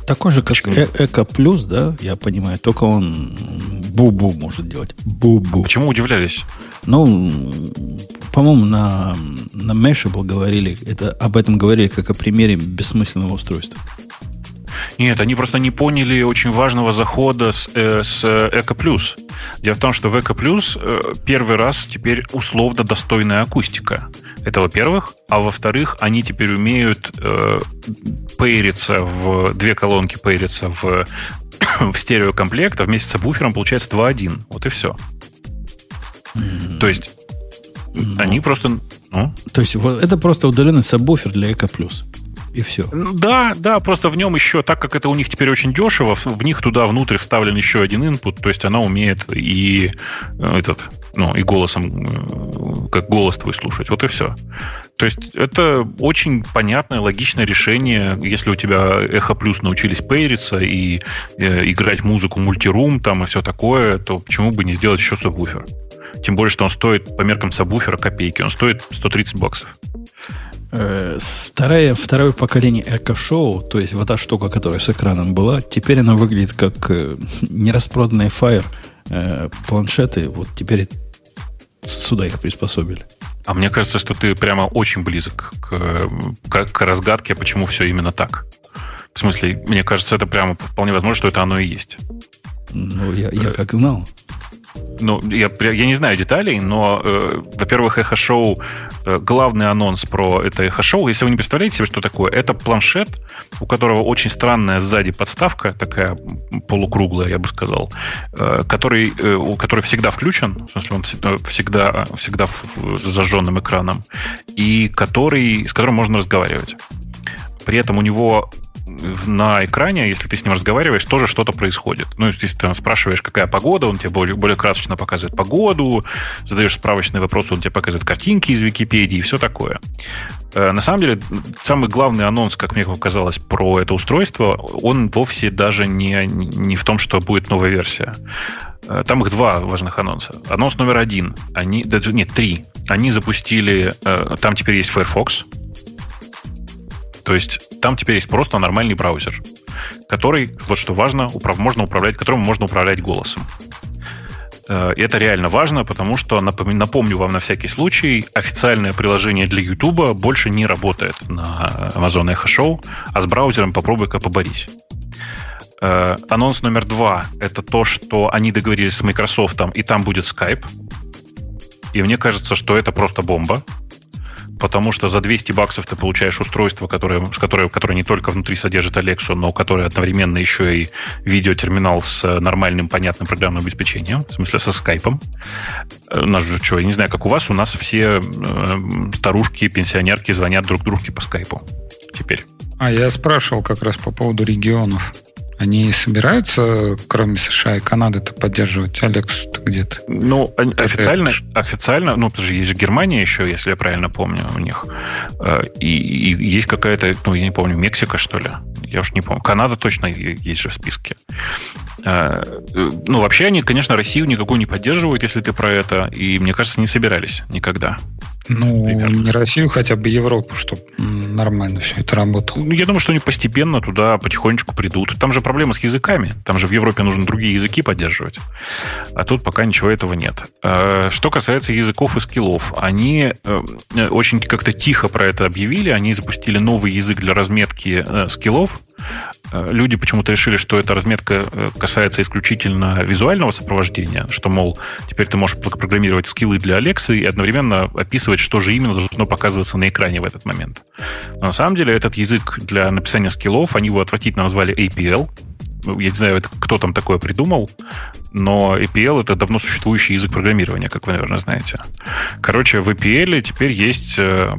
[SPEAKER 1] Такой же, как Эко Плюс, да, я понимаю, только он бу-бу может делать. Бу-бу.
[SPEAKER 3] Почему удивлялись?
[SPEAKER 1] Ну, по-моему, на, на Mashable говорили, это, об этом говорили как о примере бессмысленного устройства.
[SPEAKER 3] Нет, они просто не поняли очень важного захода с, э, с Эко Плюс. Дело в том, что в Эко Плюс э, первый раз теперь условно достойная акустика. Это во-первых. А во-вторых, они теперь умеют э, пейриться в две колонки пейриться в, *coughs* в стереокомплект, а вместе с буфером получается 2.1. Вот и все. Mm-hmm. То есть ну, они просто...
[SPEAKER 1] Ну? То есть вот это просто удаленный сабвуфер для Эко Плюс и все.
[SPEAKER 3] Да, да, просто в нем еще, так как это у них теперь очень дешево, в них туда внутрь вставлен еще один input, то есть она умеет и э, этот, ну, и голосом, э, как голос твой слушать. Вот и все. То есть это очень понятное, логичное решение, если у тебя Эхо Плюс научились пейриться и э, играть музыку мультирум там и все такое, то почему бы не сделать еще сабвуфер? Тем более, что он стоит по меркам сабвуфера копейки, он стоит 130 баксов.
[SPEAKER 1] Э, второе, второе поколение эко-шоу, то есть вот та штука, которая с экраном была, теперь она выглядит как э, нераспроданные Fire э, планшеты. Вот теперь сюда их приспособили.
[SPEAKER 3] А мне кажется, что ты прямо очень близок к, к, к разгадке, почему все именно так. В смысле, мне кажется, это прямо вполне возможно, что это оно и есть.
[SPEAKER 1] Ну, я, я как знал
[SPEAKER 3] ну, я, я не знаю деталей, но, э, во-первых, эхо-шоу, э, главный анонс про это эхо-шоу, если вы не представляете себе, что такое, это планшет, у которого очень странная сзади подставка, такая полукруглая, я бы сказал, э, который, э, который всегда включен, в смысле, он всегда, всегда с зажженным экраном, и который, с которым можно разговаривать. При этом у него на экране, если ты с ним разговариваешь, тоже что-то происходит. Ну, если ты спрашиваешь, какая погода, он тебе более, более красочно показывает погоду, задаешь справочные вопросы, он тебе показывает картинки из Википедии и все такое. Э, на самом деле, самый главный анонс, как мне показалось, про это устройство, он вовсе даже не, не в том, что будет новая версия. Э, там их два важных анонса. Анонс номер один. Они, нет, три. Они запустили... Э, там теперь есть Firefox, то есть там теперь есть просто нормальный браузер, который, вот что важно, управ, можно управлять, которым можно управлять голосом. Э, и это реально важно, потому что, напомню вам на всякий случай, официальное приложение для YouTube больше не работает на Amazon Echo Show, а с браузером попробуй-ка поборись. Э, анонс номер два – это то, что они договорились с Microsoft, и там будет Skype. И мне кажется, что это просто бомба потому что за 200 баксов ты получаешь устройство, которое, с которое, которое не только внутри содержит Alexa, но которое одновременно еще и видеотерминал с нормальным, понятным программным обеспечением, в смысле со скайпом. Э, у нас же что, я не знаю, как у вас, у нас все э, старушки, пенсионерки звонят друг дружке по скайпу теперь.
[SPEAKER 2] А я спрашивал как раз по поводу регионов. Они собираются, кроме США и Канады, то поддерживать Алекс где-то?
[SPEAKER 3] Ну, официально, официально, ну, потому что есть же Германия еще, если я правильно помню, у них. Э, и, и есть какая-то, ну, я не помню, Мексика, что ли? Я уж не помню. Канада точно есть же в списке. Э, э, ну, вообще они, конечно, Россию никакую не поддерживают, если ты про это, и, мне кажется, не собирались никогда.
[SPEAKER 2] Ну, примерно. не Россию, хотя бы Европу, чтобы нормально все это работало. Ну,
[SPEAKER 3] я думаю, что они постепенно туда потихонечку придут. Там же проблема с языками. Там же в Европе нужно другие языки поддерживать. А тут пока ничего этого нет. Э, что касается языков и скиллов, они э, очень как-то тихо про это объявили. Они запустили новый язык для разметки э, скиллов. Люди почему-то решили, что эта разметка касается исключительно визуального сопровождения, что, мол, теперь ты можешь программировать скиллы для Алексы и одновременно описывать что же именно должно показываться на экране в этот момент. Но на самом деле этот язык для написания скиллов, они его отвратительно назвали APL. Ну, я не знаю, кто там такое придумал, но APL это давно существующий язык программирования, как вы, наверное, знаете. Короче, в APL теперь есть э,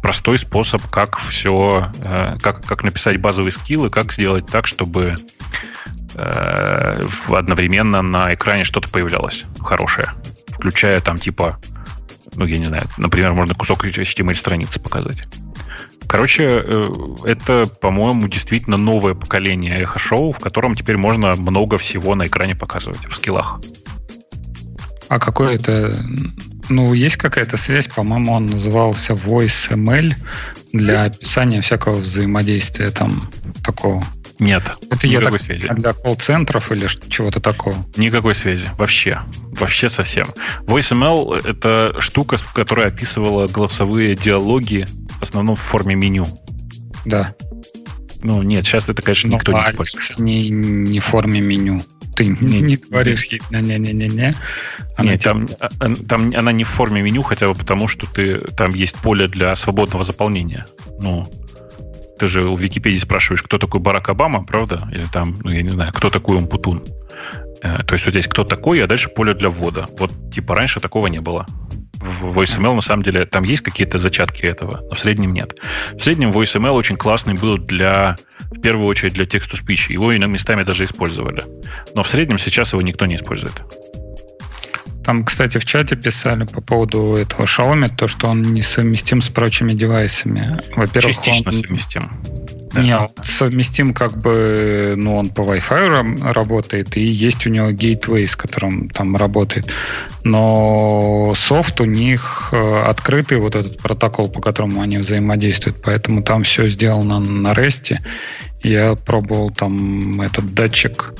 [SPEAKER 3] простой способ, как все, э, как, как написать базовые скиллы, как сделать так, чтобы э, одновременно на экране что-то появлялось хорошее, включая там типа ну, я не знаю, например, можно кусок HTML-страницы показать. Короче, э, это, по-моему, действительно новое поколение эхо-шоу, в котором теперь можно много всего на экране показывать в скиллах.
[SPEAKER 2] А какой это... Ну, есть какая-то связь, по-моему, он назывался VoiceML для описания всякого взаимодействия там такого
[SPEAKER 3] Нет,
[SPEAKER 2] это никакой я так, связи. Для колл-центров или чего-то такого?
[SPEAKER 3] Никакой связи, вообще. Вообще совсем. VoiceML — это штука, которая описывала голосовые диалоги в основном в форме меню.
[SPEAKER 2] Да.
[SPEAKER 3] Ну, нет, сейчас это, конечно, Но никто не использует.
[SPEAKER 2] Не, не в форме меню. Ты не, не говоришь ей не-не-не-не-не.
[SPEAKER 3] Нет, там, а, а, там она не в форме меню, хотя бы потому, что ты, там есть поле для свободного заполнения. Ну, ты же у Википедии спрашиваешь, кто такой Барак Обама, правда? Или там, ну, я не знаю, кто такой Умпутун. Э, то есть вот здесь кто такой, а дальше поле для ввода. Вот типа раньше такого не было. В VoiceML на самом деле там есть какие-то зачатки этого, но в среднем нет. В среднем VoiceML очень классный был для, в первую очередь, для текст-to-speech. Его и местами даже использовали. Но в среднем сейчас его никто не использует.
[SPEAKER 2] Там, кстати, в чате писали по поводу этого Xiaomi, то, что он несовместим с прочими девайсами.
[SPEAKER 3] Во-первых, Частично он... совместим.
[SPEAKER 2] Нет, совместим как бы, ну, он по Wi-Fi работает, и есть у него гейтвей, с которым там работает. Но софт у них э, открытый, вот этот протокол, по которому они взаимодействуют, поэтому там все сделано на REST. Я пробовал там этот датчик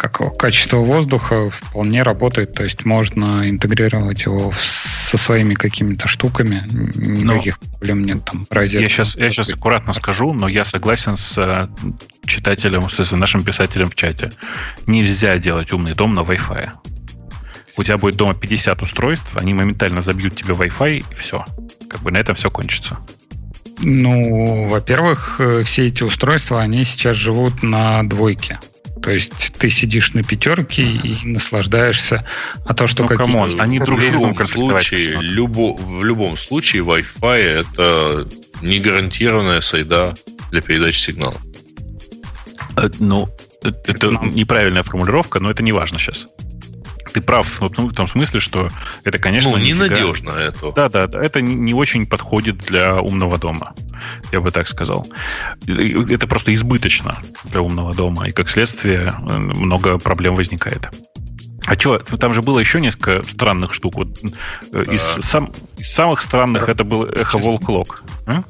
[SPEAKER 2] как качество воздуха вполне работает, то есть можно интегрировать его со своими какими-то штуками, никаких но проблем нет там.
[SPEAKER 3] Розетка. Я сейчас, я сейчас аккуратно скажу, но я согласен с э, читателем, с нашим писателем в чате. Нельзя делать умный дом на Wi-Fi. У тебя будет дома 50 устройств, они моментально забьют тебе Wi-Fi, и все. Как бы на этом все кончится.
[SPEAKER 2] Ну, во-первых, э, все эти устройства, они сейчас живут на двойке. То есть ты сидишь на пятерке и наслаждаешься, а то, что ну,
[SPEAKER 4] какие... Come on, они друг в любом случае, любо, в любом случае Wi-Fi это не гарантированная среда для передачи сигнала.
[SPEAKER 3] Э, ну, это, это неправильная формулировка, но это не важно сейчас ты прав в том смысле, что это, конечно...
[SPEAKER 4] Ну, ненадежно нифига... это.
[SPEAKER 3] Да, да, это не очень подходит для умного дома, я бы так сказал. Это просто избыточно для умного дома, и как следствие э, много проблем возникает. А что, там же было еще несколько странных штук. Вот, э, из, сам, из самых странных это был Clock.
[SPEAKER 4] А?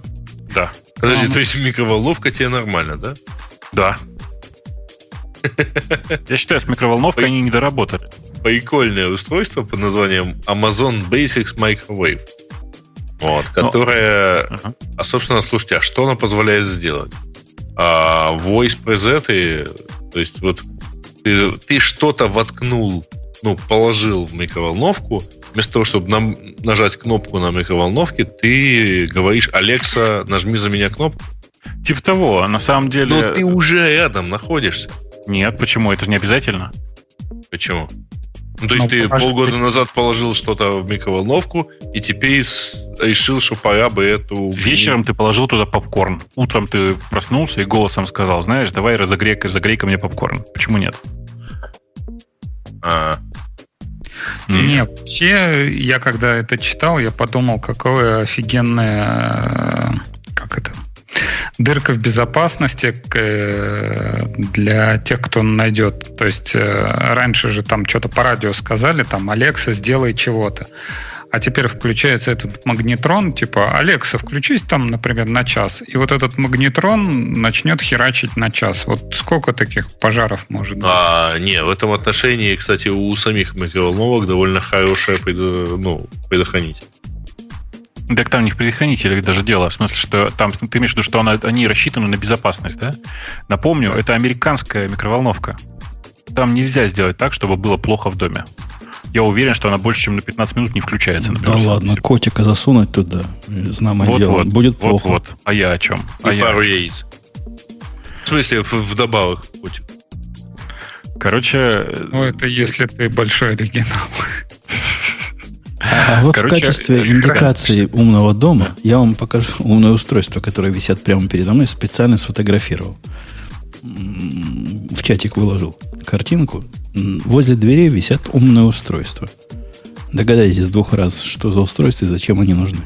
[SPEAKER 4] Да. Подожди, то есть микроволновка тебе нормально, да?
[SPEAKER 3] Да. *laughs* Я считаю, с микроволновкой они не доработали
[SPEAKER 4] прикольное устройство под названием Amazon Basics Microwave. Вот, ну, которое... Ну, uh-huh. А, собственно, слушайте, а что она позволяет сделать? А, voice preset, то есть вот ты, ты что-то воткнул, ну, положил в микроволновку, вместо того, чтобы нам нажать кнопку на микроволновке, ты говоришь, Алекса, нажми за меня кнопку.
[SPEAKER 3] Типа того, а на самом деле...
[SPEAKER 4] Но ты уже рядом находишься.
[SPEAKER 3] Нет, почему? Это же не обязательно.
[SPEAKER 4] Почему? Ну, то есть ну, ты полгода быть... назад положил что-то в микроволновку, и теперь решил, что пора бы эту...
[SPEAKER 3] Вечером ты положил туда попкорн. Утром ты проснулся и голосом сказал, знаешь, давай разогрей, разогрей ко мне попкорн. Почему нет?
[SPEAKER 2] А. Mm. Не, вообще, я когда это читал, я подумал, какое офигенное, как это, дырка в безопасности э, для тех, кто найдет. То есть э, раньше же там что-то по радио сказали, там, Алекса, сделай чего-то. А теперь включается этот магнетрон, типа, Алекса, включись там, например, на час. И вот этот магнетрон начнет херачить на час. Вот сколько таких пожаров может быть?
[SPEAKER 4] А, не, в этом отношении, кстати, у самих микроволновок довольно хорошая ну, предохранитель.
[SPEAKER 3] Так там не в предохранителях даже дело. В смысле, что там ты имеешь в виду, что она, они рассчитаны на безопасность, да? Напомню, это американская микроволновка. Там нельзя сделать так, чтобы было плохо в доме. Я уверен, что она больше, чем на 15 минут не включается.
[SPEAKER 1] Например, да ладно, котика засунуть туда, знамо вот, дело, вот, будет вот, плохо. Вот,
[SPEAKER 3] А я о чем?
[SPEAKER 4] А И пару яиц. В смысле, вдобавок котик.
[SPEAKER 3] Короче...
[SPEAKER 2] Ну, это если ты большой оригинал.
[SPEAKER 1] А вот Короче, в качестве *laughs* индикации умного дома я вам покажу умное устройство, которое висят прямо передо мной, специально сфотографировал. В чатик выложил картинку. Возле дверей висят умные устройства. Догадайтесь двух раз, что за устройства и зачем они нужны.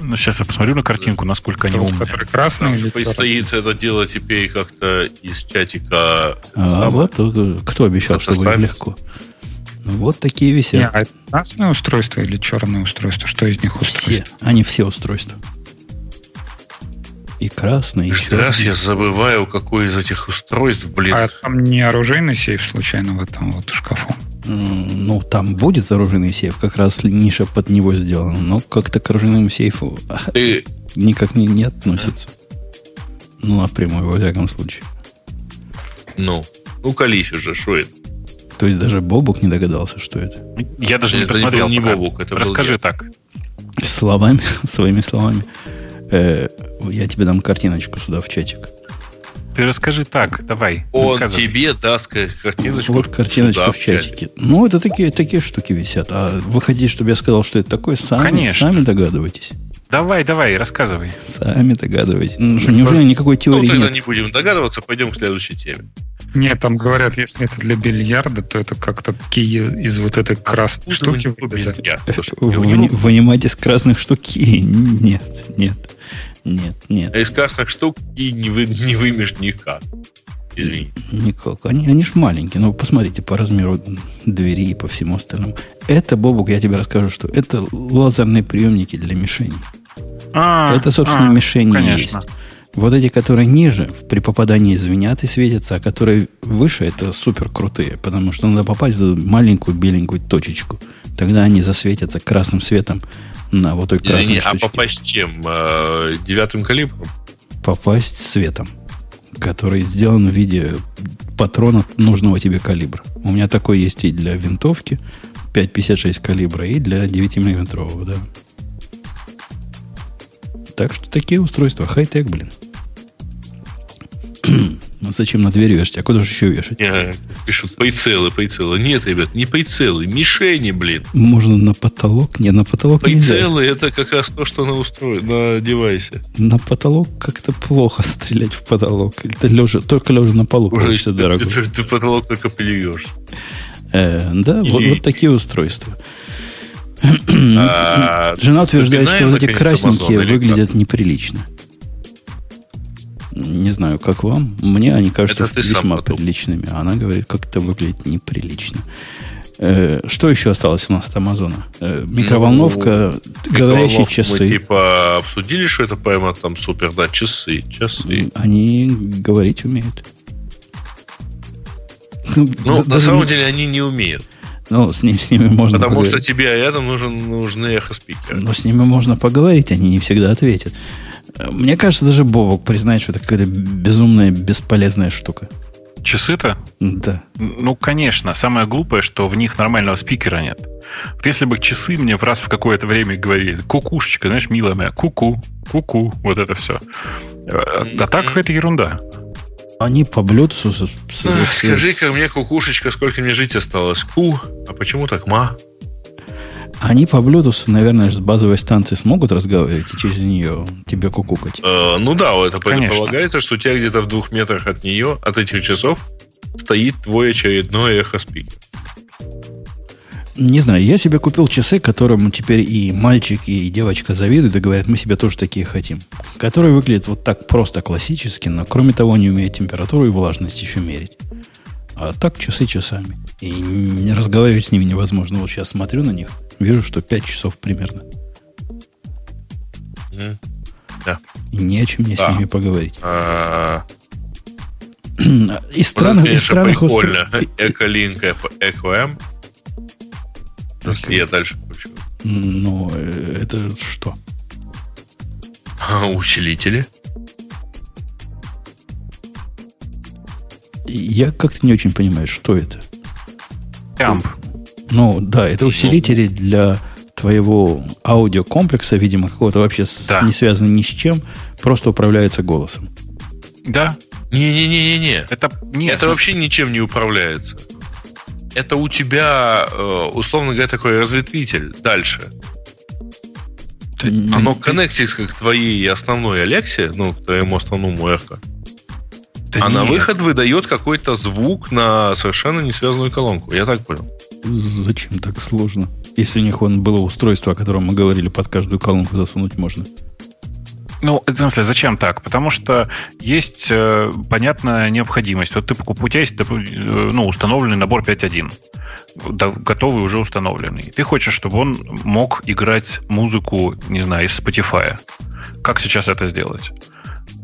[SPEAKER 3] Ну, сейчас я посмотрю на картинку, насколько они умные.
[SPEAKER 2] Который красный
[SPEAKER 4] Предстоит это дело теперь как-то из чатика.
[SPEAKER 1] А, вот э, кто обещал, что будет легко. Вот такие висят. Не,
[SPEAKER 2] а это красное устройство или черное устройство? Что из них
[SPEAKER 1] устройство? Все. Они все устройства. И красный, и черный.
[SPEAKER 4] раз я забываю, какое из этих устройств, блин.
[SPEAKER 2] А там не оружейный сейф случайно в этом вот шкафу?
[SPEAKER 1] Ну, там будет оружейный сейф, как раз ниша под него сделана, но как-то к оружейному сейфу
[SPEAKER 4] Ты *laughs*
[SPEAKER 1] никак не, не относится. Ну, напрямую, во всяком случае.
[SPEAKER 4] Ну, ну колись уже, что это?
[SPEAKER 1] То есть даже Бобук не догадался, что это.
[SPEAKER 3] Я даже не
[SPEAKER 4] Это не
[SPEAKER 3] посмотрел.
[SPEAKER 4] не
[SPEAKER 3] пока.
[SPEAKER 4] Бобук, это был
[SPEAKER 3] Расскажи
[SPEAKER 4] я.
[SPEAKER 3] так.
[SPEAKER 1] Словами, *laughs* своими словами. Э, я тебе дам картиночку сюда в чатик.
[SPEAKER 3] Ты расскажи так, давай.
[SPEAKER 4] Он
[SPEAKER 3] рассказывай.
[SPEAKER 4] тебе даст ка- картиночку.
[SPEAKER 1] вот картиночка
[SPEAKER 4] сюда,
[SPEAKER 1] в чатике. Ну, это такие, такие штуки висят. А вы хотите, чтобы я сказал, что это такое? Сами,
[SPEAKER 3] Конечно.
[SPEAKER 1] сами догадываетесь.
[SPEAKER 3] Давай, давай, рассказывай.
[SPEAKER 1] Сами догадываетесь. Ну, что, неужели никакой
[SPEAKER 4] Ну,
[SPEAKER 1] теории
[SPEAKER 4] тогда
[SPEAKER 1] нет?
[SPEAKER 4] не будем догадываться, пойдем к следующей теме.
[SPEAKER 2] Нет, там говорят, если это для бильярда, то это как-то кии из вот этой красной штуки вылезают.
[SPEAKER 4] Я, слушай,
[SPEAKER 1] Вы-
[SPEAKER 4] я у него-
[SPEAKER 1] Вынимать из красных штуки? Нет, нет, нет, нет.
[SPEAKER 4] А из красных штук и не, вы, не вымешь никак. Извини.
[SPEAKER 1] Никак. Они, они ж маленькие. Ну, посмотрите по размеру двери и по всему остальному. Это, Бобук, я тебе расскажу, что это лазерные приемники для мишени.
[SPEAKER 3] А,
[SPEAKER 1] это, собственно,
[SPEAKER 3] а,
[SPEAKER 1] мишени
[SPEAKER 3] Конечно.
[SPEAKER 1] есть. Вот эти, которые ниже, при попадании звенят и светятся, а которые выше, это супер крутые, потому что надо попасть в эту маленькую беленькую точечку. Тогда они засветятся красным светом на вот той красной
[SPEAKER 4] Извини, а
[SPEAKER 1] штучке.
[SPEAKER 4] попасть чем? Э, Девятым калибром?
[SPEAKER 1] попасть светом, который сделан в виде патрона нужного тебе калибра. У меня такой есть и для винтовки 5,56 калибра, и для 9-миллиметрового, да. Так что такие устройства. Хай-тек, блин. *clears throat* Ну, Зачем на дверь вешать? А куда же еще вешать?
[SPEAKER 4] Не, пишут прицелы, прицелы. Нет, ребят, не прицелы, мишени, блин.
[SPEAKER 1] Можно на потолок? Не, на потолок нельзя.
[SPEAKER 4] Прицелы это как раз то, что на устро... на девайсе.
[SPEAKER 1] На потолок как-то плохо стрелять в потолок. Это лежа, только лежа на полу
[SPEAKER 4] Уже ты,
[SPEAKER 1] дорого.
[SPEAKER 4] ты- ты потолок только плюешь.
[SPEAKER 1] Э, да, вот,
[SPEAKER 4] Или-
[SPEAKER 1] вот такие устройства.
[SPEAKER 4] А, *clears throat*
[SPEAKER 1] Жена утверждает, что вот эти красненькие выглядят неприлично. Не знаю, как вам. Мне они кажутся
[SPEAKER 4] Это
[SPEAKER 1] весьма приличными. А она говорит, как это выглядит неприлично. Э, что еще осталось у нас от Амазона? Э, микроволновка, говорящие
[SPEAKER 4] Микроволновку
[SPEAKER 1] часы.
[SPEAKER 4] Мы типа обсудили, что это прямо там супер, да, часы, часы.
[SPEAKER 1] Они говорить умеют.
[SPEAKER 4] Ну, на
[SPEAKER 1] Даже
[SPEAKER 4] самом деле они не умеют.
[SPEAKER 1] Ну, с, ним- с ними можно
[SPEAKER 4] Потому
[SPEAKER 1] поговорить.
[SPEAKER 4] что тебе рядом нужен, нужны эхоспикеры.
[SPEAKER 1] Но с ними можно поговорить, они не всегда ответят. Мне кажется, даже Бобок признает, что это какая-то безумная, бесполезная штука.
[SPEAKER 3] Часы-то?
[SPEAKER 1] Да.
[SPEAKER 3] Ну, конечно. Самое глупое, что в них нормального спикера нет. Вот если бы часы мне в раз в какое-то время говорили, кукушечка, знаешь, милая моя, ку-ку, ку-ку, вот это все. А, а так это ерунда.
[SPEAKER 1] Они по с-
[SPEAKER 4] Скажи-ка мне, кукушечка, сколько мне жить осталось? Ку, а почему так ма?
[SPEAKER 1] Они по Bluetooth, наверное, с базовой станции смогут разговаривать и через нее тебе кукукать.
[SPEAKER 4] Э, ну да, это
[SPEAKER 3] Конечно.
[SPEAKER 4] предполагается, что у тебя где-то в двух метрах от нее, от этих часов, стоит твой очередной эхоспикер.
[SPEAKER 1] Не знаю, я себе купил часы, которым теперь и мальчик, и девочка завидуют и говорят, мы себе тоже такие хотим. Которые выглядят вот так просто классически, но кроме того не умеют температуру и влажность еще мерить. А так часы часами. И не разговаривать с ними невозможно. Вот сейчас смотрю на них, вижу, что 5 часов примерно.
[SPEAKER 4] Мгм.
[SPEAKER 1] И не о чем мне
[SPEAKER 4] Да.
[SPEAKER 1] с ними поговорить.
[SPEAKER 4] А,
[SPEAKER 1] Из
[SPEAKER 4] вот это,
[SPEAKER 1] странных, из странных
[SPEAKER 4] прикольно.
[SPEAKER 1] устройств-
[SPEAKER 4] Эколинк, EcoM. Если я дальше включу.
[SPEAKER 1] Ну, э, это что?
[SPEAKER 4] А, *laughs* Усилители.
[SPEAKER 1] Я как-то не очень понимаю, что это.
[SPEAKER 3] Амп.
[SPEAKER 1] Ну, да, это усилители для твоего аудиокомплекса, видимо, какого-то вообще с-
[SPEAKER 3] Да.
[SPEAKER 1] не связанный ни с чем, просто управляется голосом.
[SPEAKER 3] Да.
[SPEAKER 4] Не-не-не-не-не.
[SPEAKER 3] Это, нет,
[SPEAKER 4] Это вообще ничем не управляется. Это у тебя, э, условно говоря, такой разветвитель дальше.
[SPEAKER 1] М,
[SPEAKER 4] Оно коннектится к твоей основной Алексе, ну, к твоему основному эхо.
[SPEAKER 3] Да
[SPEAKER 4] а на
[SPEAKER 3] нет.
[SPEAKER 4] выход выдает какой-то звук на совершенно не связанную колонку. Я так понял.
[SPEAKER 1] Зачем так сложно? Если у них вон было устройство, о котором мы говорили, под каждую колонку засунуть можно.
[SPEAKER 3] Ну, в смысле, зачем так? Потому что есть э, понятная необходимость. Вот ты покуп- у тебя есть э, ну, установленный набор 5.1, да, готовый уже установленный. Ты хочешь, чтобы он мог играть музыку, не знаю, из Spotify. Как сейчас это сделать?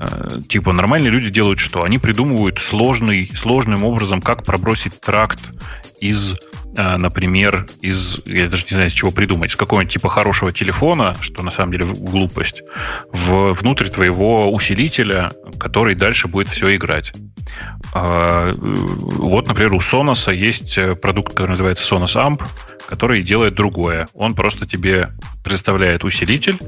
[SPEAKER 3] Э, типа нормальные люди делают что? Они придумывают сложный, сложным образом, как пробросить тракт из например, из, я даже не знаю, из чего придумать, с какого-нибудь типа хорошего телефона, что на самом деле глупость, в, внутрь твоего усилителя, который дальше будет все играть. А, вот, например, у Sonos есть продукт, который называется Sonos Amp, который делает другое. Он просто тебе представляет усилитель,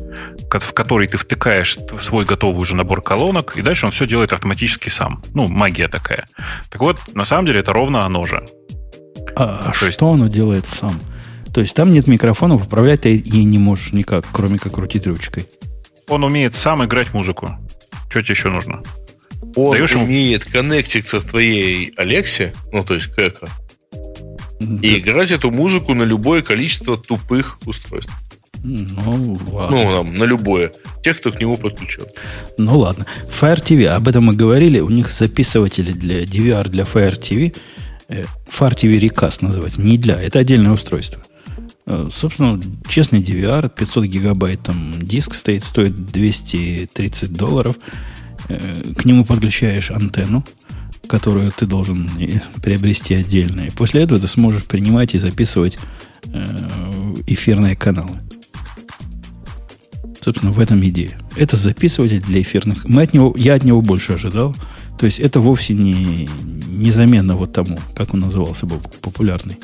[SPEAKER 3] в который ты втыкаешь свой готовый уже набор колонок, и дальше он все делает автоматически сам. Ну, магия такая. Так вот, на самом деле это ровно оно же.
[SPEAKER 1] А То что есть... оно делает сам? То есть там нет микрофонов, управлять ты и не можешь никак, кроме как крутить ручкой.
[SPEAKER 3] Он умеет сам играть музыку. Что тебе еще нужно?
[SPEAKER 4] Он Даешь умеет ему... коннектиться к твоей Алексе, ну, то есть к Эко, да. и играть эту музыку на любое количество тупых устройств.
[SPEAKER 1] Ну, ладно.
[SPEAKER 4] Ну, там, на любое. Тех, кто к нему подключен.
[SPEAKER 1] Ну, ладно. Fire TV, об этом мы говорили. У них записыватели для DVR для Fire TV. Э, Fire TV Recast называется. Не для. Это отдельное устройство. Э, собственно, честный DVR, 500 гигабайт там диск стоит, стоит 230 долларов. Э, к нему подключаешь антенну, которую ты должен приобрести отдельно. И после этого ты сможешь принимать и записывать эфирные каналы. Собственно, в этом идея. Это записыватель для эфирных. Мы от него, я от него больше ожидал. То есть это вовсе не, не замена вот тому, как он назывался был популярный,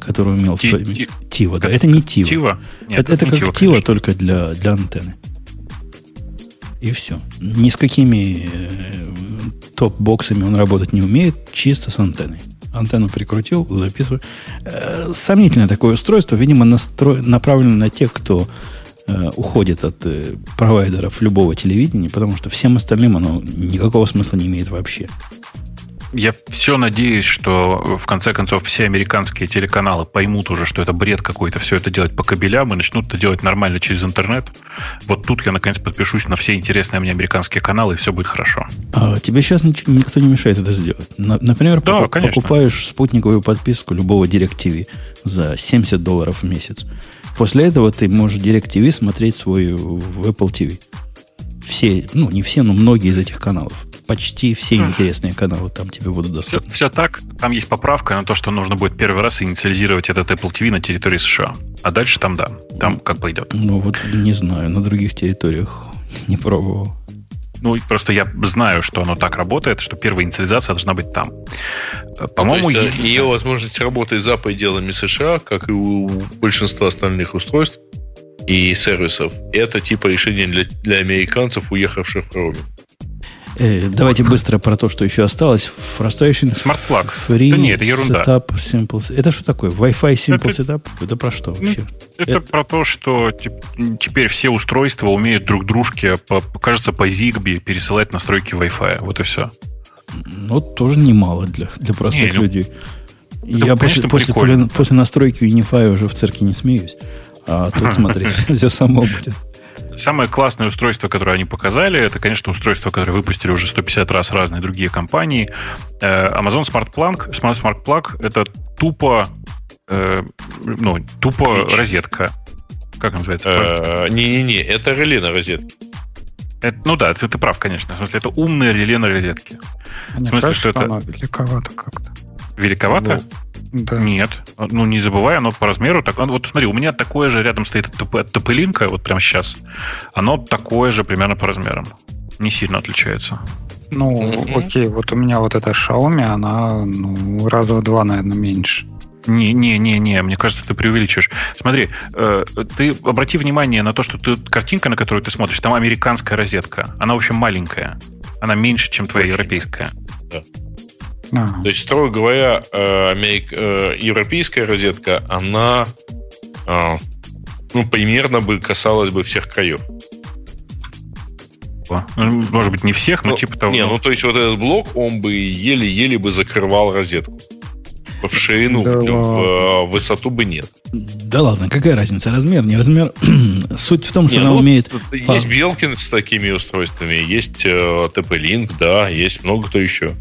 [SPEAKER 1] который умел
[SPEAKER 3] Ти, ти,
[SPEAKER 1] Тива. Да, это не Тива.
[SPEAKER 3] Тива?
[SPEAKER 1] Нет, это, это, это как Тива, только для, для антенны. И все. Ни с какими э, топ-боксами он работать не умеет, чисто с антенной. Антенну прикрутил, записываю. Э, сомнительное такое устройство, видимо, настро... направлено на тех, кто э, уходит от э, провайдеров любого телевидения, потому что всем остальным оно никакого смысла не имеет вообще.
[SPEAKER 3] Я все надеюсь, что в конце концов все американские телеканалы поймут уже, что это бред какой-то, все это делать по кабелям и начнут это делать нормально через интернет. Вот тут я наконец подпишусь на все интересные мне американские каналы, и все будет хорошо.
[SPEAKER 1] А тебе сейчас никто не мешает это сделать. Например, да, покупаешь спутниковую подписку любого DirecTV за 70 долларов в месяц. После этого ты можешь DirecTV смотреть свой в Apple TV. Все, ну, не все, но многие из этих каналов. Почти все интересные каналы там тебе будут доступны.
[SPEAKER 3] Все, все так. Там есть поправка на то, что нужно будет первый раз инициализировать этот Apple TV на территории США. А дальше там, да, там как пойдет.
[SPEAKER 1] Ну, вот не знаю, на других территориях *laughs* не пробовал.
[SPEAKER 3] Ну, просто я знаю, что оно так работает, что первая инициализация должна быть там. По-моему,
[SPEAKER 4] ну, есть... ее возможность работать за пределами США, как и у большинства остальных устройств и сервисов, это типа решение для, для американцев, уехавших в роуминг.
[SPEAKER 1] Э, давайте быстро про то, что еще осталось. Frustration
[SPEAKER 3] Smart Plug.
[SPEAKER 1] Free да нет, ерунда. Setup Simple. Это что такое? Wi-Fi Simple это, Setup? Это про что ну, вообще?
[SPEAKER 3] Это, это про то, что теперь все устройства умеют друг дружке, по, кажется, по Zigbee пересылать настройки Wi-Fi. Вот и все.
[SPEAKER 1] Ну, тоже немало для, для простых не, ну, людей. Это, Я конечно, после, после, после настройки Unify уже в церкви не смеюсь. А тут, *laughs* смотри, *laughs* все само будет.
[SPEAKER 3] Самое классное устройство, которое они показали, это, конечно, устройство, которое выпустили уже 150 раз разные другие компании. Э, Amazon Smart Plug, Smart, Smart Plug это тупо, э, ну, тупо Клич. розетка. Как называется?
[SPEAKER 4] Э, не-не-не, это реле на розетке.
[SPEAKER 3] Это, ну да, ты, ты прав, конечно. В смысле, это умные реле на розетке.
[SPEAKER 2] Мне в смысле, кажется, что это... великовато как-то.
[SPEAKER 3] Великовато? Ну, да. Нет. Ну, не забывай, оно по размеру. Так, вот смотри, у меня такое же рядом стоит ТП-линка, вот прямо сейчас. Оно такое же примерно по размерам. Не сильно отличается.
[SPEAKER 2] Ну, mm-hmm. окей, вот у меня вот эта Xiaomi, она ну, раза в два, наверное, меньше.
[SPEAKER 3] Не-не-не-не, мне кажется, ты преувеличиваешь. Смотри, э, ты обрати внимание на то, что ты, картинка, на которую ты смотришь, там американская розетка. Она, в общем, маленькая. Она меньше, чем твоя европейская. Да.
[SPEAKER 4] А. То есть, строго говоря, э, америк... Э, европейская розетка, она э, ну, примерно бы касалась бы всех краев.
[SPEAKER 3] Ну, может быть, не всех, но ну, типа того.
[SPEAKER 4] Не, ну то есть вот этот блок, он бы еле-еле бы закрывал розетку. В ширину, да, в, в высоту бы нет.
[SPEAKER 1] Да ладно, какая разница? Размер, не размер. *clears throat* Суть в том, что не, она ну, умеет...
[SPEAKER 4] Есть Белкин с такими устройствами, есть э, TP-Link, да, есть много кто еще.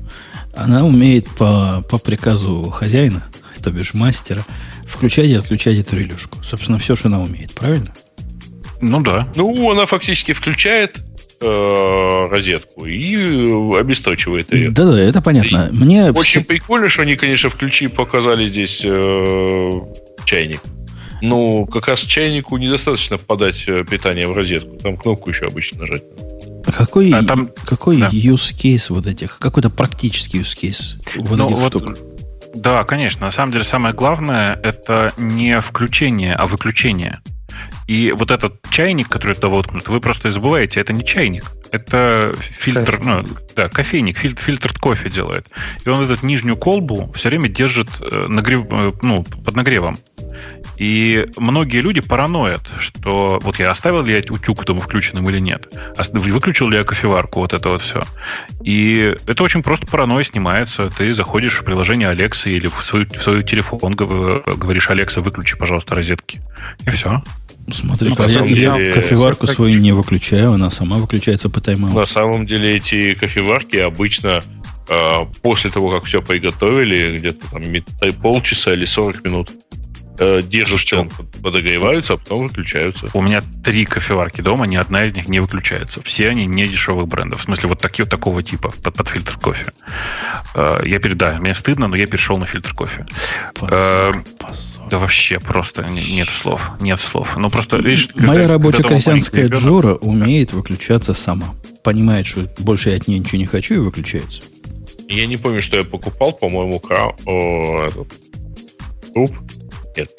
[SPEAKER 1] Она умеет по, по приказу хозяина, то бишь мастера, включать и отключать эту релюшку. Собственно, все, что она умеет, правильно?
[SPEAKER 3] Ну да.
[SPEAKER 4] Ну, она фактически включает, э, розетку и обесточивает ее.
[SPEAKER 1] Да-да, это понятно. И Мне
[SPEAKER 4] очень все... прикольно, что они, конечно, включи, показали здесь э, чайник. Ну, как раз чайнику недостаточно подать э, питание в розетку. Там кнопку еще обычно нажать.
[SPEAKER 1] Какой, а там, какой да. use case вот этих? Какой-то практический use case вот ну, этих вот, штук?
[SPEAKER 3] Да, конечно. На самом деле самое главное это не включение, а выключение. И вот этот чайник, который туда воткнут, вы просто забываете, это не чайник. Это фильтр, ну, да, кофейник, фильтр, фильтр кофе делает. И он этот нижнюю колбу все время держит э, нагрев, э, ну, под нагревом. И многие люди параноят, что вот я оставил ли я утюг дома включенным или нет, выключил ли я кофеварку, вот это вот все. И это очень просто паранойя снимается. Ты заходишь в приложение Alexa или в свой, в свой телефон, говоришь, Алекса, выключи, пожалуйста, розетки. И все.
[SPEAKER 1] Смотри, ну, я, деле, я кофеварку свою не выключаю, она сама выключается по таймауту.
[SPEAKER 4] На самом деле эти кофеварки обычно э, после того, как все приготовили, где-то там полчаса или 40 минут э, он подогреваются, а потом выключаются.
[SPEAKER 3] У меня три кофеварки дома, ни одна из них не выключается. Все они не дешевых брендов. В смысле, вот такие, вот такого типа, под, под фильтр кофе. Э, я перед, да, мне стыдно, но я перешел на фильтр кофе. Позор, э, позор. Да вообще просто нет слов. Нет слов. Ну просто, видишь,
[SPEAKER 1] Моя когда, рабочая когда крестьянская ребенок... Джора умеет выключаться сама. Понимает, что больше я от нее ничего не хочу и выключается.
[SPEAKER 4] Я не помню, что я покупал, по-моему, кра... О, этот... круп нет.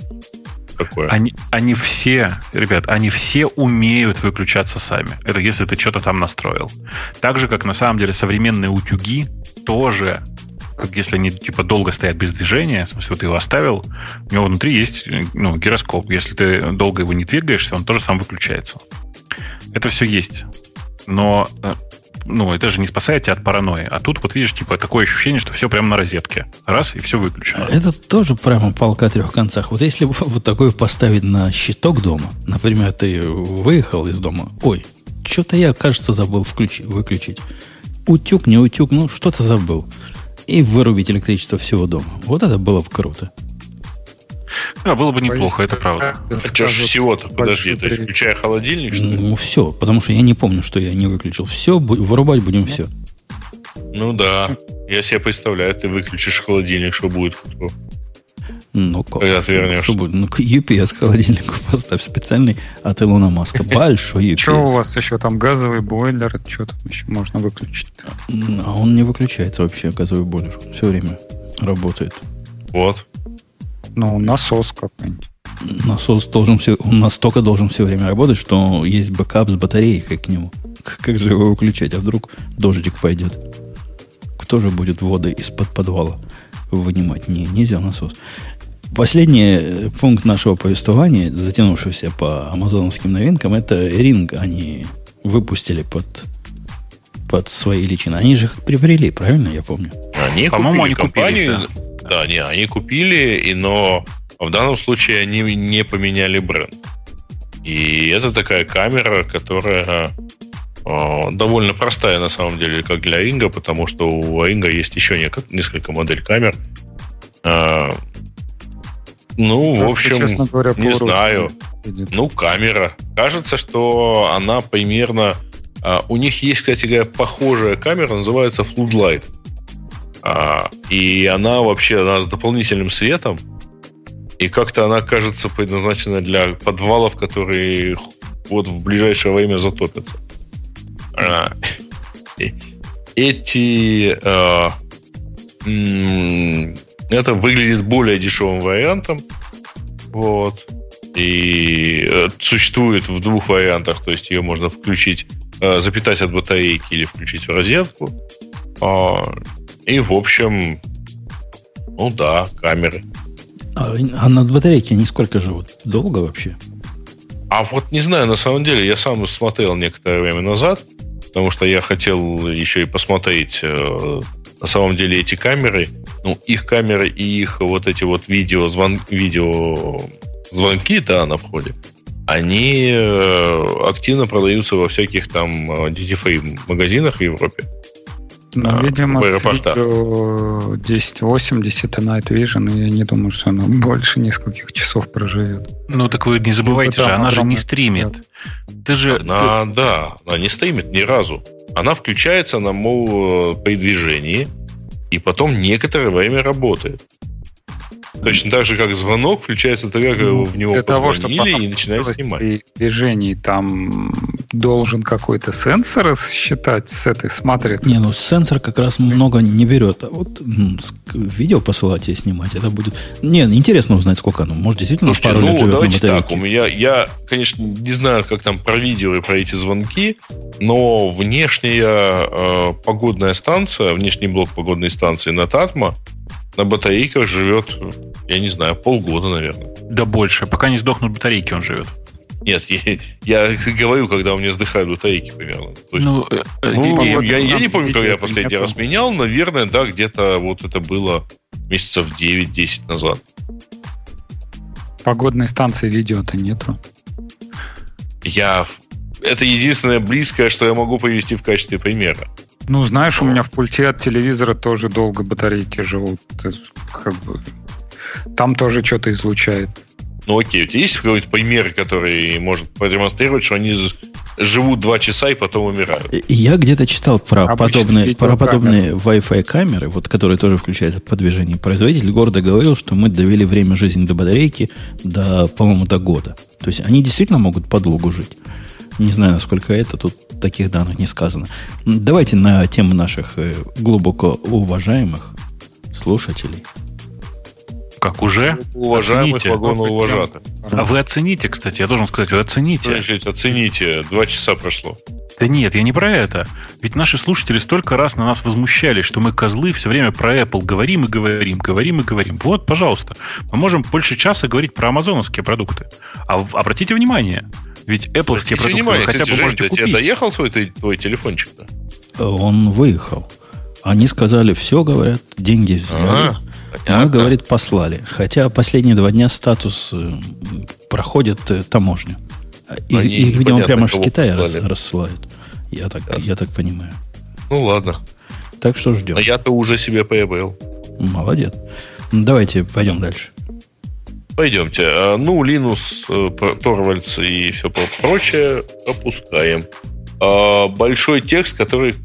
[SPEAKER 3] Такое. Они, они все, ребят, они все умеют выключаться сами. Это если ты что-то там настроил. Так же, как на самом деле современные утюги тоже как если они типа долго стоят без движения, в смысле, вот ты его оставил, у него внутри есть ну, гироскоп. Если ты долго его не двигаешься, он тоже сам выключается. Это все есть. Но э, ну, это же не спасает тебя от паранойи. А тут вот видишь, типа, такое ощущение, что все прямо на розетке. Раз, и все выключено.
[SPEAKER 1] Это тоже прямо палка о трех концах. Вот если вот такое поставить на щиток дома, например, ты выехал из дома, ой, что-то я, кажется, забыл включить, выключить. Утюг, не утюг, ну, что-то забыл. И вырубить электричество всего дома. Вот это было бы круто.
[SPEAKER 3] Да, было бы неплохо, это правда.
[SPEAKER 4] Это что ж всего-то, подожди, то есть включая холодильник, что ли?
[SPEAKER 1] Ну, все, потому что я не помню, что я не выключил. Все, вырубать будем все.
[SPEAKER 4] Ну да, я себе представляю, ты выключишь холодильник, что будет?
[SPEAKER 1] Ну, как? Когда ты вернешь. Что будет? Ну, UPS холодильнику *laughs* поставь специальный от Илона Маска. *laughs* Большой UPS.
[SPEAKER 2] Что у вас еще там газовый бойлер? Что там еще можно выключить?
[SPEAKER 1] А он не выключается вообще, газовый бойлер. Все время работает.
[SPEAKER 4] Вот.
[SPEAKER 2] Ну, насос какой-нибудь.
[SPEAKER 1] Насос должен все, он настолько должен все время работать, что есть бэкап с батарейкой к нему. *laughs* Как же его выключать? А вдруг дождик пойдет? Кто же будет воды из-под подвала вынимать? Не, нельзя насос. Последний э, пункт нашего повествования, затянувшегося по амазоновским новинкам, это Ring они выпустили под, под свои личины. Они же их приобрели, правильно я помню?
[SPEAKER 4] Они По-моему, они компанию, купили, да. Да, не, они купили, и, но в данном случае они не поменяли бренд. И это такая камера, которая э, довольно простая на самом деле, как для Инга, потому что у Инга есть еще несколько модель камер. Э, ну, в общем, честно говоря, не знаю. Видит. Ну, камера. Кажется, что она примерно... Э, у них есть, кстати говоря, похожая камера, называется Floodlight. А, и она вообще она с дополнительным светом. И как-то она кажется предназначена для подвалов, которые вот в ближайшее время затопятся. А, *laughs* эти... А, это выглядит более дешевым вариантом. Вот. И э, существует в двух вариантах, то есть ее можно включить, э, запитать от батарейки или включить в розетку. И, в общем, ну да, камеры.
[SPEAKER 1] А, а над батарейки они сколько живут? Долго вообще?
[SPEAKER 4] А вот не знаю, на самом деле, я сам смотрел некоторое время назад, потому что я хотел еще и посмотреть э, на самом деле эти камеры, ну, их камеры и их вот эти вот видео, звон, видео звонки, да, на входе, они э, активно продаются во всяких там э, duty-free магазинах в Европе.
[SPEAKER 2] Ну, а, видимо, в аэропортах. 1080 и Night Vision, я не думаю, что она *laughs* больше нескольких часов проживет.
[SPEAKER 3] Ну, так вы не забывайте же, она же не стримит.
[SPEAKER 4] Ты же... Она, ты... да, она не стримит ни разу. Она включается на, мол, при движении, и потом некоторое время работает. Точно так же, как звонок, включается тогда, когда ну, в него для того, чтобы и начинает снимать. При
[SPEAKER 2] движении там должен какой-то сенсор считать с этой с матрицы.
[SPEAKER 1] Не, ну сенсор как раз много не берет. А вот ну, видео посылать и снимать, это будет... Не, интересно узнать, сколько оно. Может, действительно
[SPEAKER 4] Слушайте, пару ну, лет живет давайте на так. У меня, я, конечно, не знаю, как там про видео и про эти звонки, но внешняя э, погодная станция, внешний блок погодной станции на Татма на батарейках живет, я не знаю, полгода, наверное.
[SPEAKER 3] Да больше. Пока не сдохнут батарейки, он живет.
[SPEAKER 4] Нет, я, я говорю, когда у меня сдыхают батарейки примерно. То есть, ну, э, ну я, я, я не помню, когда я последний раз менял. Наверное, да, где-то вот это было месяцев 9-10 назад.
[SPEAKER 2] Погодной станции видео-то нету.
[SPEAKER 4] Я... Это единственное близкое, что я могу привести в качестве примера.
[SPEAKER 2] Ну, знаешь, у меня в пульте от телевизора тоже долго батарейки живут. Как бы, там тоже что-то излучает.
[SPEAKER 4] Ну окей, у тебя есть какой-то пример, который может продемонстрировать, что они живут два часа и потом умирают?
[SPEAKER 1] Я где-то читал про подобные, про подобные Wi-Fi камеры, вот, которые тоже включаются по движению. Производитель города говорил, что мы довели время жизни до батарейки до, по-моему, до года. То есть они действительно могут подлогу жить. Не знаю, насколько это, тут таких данных не сказано. Давайте на тему наших э, глубоко уважаемых слушателей.
[SPEAKER 3] Как уже?
[SPEAKER 4] Уважаемых вагоноуважатых.
[SPEAKER 3] А вы оцените, кстати, я должен сказать, вы оцените.
[SPEAKER 4] Подождите, оцените, два часа прошло.
[SPEAKER 3] Да нет, я не про это. Ведь наши слушатели столько раз на нас возмущались, что мы козлы все время про Apple говорим и говорим, говорим и говорим. Вот, пожалуйста, мы можем больше часа говорить про амазоновские продукты. А обратите внимание, ведь Apple продукты
[SPEAKER 4] внимание, хотя бы Жень, можете купить. Тебе доехал свой твой, твой телефончик-то?
[SPEAKER 1] Он выехал. Они сказали, все, говорят, деньги взяли. А, Мы, говорит, послали. Хотя последние два дня статус э, проходит э, таможню. И, их, видимо, прямо с Китая рас, рассылают. Я так, я так понимаю.
[SPEAKER 4] Ну ладно.
[SPEAKER 1] Так что ждем.
[SPEAKER 4] А я-то уже себе поебал.
[SPEAKER 1] Молодец. Давайте пойдем дальше.
[SPEAKER 4] Пойдемте. А, ну, Linux, э, Торвальдс и все прочее опускаем. А, большой текст, который,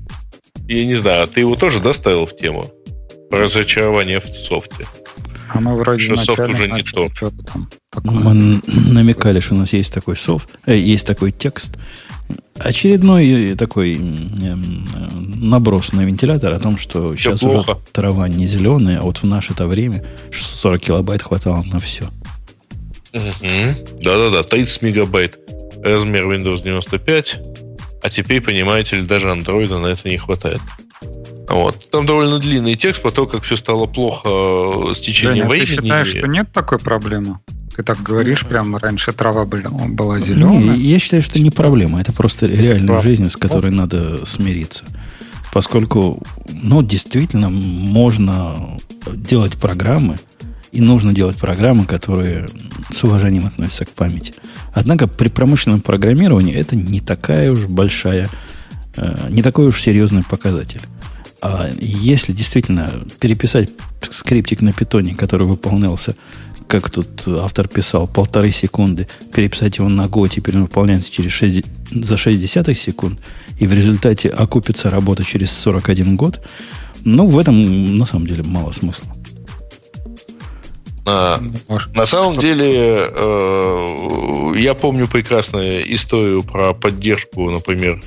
[SPEAKER 4] я не знаю, ты его тоже доставил в тему? Разочарование в софте.
[SPEAKER 2] А мы вроде
[SPEAKER 4] что софт уже не то.
[SPEAKER 1] Мы намекали, что у нас есть такой софт, э, есть такой текст. Очередной э, такой э, наброс на вентилятор о том, что все сейчас плохо. уже трава не зеленая, а вот в наше-то время 40 килобайт хватало на все.
[SPEAKER 4] Угу. Да-да-да, 30 мегабайт размер Windows 95, а теперь, понимаете ли, даже Android на это не хватает. Вот. Там довольно длинный текст по тому, как все стало плохо э, с течением Женя, времени.
[SPEAKER 2] Ты считаешь, что нет такой проблемы? Ты так говоришь, прямо раньше трава была, зеленая.
[SPEAKER 1] Не, я считаю, что не проблема. Это просто реальная да. жизнь, с которой да. надо смириться. Поскольку, ну, действительно, можно делать программы, и нужно делать программы, которые с уважением относятся к памяти. Однако при промышленном программировании это не такая уж большая, э, не такой уж серьезный показатель. А если действительно переписать скриптик на питоне, который выполнялся, как тут автор писал, полторы секунды, переписать его на Go, теперь он выполняется через 6, за 6 десятых секунд, и в результате окупится работа через 41 год, ну, в этом на самом деле мало смысла.
[SPEAKER 4] А, на самом деле, э, я помню прекрасную историю про поддержку, например,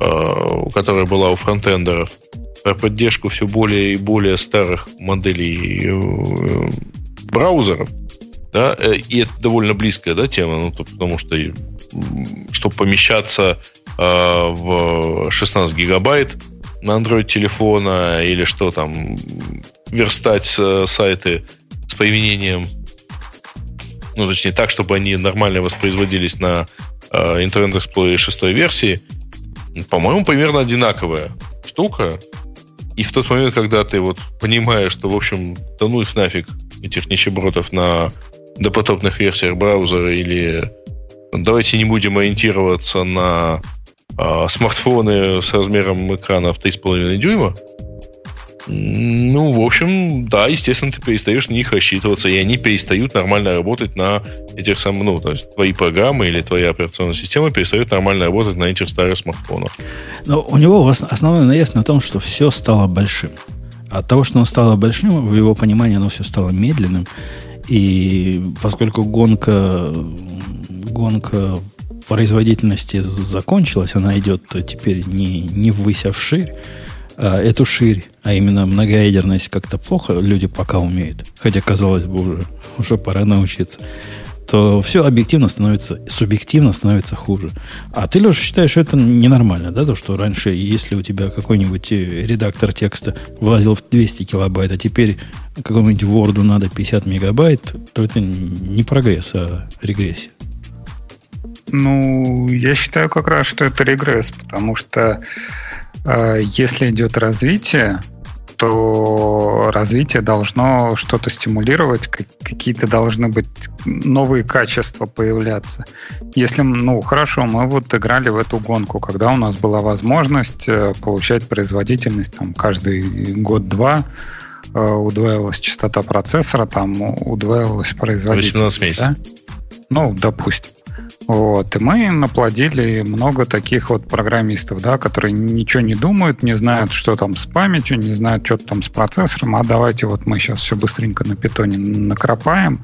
[SPEAKER 4] э, которая была у фронтендеров, про поддержку все более и более старых моделей э, браузеров. Да, э, и это довольно близкая да, тема, ну, потому что чтобы помещаться э, в 16 гигабайт на Android телефона или что там, верстать сайты с применением, ну, точнее, так, чтобы они нормально воспроизводились на э, Internet Explorer 6 версии, по-моему, примерно одинаковая штука. И в тот момент, когда ты вот понимаешь, что, в общем, да ну их нафиг, этих нищебродов на допотопных версиях браузера или давайте не будем ориентироваться на А смартфоны с размером экрана в 3,5 дюйма, ну, в общем, да, естественно, ты перестаешь на них рассчитываться, и они перестают нормально работать на этих самых, ну, то есть твои программы или твоя операционная система перестают нормально работать на этих старых смартфонах.
[SPEAKER 1] Но у него основной наезд на том, что все стало большим. От того, что оно стало большим, в его понимании оно все стало медленным. И поскольку гонка, гонка производительности закончилась, она идет теперь не, не ввысь, а вширь, а эту ширь, а именно многоядерность как-то плохо люди пока умеют, хотя, казалось бы, уже, уже пора научиться, то все объективно становится, субъективно становится хуже. А ты, Леша, считаешь, что это ненормально, да, то, что раньше, если у тебя какой-нибудь э, редактор текста влазил в 200 килобайт, а теперь какому-нибудь Word надо 50 мегабайт, то это не прогресс, а регрессия.
[SPEAKER 2] Ну, я считаю как раз, что это регресс, потому что если идет развитие, то развитие должно что-то стимулировать, какие-то должны быть новые качества появляться. Если, ну, хорошо, мы вот играли в эту гонку, когда у нас была возможность э, получать производительность там каждый год-два, э, удваивалась частота процессора, там удваивалась производительность. 18 месяцев. Да? Ну, допустим. Вот. И мы наплодили много таких вот программистов, да, которые ничего не думают, не знают, что там с памятью, не знают, что там с процессором, а давайте вот мы сейчас все быстренько на питоне накропаем.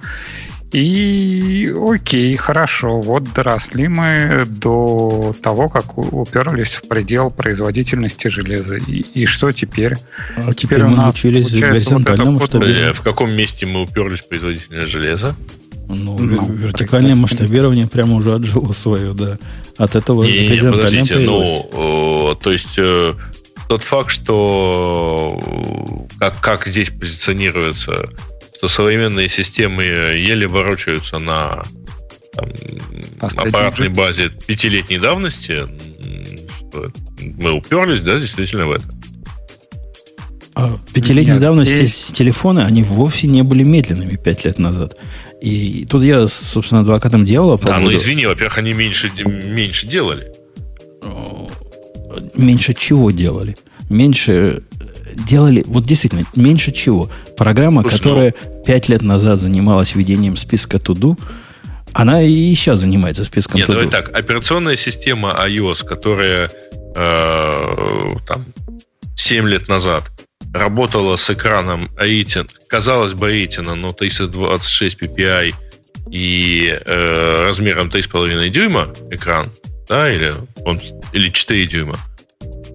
[SPEAKER 2] И окей, хорошо, вот доросли мы до того, как уперлись в предел производительности железа. И, и что теперь?
[SPEAKER 1] А теперь, теперь мы научились горизонтальному вот
[SPEAKER 4] масштабированию. В каком месте мы уперлись в производительность железа?
[SPEAKER 1] Ну, ну вертикальное масштабирование прямо уже отжило свое, да. От этого
[SPEAKER 4] не, не, подождите, ну, то есть э, тот факт, что как, как здесь позиционируется, что современные системы еле ворочаются на там, аппаратной базе пятилетней давности, мы уперлись, да, действительно в это.
[SPEAKER 1] А пятилетней Нет, давности есть... телефоны, они вовсе не были медленными пять лет назад. И тут я, собственно, адвокатом дьявола
[SPEAKER 4] Да, но извини, во-первых, они меньше, меньше делали.
[SPEAKER 1] Меньше чего делали? Меньше делали, вот действительно, меньше чего. Программа, Слушай, которая ну... 5 лет назад занималась ведением списка туду, она и сейчас занимается списком
[SPEAKER 4] Нет, давай так, операционная система iOS, которая э, там 7 лет назад работала с экраном Retina, казалось бы Retina, но 326 ppi и э, размером 3,5 дюйма экран, да, или, он, или 4 дюйма,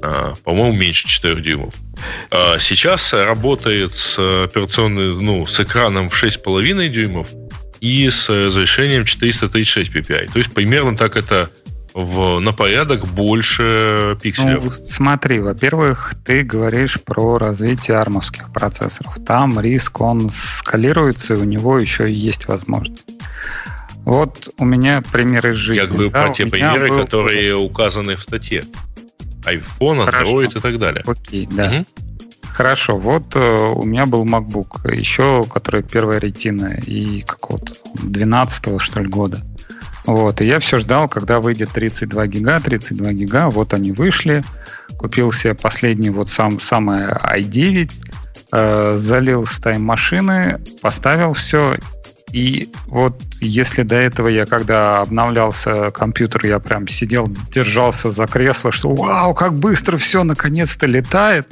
[SPEAKER 4] а, по-моему, меньше 4 дюймов. А сейчас работает с операционной, ну, с экраном в 6,5 дюймов и с разрешением 436 ppi. То есть примерно так это в, на порядок больше пикселей. Ну,
[SPEAKER 2] смотри, во-первых, ты говоришь про развитие армовских процессоров. Там риск, он скалируется, и у него еще есть возможность. Вот у меня пример из жизни.
[SPEAKER 4] Я говорю да, про те примеры, был... которые указаны в статье. iPhone, Android Хорошо. и так далее.
[SPEAKER 2] Окей, да. Угу. Хорошо, вот э, у меня был MacBook, еще, который первая ретина и какого-то 12 что ли года. Вот, и я все ждал, когда выйдет 32 гига, 32 гига, вот они вышли, купил себе последний вот сам, самое i9, э, залил с тайм-машины, поставил все, и вот если до этого я, когда обновлялся компьютер, я прям сидел, держался за кресло, что вау, как быстро все наконец-то летает,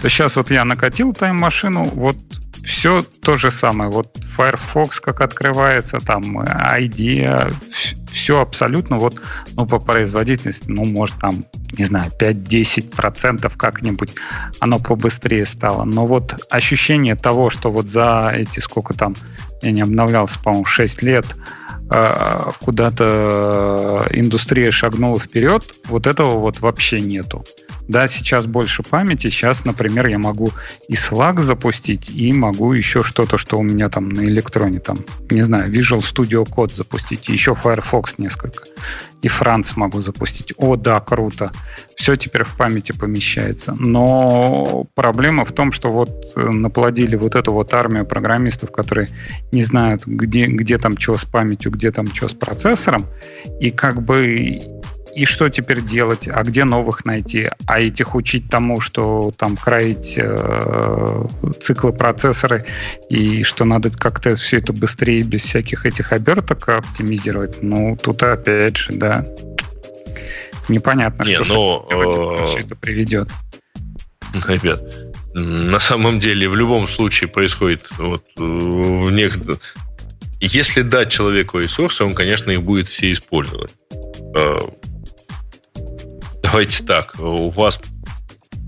[SPEAKER 2] то сейчас вот я накатил тайм-машину, вот все то же самое. Вот Firefox как открывается, там ID, все абсолютно вот, ну, по производительности, ну, может, там, не знаю, 5-10% как-нибудь оно побыстрее стало. Но вот ощущение того, что вот за эти сколько там, я не обновлялся, по-моему, 6 лет, куда-то индустрия шагнула вперед, вот этого вот вообще нету. Да, сейчас больше памяти. Сейчас, например, я могу и Slack запустить, и могу еще что-то, что у меня там на электроне, там, не знаю, Visual Studio Code запустить, и еще Firefox несколько. И Франц могу запустить. О, да, круто. Все теперь в памяти помещается. Но проблема в том, что вот э, наплодили вот эту вот армию программистов, которые не знают, где, где там что с памятью, где там что с процессором, и как бы и что теперь делать? А где новых найти? А этих учить тому, что там краить э, циклы процессоры и что надо как-то все это быстрее, без всяких этих оберток оптимизировать. Ну, тут опять же, да. Непонятно,
[SPEAKER 4] Не,
[SPEAKER 2] что,
[SPEAKER 4] но,
[SPEAKER 2] что
[SPEAKER 4] э,
[SPEAKER 2] все это приведет. *laughs*
[SPEAKER 4] Ребят, на самом деле в любом случае происходит вот э, в некоторых... Если дать человеку ресурсы, он, конечно, их будет все использовать. Давайте так, у вас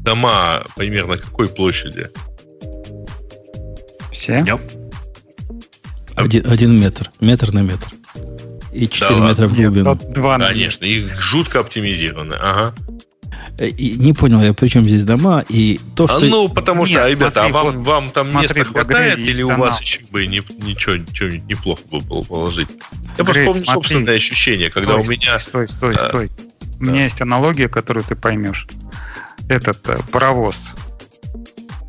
[SPEAKER 4] дома примерно какой площади?
[SPEAKER 2] Все?
[SPEAKER 3] Нет.
[SPEAKER 1] Один, один метр. Метр на метр. И 4
[SPEAKER 4] ладно?
[SPEAKER 1] метра в
[SPEAKER 2] Нет,
[SPEAKER 1] глубину.
[SPEAKER 2] вот два на
[SPEAKER 4] Конечно, их жутко оптимизированы. Ага.
[SPEAKER 1] Э, И не понял я, при чем здесь дома, и то, что...
[SPEAKER 4] А ну, потому что,
[SPEAKER 2] Нет,
[SPEAKER 4] ребята,
[SPEAKER 2] смотри,
[SPEAKER 4] а вам,
[SPEAKER 2] вот
[SPEAKER 4] вам там
[SPEAKER 2] смотри,
[SPEAKER 4] места хватает, или у
[SPEAKER 2] канал.
[SPEAKER 4] вас еще бы не- ничего, ничего неплохо бы было положить? Я
[SPEAKER 2] Грей,
[SPEAKER 4] просто помню
[SPEAKER 2] смотри.
[SPEAKER 4] собственное ощущение, когда
[SPEAKER 2] Стой,
[SPEAKER 4] у меня...
[SPEAKER 2] Стой, стой,
[SPEAKER 4] А,
[SPEAKER 2] стой. У меня есть аналогия, которую ты поймешь. Этот э, паровоз.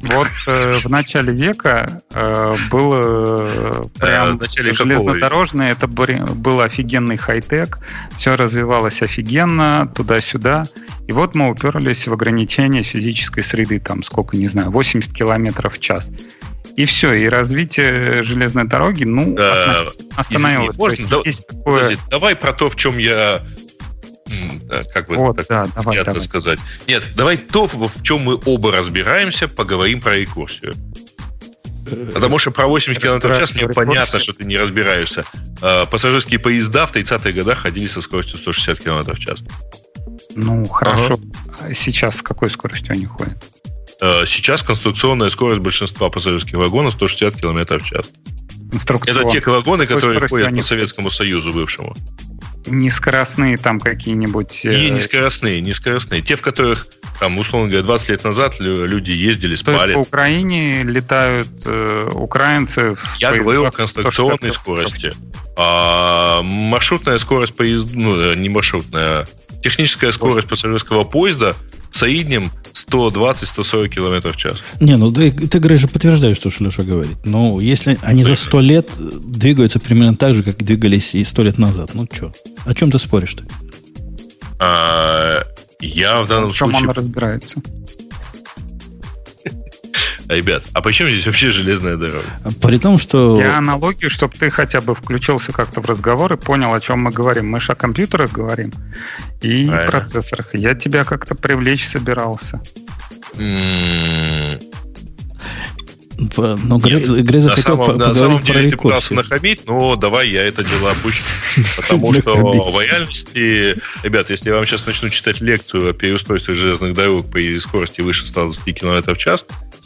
[SPEAKER 2] Вот *laughs* э, в начале века э, было э, прям
[SPEAKER 4] в начале какого
[SPEAKER 2] железнодорожный, это был офигенный хай-тек, все развивалось офигенно, туда-сюда. И вот мы уперлись в ограничение физической среды, там сколько, не знаю, 80 километров в час. И все, и развитие железной дороги, ну,
[SPEAKER 4] Да,
[SPEAKER 2] остановилось.
[SPEAKER 4] извини, можно?
[SPEAKER 2] Есть
[SPEAKER 4] Да-
[SPEAKER 2] есть такое-
[SPEAKER 4] Подожди, давай про то, в чем я... да, Как бы
[SPEAKER 2] Вот,
[SPEAKER 4] так
[SPEAKER 2] да, давай,
[SPEAKER 4] приятно
[SPEAKER 2] давай.
[SPEAKER 4] сказать. Нет, давай то, в чем мы оба разбираемся, поговорим про рекурсию. Потому что про 80 км в час мне понятно, что ты не разбираешься. Э, Пассажирские поезда в 30-х годах ходили со скоростью 160 км в час.
[SPEAKER 2] Ну, хорошо. А Сейчас с какой скоростью они ходят?
[SPEAKER 4] Э, Сейчас конструкционная скорость большинства пассажирских вагонов 160 км в час. Это те вагоны, которые ходят по Советскому Союзу бывшему.
[SPEAKER 2] Нескоростные там какие-нибудь... э,
[SPEAKER 4] И нескоростные, нескоростные. Те, в которых, там, условно говоря, 20 лет назад лю- люди ездили,
[SPEAKER 2] То есть
[SPEAKER 4] спали.
[SPEAKER 2] по Украине летают э, украинцы... в
[SPEAKER 4] Я говорю о
[SPEAKER 2] 160
[SPEAKER 4] конструкционной скорости. А маршрутная скорость поезда, ну, не маршрутная, а техническая скорость пассажирского поезда в среднем 120-140 км в час.
[SPEAKER 1] Не, ну ты, ты Грей, же подтверждаешь то, что Леша говорит. Ну, если они за сто лет двигаются примерно так же, как двигались и сто лет назад, ну что? О чем ты споришь-то?
[SPEAKER 4] А, я в данном
[SPEAKER 2] В чем он
[SPEAKER 4] случае...
[SPEAKER 2] разбирается?
[SPEAKER 4] Ребят, а почему здесь вообще железная дорога?
[SPEAKER 1] При том, что...
[SPEAKER 2] Я аналогию, чтобы ты хотя бы включился как-то в разговор и понял, о чем мы говорим. Мы же о компьютерах говорим и
[SPEAKER 4] Правильно.
[SPEAKER 2] процессорах. Я тебя как-то привлечь собирался.
[SPEAKER 1] Но Грей,
[SPEAKER 4] Нет,
[SPEAKER 1] Грей
[SPEAKER 4] На
[SPEAKER 1] захотел
[SPEAKER 4] самом,
[SPEAKER 1] по-
[SPEAKER 4] на самом
[SPEAKER 1] поговорить про
[SPEAKER 4] деле ты пытался нахамить, но давай я это дело опущу. *laughs* Потому что в реальности, ребят, если я вам сейчас начну читать лекцию о переустройстве железных дорог при скорости выше 120 км в час,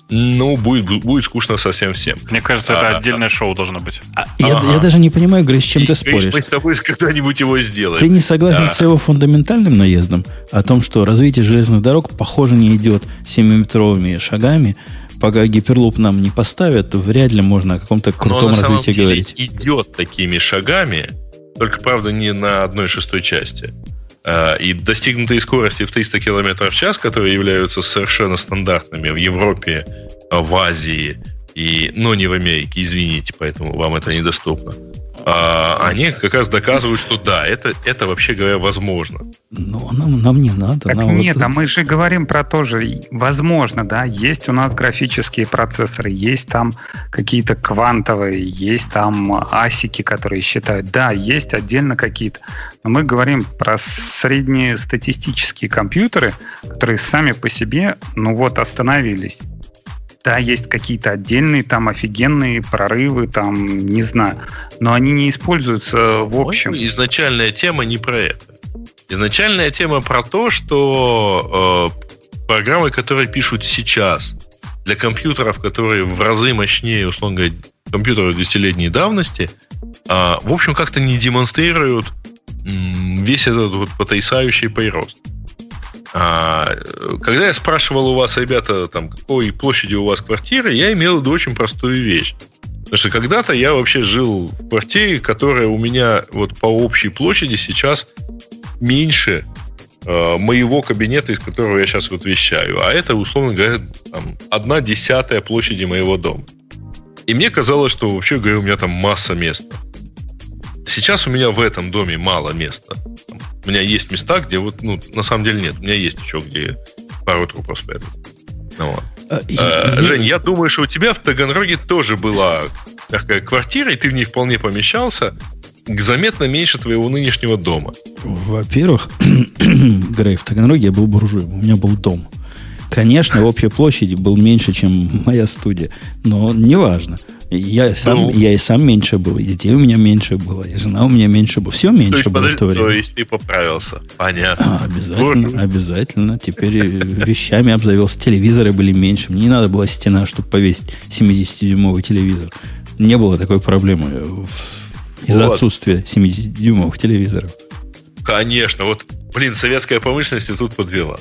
[SPEAKER 4] ну, будет, будет скучно совсем всем.
[SPEAKER 3] Мне кажется,
[SPEAKER 4] А,
[SPEAKER 3] это отдельное шоу должно быть.
[SPEAKER 1] А, я,
[SPEAKER 4] Ага.
[SPEAKER 1] я даже не понимаю, Грей, с чем
[SPEAKER 4] И,
[SPEAKER 1] ты споришь.
[SPEAKER 4] Мы с тобой *laughs* когда-нибудь его сделаем.
[SPEAKER 1] Ты не согласен
[SPEAKER 4] Да.
[SPEAKER 1] с его фундаментальным наездом о том, что развитие железных дорог, похоже, не идет 7-метровыми шагами. Пока гиперлуп нам не поставят, то вряд ли можно о каком-то
[SPEAKER 4] Но
[SPEAKER 1] крутом
[SPEAKER 4] самом
[SPEAKER 1] развитии
[SPEAKER 4] деле
[SPEAKER 1] говорить.
[SPEAKER 4] идет такими шагами, только, правда, не на одной шестой части. А, И достигнутые скорости в 300 км в час, которые являются совершенно стандартными в Европе, в Азии, и, но не в Америке, извините, поэтому вам это недоступно. А, они как раз доказывают, что да, это, это вообще говоря возможно.
[SPEAKER 1] Ну, нам, нам не надо.
[SPEAKER 2] Так
[SPEAKER 1] нам
[SPEAKER 2] нет,
[SPEAKER 1] вот-
[SPEAKER 2] а мы же говорим про то же. Возможно, да, есть у нас графические процессоры, есть там какие-то квантовые, есть там асики, которые считают. Да, есть отдельно какие-то. Но мы говорим про среднестатистические компьютеры, которые сами по себе, ну вот, остановились. Да, есть какие-то отдельные там офигенные прорывы, там, не знаю. Но они не используются в общем.
[SPEAKER 4] Ну, изначальная тема не про это. Изначальная тема про то, что э, программы, которые пишут сейчас для компьютеров, которые в разы мощнее, условно говоря, компьютеров десятилетней давности, а, в общем, как-то не демонстрируют м, весь этот вот потрясающий прирост. А, когда я спрашивал у вас, ребята, там, какой площади у вас квартира, я имел в виду очень простую вещь. Потому что когда-то я вообще жил в квартире, которая у меня вот по общей площади сейчас меньше э, моего кабинета, из которого я сейчас вот вещаю. А это, условно говоря, там, одна десятая площади моего дома. И мне казалось, что вообще говоря, у меня там масса места. Сейчас у меня в этом доме мало места. У меня есть места, где вот, ну, на самом деле нет. У меня есть еще где пару трупов спрятать. Ну, вот. А, а, Жень, я думаю, что у тебя в Таганроге тоже была такая квартира, и ты в ней вполне помещался, заметно меньше твоего нынешнего дома.
[SPEAKER 1] Во-первых, *clears throat* Грей, в Таганроге я был буржуем, у меня был дом. Конечно, общая площадь был меньше, чем моя студия, но неважно. Я, сам, ну, я и сам меньше был, и детей у меня меньше было, и жена у меня меньше была. Все меньше то было подожди, в то время.
[SPEAKER 4] То есть ты поправился. Понятно.
[SPEAKER 1] А, обязательно, Боже. обязательно. Теперь вещами обзавелся. Телевизоры были меньше. Мне не надо была стена, чтобы повесить 70-дюймовый телевизор. Не было такой проблемы из-за вот. отсутствия 70-дюймовых телевизоров.
[SPEAKER 4] Конечно. Вот, блин, советская промышленность и тут подвела.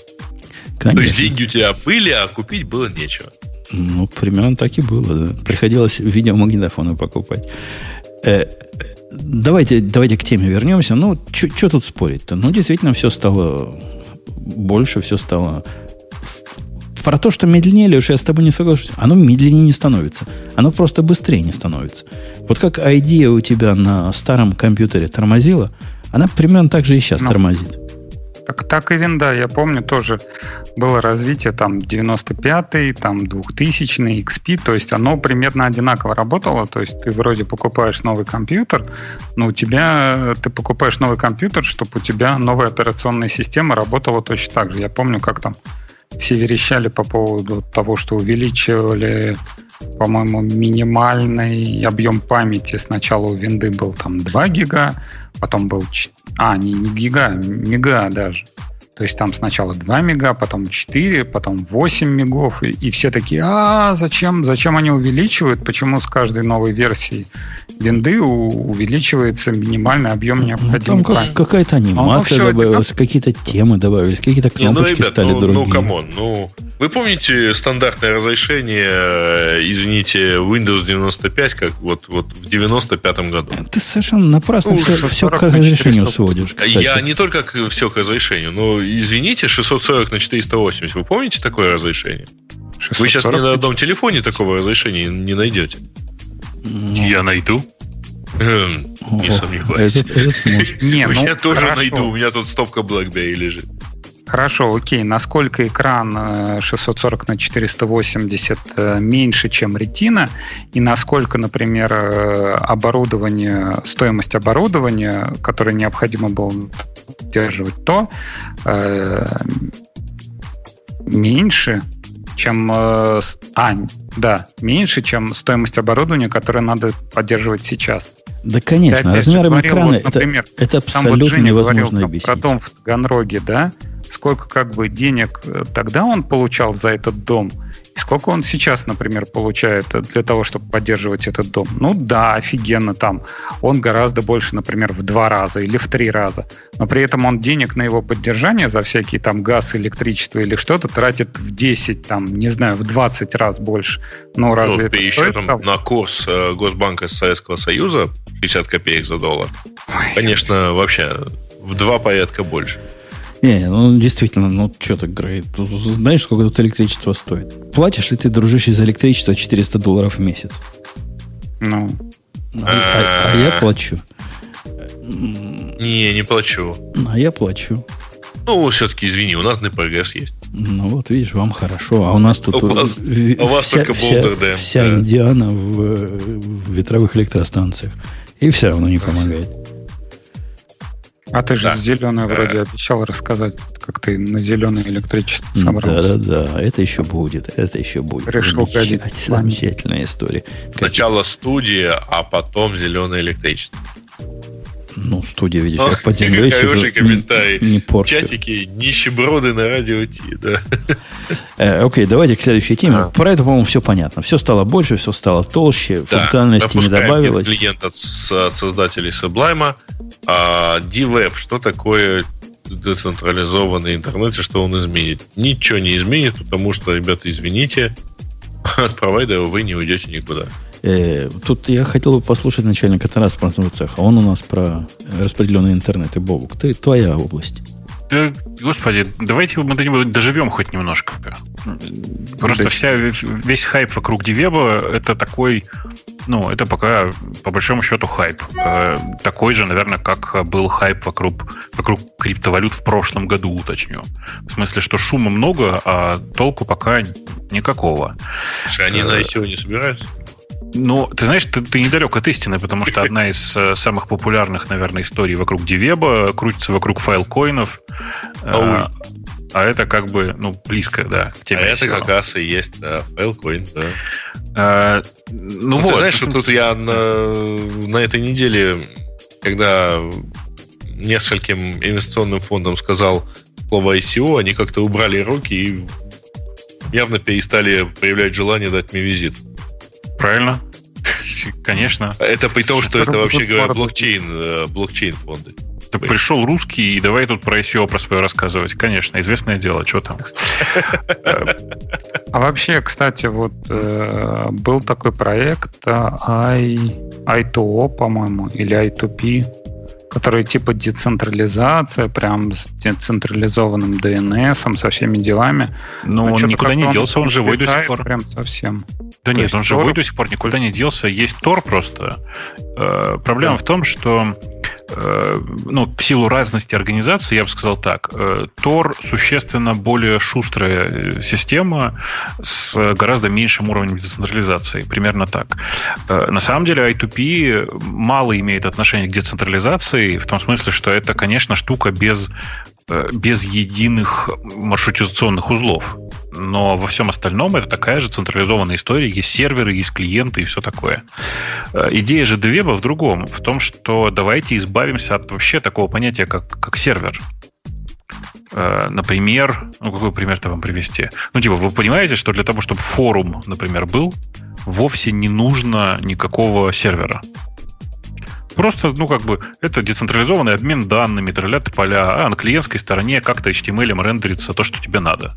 [SPEAKER 4] Конечно. То есть деньги у тебя были, а купить было нечего.
[SPEAKER 1] Ну, примерно так и было. Да. Приходилось видеомагнитофоны покупать. Э, давайте, давайте к теме вернемся. Ну, что тут спорить-то? Ну, действительно, все стало больше, все стало... Про то, что медленнее, Леша, я с тобой не соглашусь. Оно медленнее не становится. Оно просто быстрее не становится. Вот как идея у тебя на старом компьютере тормозила, она примерно так же и сейчас ну, тормозит.
[SPEAKER 2] Так, так и винда, я помню, тоже было развитие там 95-й, там 2000-й, XP, то есть оно примерно одинаково работало, то есть ты вроде покупаешь новый компьютер, но у тебя, ты покупаешь новый компьютер, чтобы у тебя новая операционная система работала точно так же. Я помню, как там все верещали по поводу того, что увеличивали по-моему, минимальный объем памяти сначала у винды был там 2 гига, потом был... А, не, не гига, мега даже. То есть там сначала 2 мега, потом 4, потом 8 мегов, и, и все такие, а зачем, зачем они увеличивают, почему с каждой новой версией винды у, увеличивается минимальный объем ну, необходимой
[SPEAKER 1] ну, там какая-то анимация ну, добавилась, какие-то темы добавились, какие-то кнопочки Не, ну, ребят, стали ну, другие.
[SPEAKER 4] Ну, come on, ну, вы помните стандартное разрешение, э, извините, Windows 95, как вот, вот в 95-м году?
[SPEAKER 1] Ты совершенно напрасно ну, все, все к разрешению сводишь, кстати.
[SPEAKER 4] Я не только к, все к разрешению, но извините, 640 на 480. Вы помните такое разрешение? 640? Вы сейчас ни на одном телефоне такого разрешения не найдете.
[SPEAKER 3] Ну. Я найду.
[SPEAKER 4] Эм, не сомневаюсь. Не, *laughs* ну, я тоже найду. У меня тут стопка BlackBerry лежит.
[SPEAKER 2] Хорошо, окей. Насколько экран 640 э, на 480 э, меньше, чем ретина, и насколько, например, э, оборудование, стоимость оборудования, которое необходимо было поддерживать, то э, меньше, чем... Э, а, да, меньше, чем стоимость оборудования, которое надо поддерживать сейчас.
[SPEAKER 1] Да, конечно. Размером экрана вот, например, это, это абсолютно вот невозможно говорил, объяснить.
[SPEAKER 2] Про дом в Таганроге, да? Сколько как бы денег э, тогда он получал за этот дом – и сколько он сейчас, например, получает для того, чтобы поддерживать этот дом? Ну да, офигенно там. Он гораздо больше, например, в два раза или в три раза. Но при этом он денег на его поддержание за всякие там газ, электричество или что-то тратит в 10, там, не знаю, в 20 раз больше. Ну, разве ну,
[SPEAKER 4] это еще там на курс э, Госбанка Советского Союза 50 копеек за доллар. Ой. Конечно, вообще в два порядка больше.
[SPEAKER 1] Не, ну действительно, ну что так, Грей, знаешь, сколько тут электричество стоит? Платишь ли ты, дружище, за электричество 400 долларов в месяц?
[SPEAKER 2] Ну.
[SPEAKER 1] А, а, а я плачу.
[SPEAKER 4] Не, не плачу.
[SPEAKER 1] А я плачу.
[SPEAKER 4] Ну, все-таки, извини, у нас НПГС есть.
[SPEAKER 1] Ну, вот видишь, вам хорошо. А у нас тут... У вас, в, у вас вся, только вся, Вся да. Индиана в, в ветровых электростанциях. И все равно не помогает.
[SPEAKER 2] А ты же да. зеленое вроде обещал рассказать, как ты на зеленое электричество собрался.
[SPEAKER 1] Да-да-да, это еще будет, это еще будет. Решил Замечательная, замечательная история.
[SPEAKER 4] Сначала студия, а потом зеленое электричество.
[SPEAKER 1] Ну, студия, видишь, я под землей
[SPEAKER 4] Хороший комментарий. Не, не порчу. Чатики нищеброды на радио Ти, да.
[SPEAKER 1] Э, окей, давайте к следующей теме. А. Про это, по-моему, все понятно. Все стало больше, все стало толще, да, функциональности не добавилось.
[SPEAKER 4] клиент от, от создателей Sublime. А D-Web, что такое децентрализованный интернет и что он изменит? Ничего не изменит, потому что, ребята, извините, *laughs* от провайдера вы не уйдете никуда.
[SPEAKER 1] Э, тут я хотел бы послушать начальника транспортного цеха. Он у нас про распределенный интернет и Бобук. Ты, твоя область.
[SPEAKER 3] Да, господи, давайте мы до него доживем хоть немножко. Просто вся, весь хайп вокруг Дивеба это такой ну, это пока, по большому счету, хайп. Э, такой же, наверное, как был хайп вокруг, вокруг криптовалют в прошлом году, уточню. В смысле, что шума много, а толку пока никакого.
[SPEAKER 4] Они на ICO не собираются?
[SPEAKER 3] Ну, ты знаешь, ты, ты недалек от истины, потому что одна из э, самых популярных, наверное, историй вокруг Дивеба крутится вокруг файлкоинов. А, а это как бы, ну, близко, да,
[SPEAKER 4] к теме. А это как раз и есть, да, файлкоин, да.
[SPEAKER 3] А, ну, ну вот. Ты
[SPEAKER 4] знаешь, что тут я на, на этой неделе, когда нескольким инвестиционным фондам сказал слово ICO, они как-то убрали руки и явно перестали проявлять желание дать мне визит.
[SPEAKER 3] Правильно. *laughs* Конечно.
[SPEAKER 4] Это при том, что это вообще говоря блокчейн, э, блокчейн фонды.
[SPEAKER 3] Ты пришел русский, и давай тут про ICO про свое рассказывать. Конечно, известное дело, что там. *laughs*
[SPEAKER 2] А вообще, кстати, вот э, был такой проект э, I, I2O, по-моему, или I2P, который типа децентрализация, прям с децентрализованным DNS, со всеми делами.
[SPEAKER 3] Но он никуда не делся, он живой до сих пор.
[SPEAKER 2] Прям совсем.
[SPEAKER 3] Да То нет, он живой до сих пор никуда не делся. Есть Тор просто. Э, проблема да. в том, что ну, в силу разности организации, я бы сказал так, э, Тор существенно более шустрая э, система с гораздо меньшим уровнем децентрализации. Примерно так. Э, на самом деле I2P мало имеет отношения к децентрализации, в том смысле, что это, конечно, штука без, э, без единых маршрутизационных узлов. Но во всем остальном это такая же централизованная история. Есть серверы, есть клиенты и все такое. Э, идея же Девеба в другом. В том, что давайте избавимся от вообще такого понятия, как, как сервер. Э, например, ну какой пример-то вам привести? Ну, типа, вы понимаете, что для того, чтобы форум, например, был, вовсе не нужно никакого сервера. Просто, ну, как бы, это децентрализованный обмен данными, троллят поля, а на клиентской стороне как-то HTML рендерится то, что тебе надо.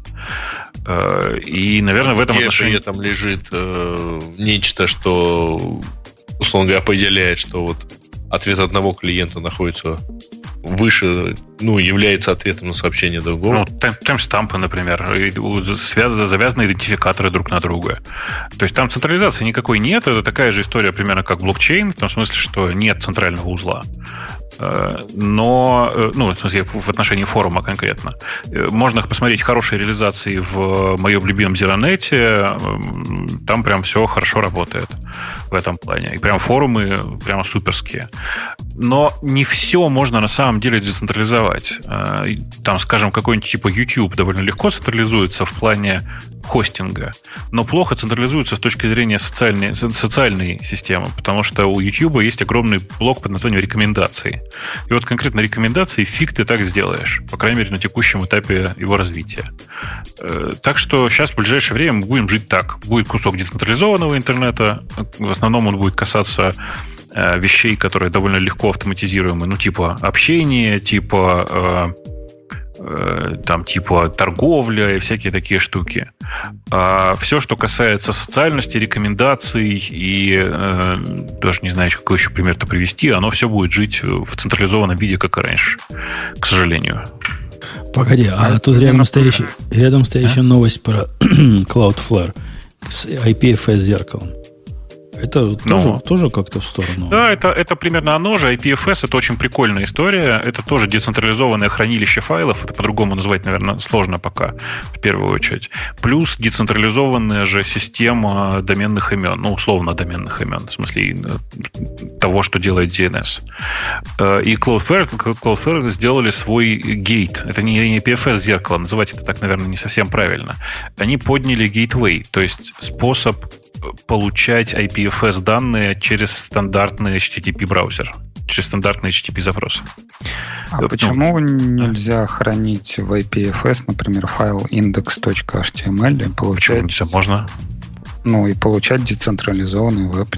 [SPEAKER 3] Э, и, наверное, в этом
[SPEAKER 4] Где отношении... там лежит э, нечто, что, условно говоря, определяет, что вот ответ одного клиента находится выше, ну, является ответом на сообщение другого. Ну,
[SPEAKER 3] таймстампы, например, связаны, завязаны идентификаторы друг на друга. То есть там централизации никакой нет, это такая же история примерно как блокчейн, в том смысле, что нет центрального узла. Э, но, э, ну, в смысле, в отношении форума конкретно. Э, можно посмотреть хорошие реализации в моем любимом Зеронете. Там прям все хорошо работает в этом плане. И прям форумы прямо суперские. Но не все можно на самом деле децентрализовать. Там, скажем, какой-нибудь типа YouTube довольно легко централизуется в плане хостинга, но плохо централизуется с точки зрения социальной, социальной системы, потому что у YouTube есть огромный блок под названием рекомендации. И вот конкретно рекомендации фиг ты так сделаешь, по крайней мере, на текущем этапе его развития. Э, так что сейчас в ближайшее время мы будем жить так. Будет кусок децентрализованного интернета, в основном он будет касаться э, вещей, которые довольно легко автоматизируемы, ну, типа общения, типа Э, там типа торговля и всякие такие штуки. А все, что касается социальности, рекомендаций и э, даже не знаю, какой еще пример-то привести, оно все будет жить в централизованном виде, как и раньше, к сожалению.
[SPEAKER 1] Погоди, а, а тут рядом стоящая, рядом стоящая а? новость про *clears throat* Cloudflare с IPFS зеркалом. Это ну, тоже, тоже как-то в сторону.
[SPEAKER 3] Да, это, это примерно оно же. IPFS это очень прикольная история. Это тоже децентрализованное хранилище файлов. Это по-другому назвать, наверное, сложно пока, в первую очередь. Плюс децентрализованная же система доменных имен. Ну, условно доменных имен. В смысле э, того, что делает DNS. Э, и Cloudflare, Cloudflare сделали свой гейт. Это не IPFS зеркало. Называть это так, наверное, не совсем правильно. Они подняли gateway, то есть способ получать IPFS данные через стандартный HTTP браузер, через стандартный HTTP запрос.
[SPEAKER 2] А ну, почему нельзя хранить в IPFS, например, файл index.html и получать... Почему
[SPEAKER 3] можно?
[SPEAKER 2] Ну и получать децентрализованный веб.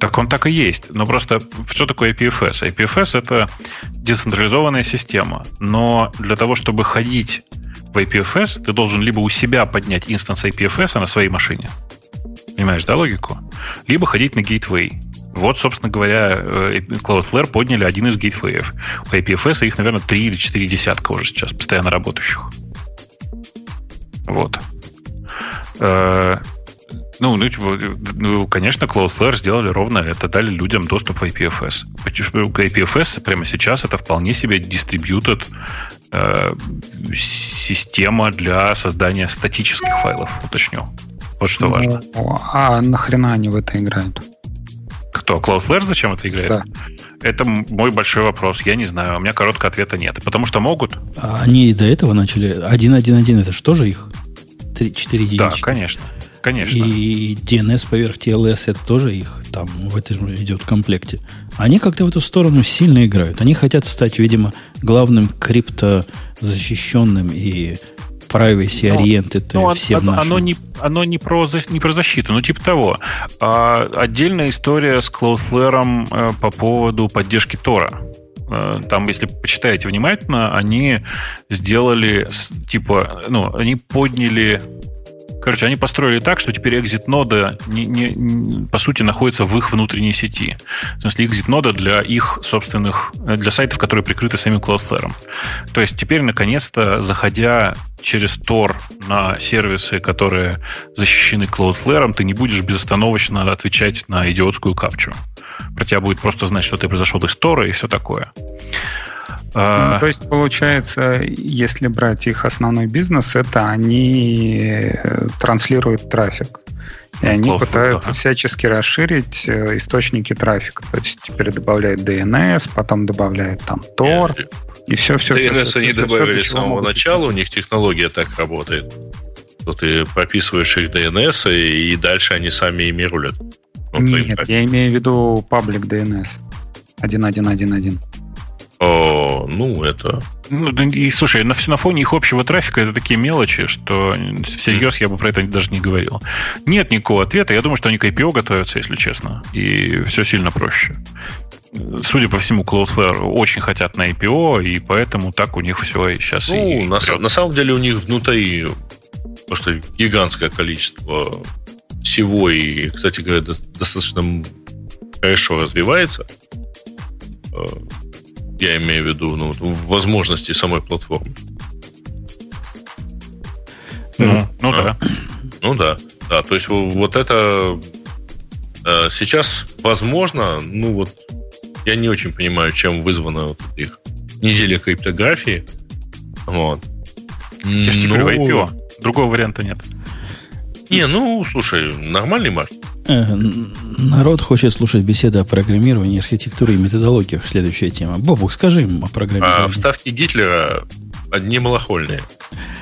[SPEAKER 3] Так он так и есть. Но просто что такое IPFS? IPFS это децентрализованная система. Но для того, чтобы ходить в IPFS, ты должен либо у себя поднять инстанс IPFS на своей машине, Понимаешь, да, логику? Либо ходить на Gateway. Вот, собственно говоря, э, Cloudflare подняли один из гейтвеев. У IPFS их, наверное, три или четыре десятка уже сейчас постоянно работающих. Вот. Э, Ну, ну, типа, ну, конечно, Cloudflare сделали ровно это, дали людям доступ в IPFS. IPFS прямо сейчас это вполне себе distributed э, система для создания статических файлов, уточню. Вот что ну, важно.
[SPEAKER 2] А нахрена они в это играют?
[SPEAKER 3] Кто? Cloudflare зачем это играет?
[SPEAKER 2] Да.
[SPEAKER 3] Это мой большой вопрос. Я не знаю. У меня короткого ответа нет. Потому что могут.
[SPEAKER 1] А они до этого начали. 1.1.1 это что же их? 3, 4 единички.
[SPEAKER 3] Да, конечно. Конечно.
[SPEAKER 1] И DNS поверх TLS это тоже их там в этом идет в комплекте. Они как-то в эту сторону сильно играют. Они хотят стать, видимо, главным криптозащищенным и privacy
[SPEAKER 3] ну, ну, всем оно, оно, не, оно не, про, не про защиту, ну типа того. А, отдельная история с Cloudflare э, по поводу поддержки Тора. Э, там, если почитаете внимательно, они сделали, типа, ну, они подняли Короче, они построили так, что теперь экзит-нода не, не, по сути находится в их внутренней сети. В смысле, экзит-нода для их собственных, э, для сайтов, которые прикрыты самим Cloudflare. То есть теперь, наконец-то, заходя через Tor на сервисы, которые защищены Cloudflare, ты не будешь безостановочно отвечать на идиотскую капчу. Про тебя будет просто знать, что ты произошел из Тора и все такое.
[SPEAKER 2] Ну, то есть, получается, если брать их основной бизнес, это они э, транслируют трафик. И они Плохо, пытаются да. всячески расширить э, источники трафика. То есть теперь добавляют DNS, потом добавляют там Tor. И все, все.
[SPEAKER 4] DNS все, они все, добавили все, с самого начала, у них технология так работает. Что ты прописываешь их DNS, и, и дальше они сами ими рулят.
[SPEAKER 2] Вот Нет, я имею в виду паблик DNS. 1.1.1.1.
[SPEAKER 4] О, ну, это...
[SPEAKER 3] Ну, и, слушай, на, на фоне их общего трафика это такие мелочи, что всерьез я бы про это даже не говорил. Нет никакого ответа. Я думаю, что они к IPO готовятся, если честно. И все сильно проще. Судя по всему, Cloudflare очень хотят на IPO, и поэтому так у них все сейчас
[SPEAKER 4] ну, и... На, на самом деле у них внутри просто гигантское количество всего, и, кстати говоря, достаточно хорошо развивается э, я имею в виду ну, возможности самой платформы.
[SPEAKER 3] Ну, ну а,
[SPEAKER 4] да. Ну да. Да, то есть вот это э, сейчас возможно, ну вот я не очень понимаю, чем вызвана вот их неделя криптографии. Вот.
[SPEAKER 3] Те же теперь IPO. Другого варианта нет.
[SPEAKER 4] Не, ну, слушай, нормальный маркет.
[SPEAKER 1] Э, народ хочет слушать беседы о программировании, архитектуре и методологиях. Следующая тема. Бобук, скажи им о программировании. А
[SPEAKER 4] вставки Гитлера одни малохольные.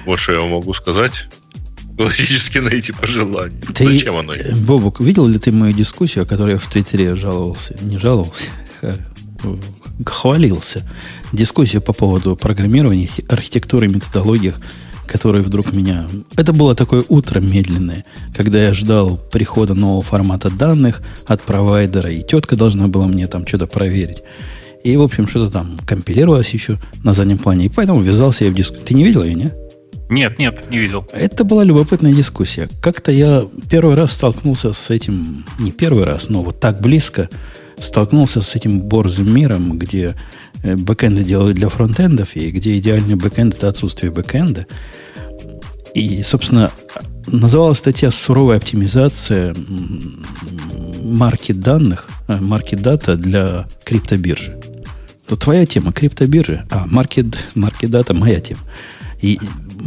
[SPEAKER 4] Вот что я могу сказать. Классически на эти пожелания. Ты, Зачем оно?
[SPEAKER 1] Бобук, видел ли ты мою дискуссию, о которой я в Твиттере жаловался? Не жаловался, хвалился. Дискуссия по поводу программирования, архитектуры, методологиях который вдруг меня... Это было такое утро медленное, когда я ждал прихода нового формата данных от провайдера, и тетка должна была мне там что-то проверить. И, в общем, что-то там компилировалось еще на заднем плане. И поэтому ввязался я в дискуссию. Ты не видел ее, не?
[SPEAKER 3] Нет, нет, не видел.
[SPEAKER 1] Это была любопытная дискуссия. Как-то я первый раз столкнулся с этим, не первый раз, но вот так близко столкнулся с этим борзым миром, где бэкэнды делают для фронтендов, и где идеальный бэкэнд – это отсутствие бэкэнда. И, собственно, называлась статья «Суровая оптимизация маркет данных, э, market data для криптобиржи». То твоя тема криптобиржи, а market, market data моя тема. И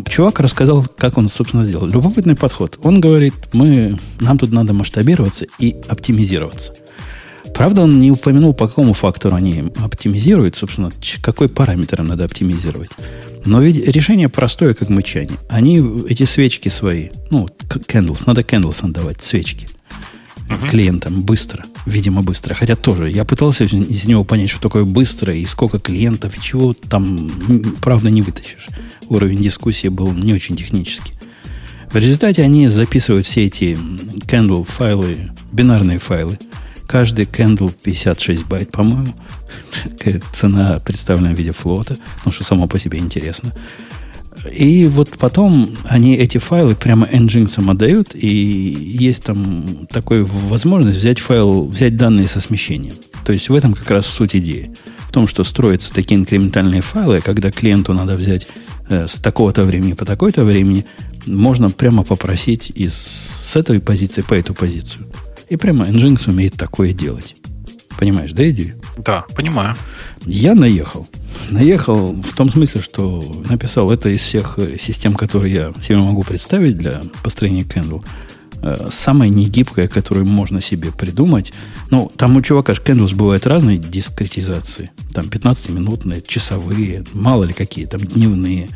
[SPEAKER 1] чувак рассказал, как он, собственно, сделал. Любопытный подход. Он говорит, мы, нам тут надо масштабироваться и оптимизироваться. Правда, он не упомянул, по какому фактору они оптимизируют, собственно, какой параметр им надо оптимизировать. Но ведь решение простое, как мычание. Они, эти свечки свои, ну, candles, надо candles отдавать, свечки uh-huh. клиентам быстро, видимо, быстро. Хотя тоже, я пытался из него понять, что такое быстро и сколько клиентов, и чего там, правда, не вытащишь. Уровень дискуссии был не очень технический. В результате они записывают все эти candle файлы, бинарные файлы, Каждый Candle 56 байт, по-моему. *laughs* Цена представлена в виде флота, ну, что само по себе интересно. И вот потом они эти файлы прямо Nginx отдают, и есть там такая возможность взять файл, взять данные со смещением. То есть в этом как раз суть идеи. В том, что строятся такие инкрементальные файлы, когда клиенту надо взять э, с такого-то времени по такой-то времени, можно прямо попросить из, с этой позиции по эту позицию. И прямо Nginx умеет такое делать. Понимаешь, да, идею?
[SPEAKER 3] Да, понимаю.
[SPEAKER 1] Я наехал. Наехал в том смысле, что написал это из всех э, систем, которые я себе могу представить для построения Candle. Э, самая негибкая, которую можно себе придумать. Ну, там у чувака же бывают разные дискретизации. Там 15-минутные, часовые, мало ли какие, там дневные.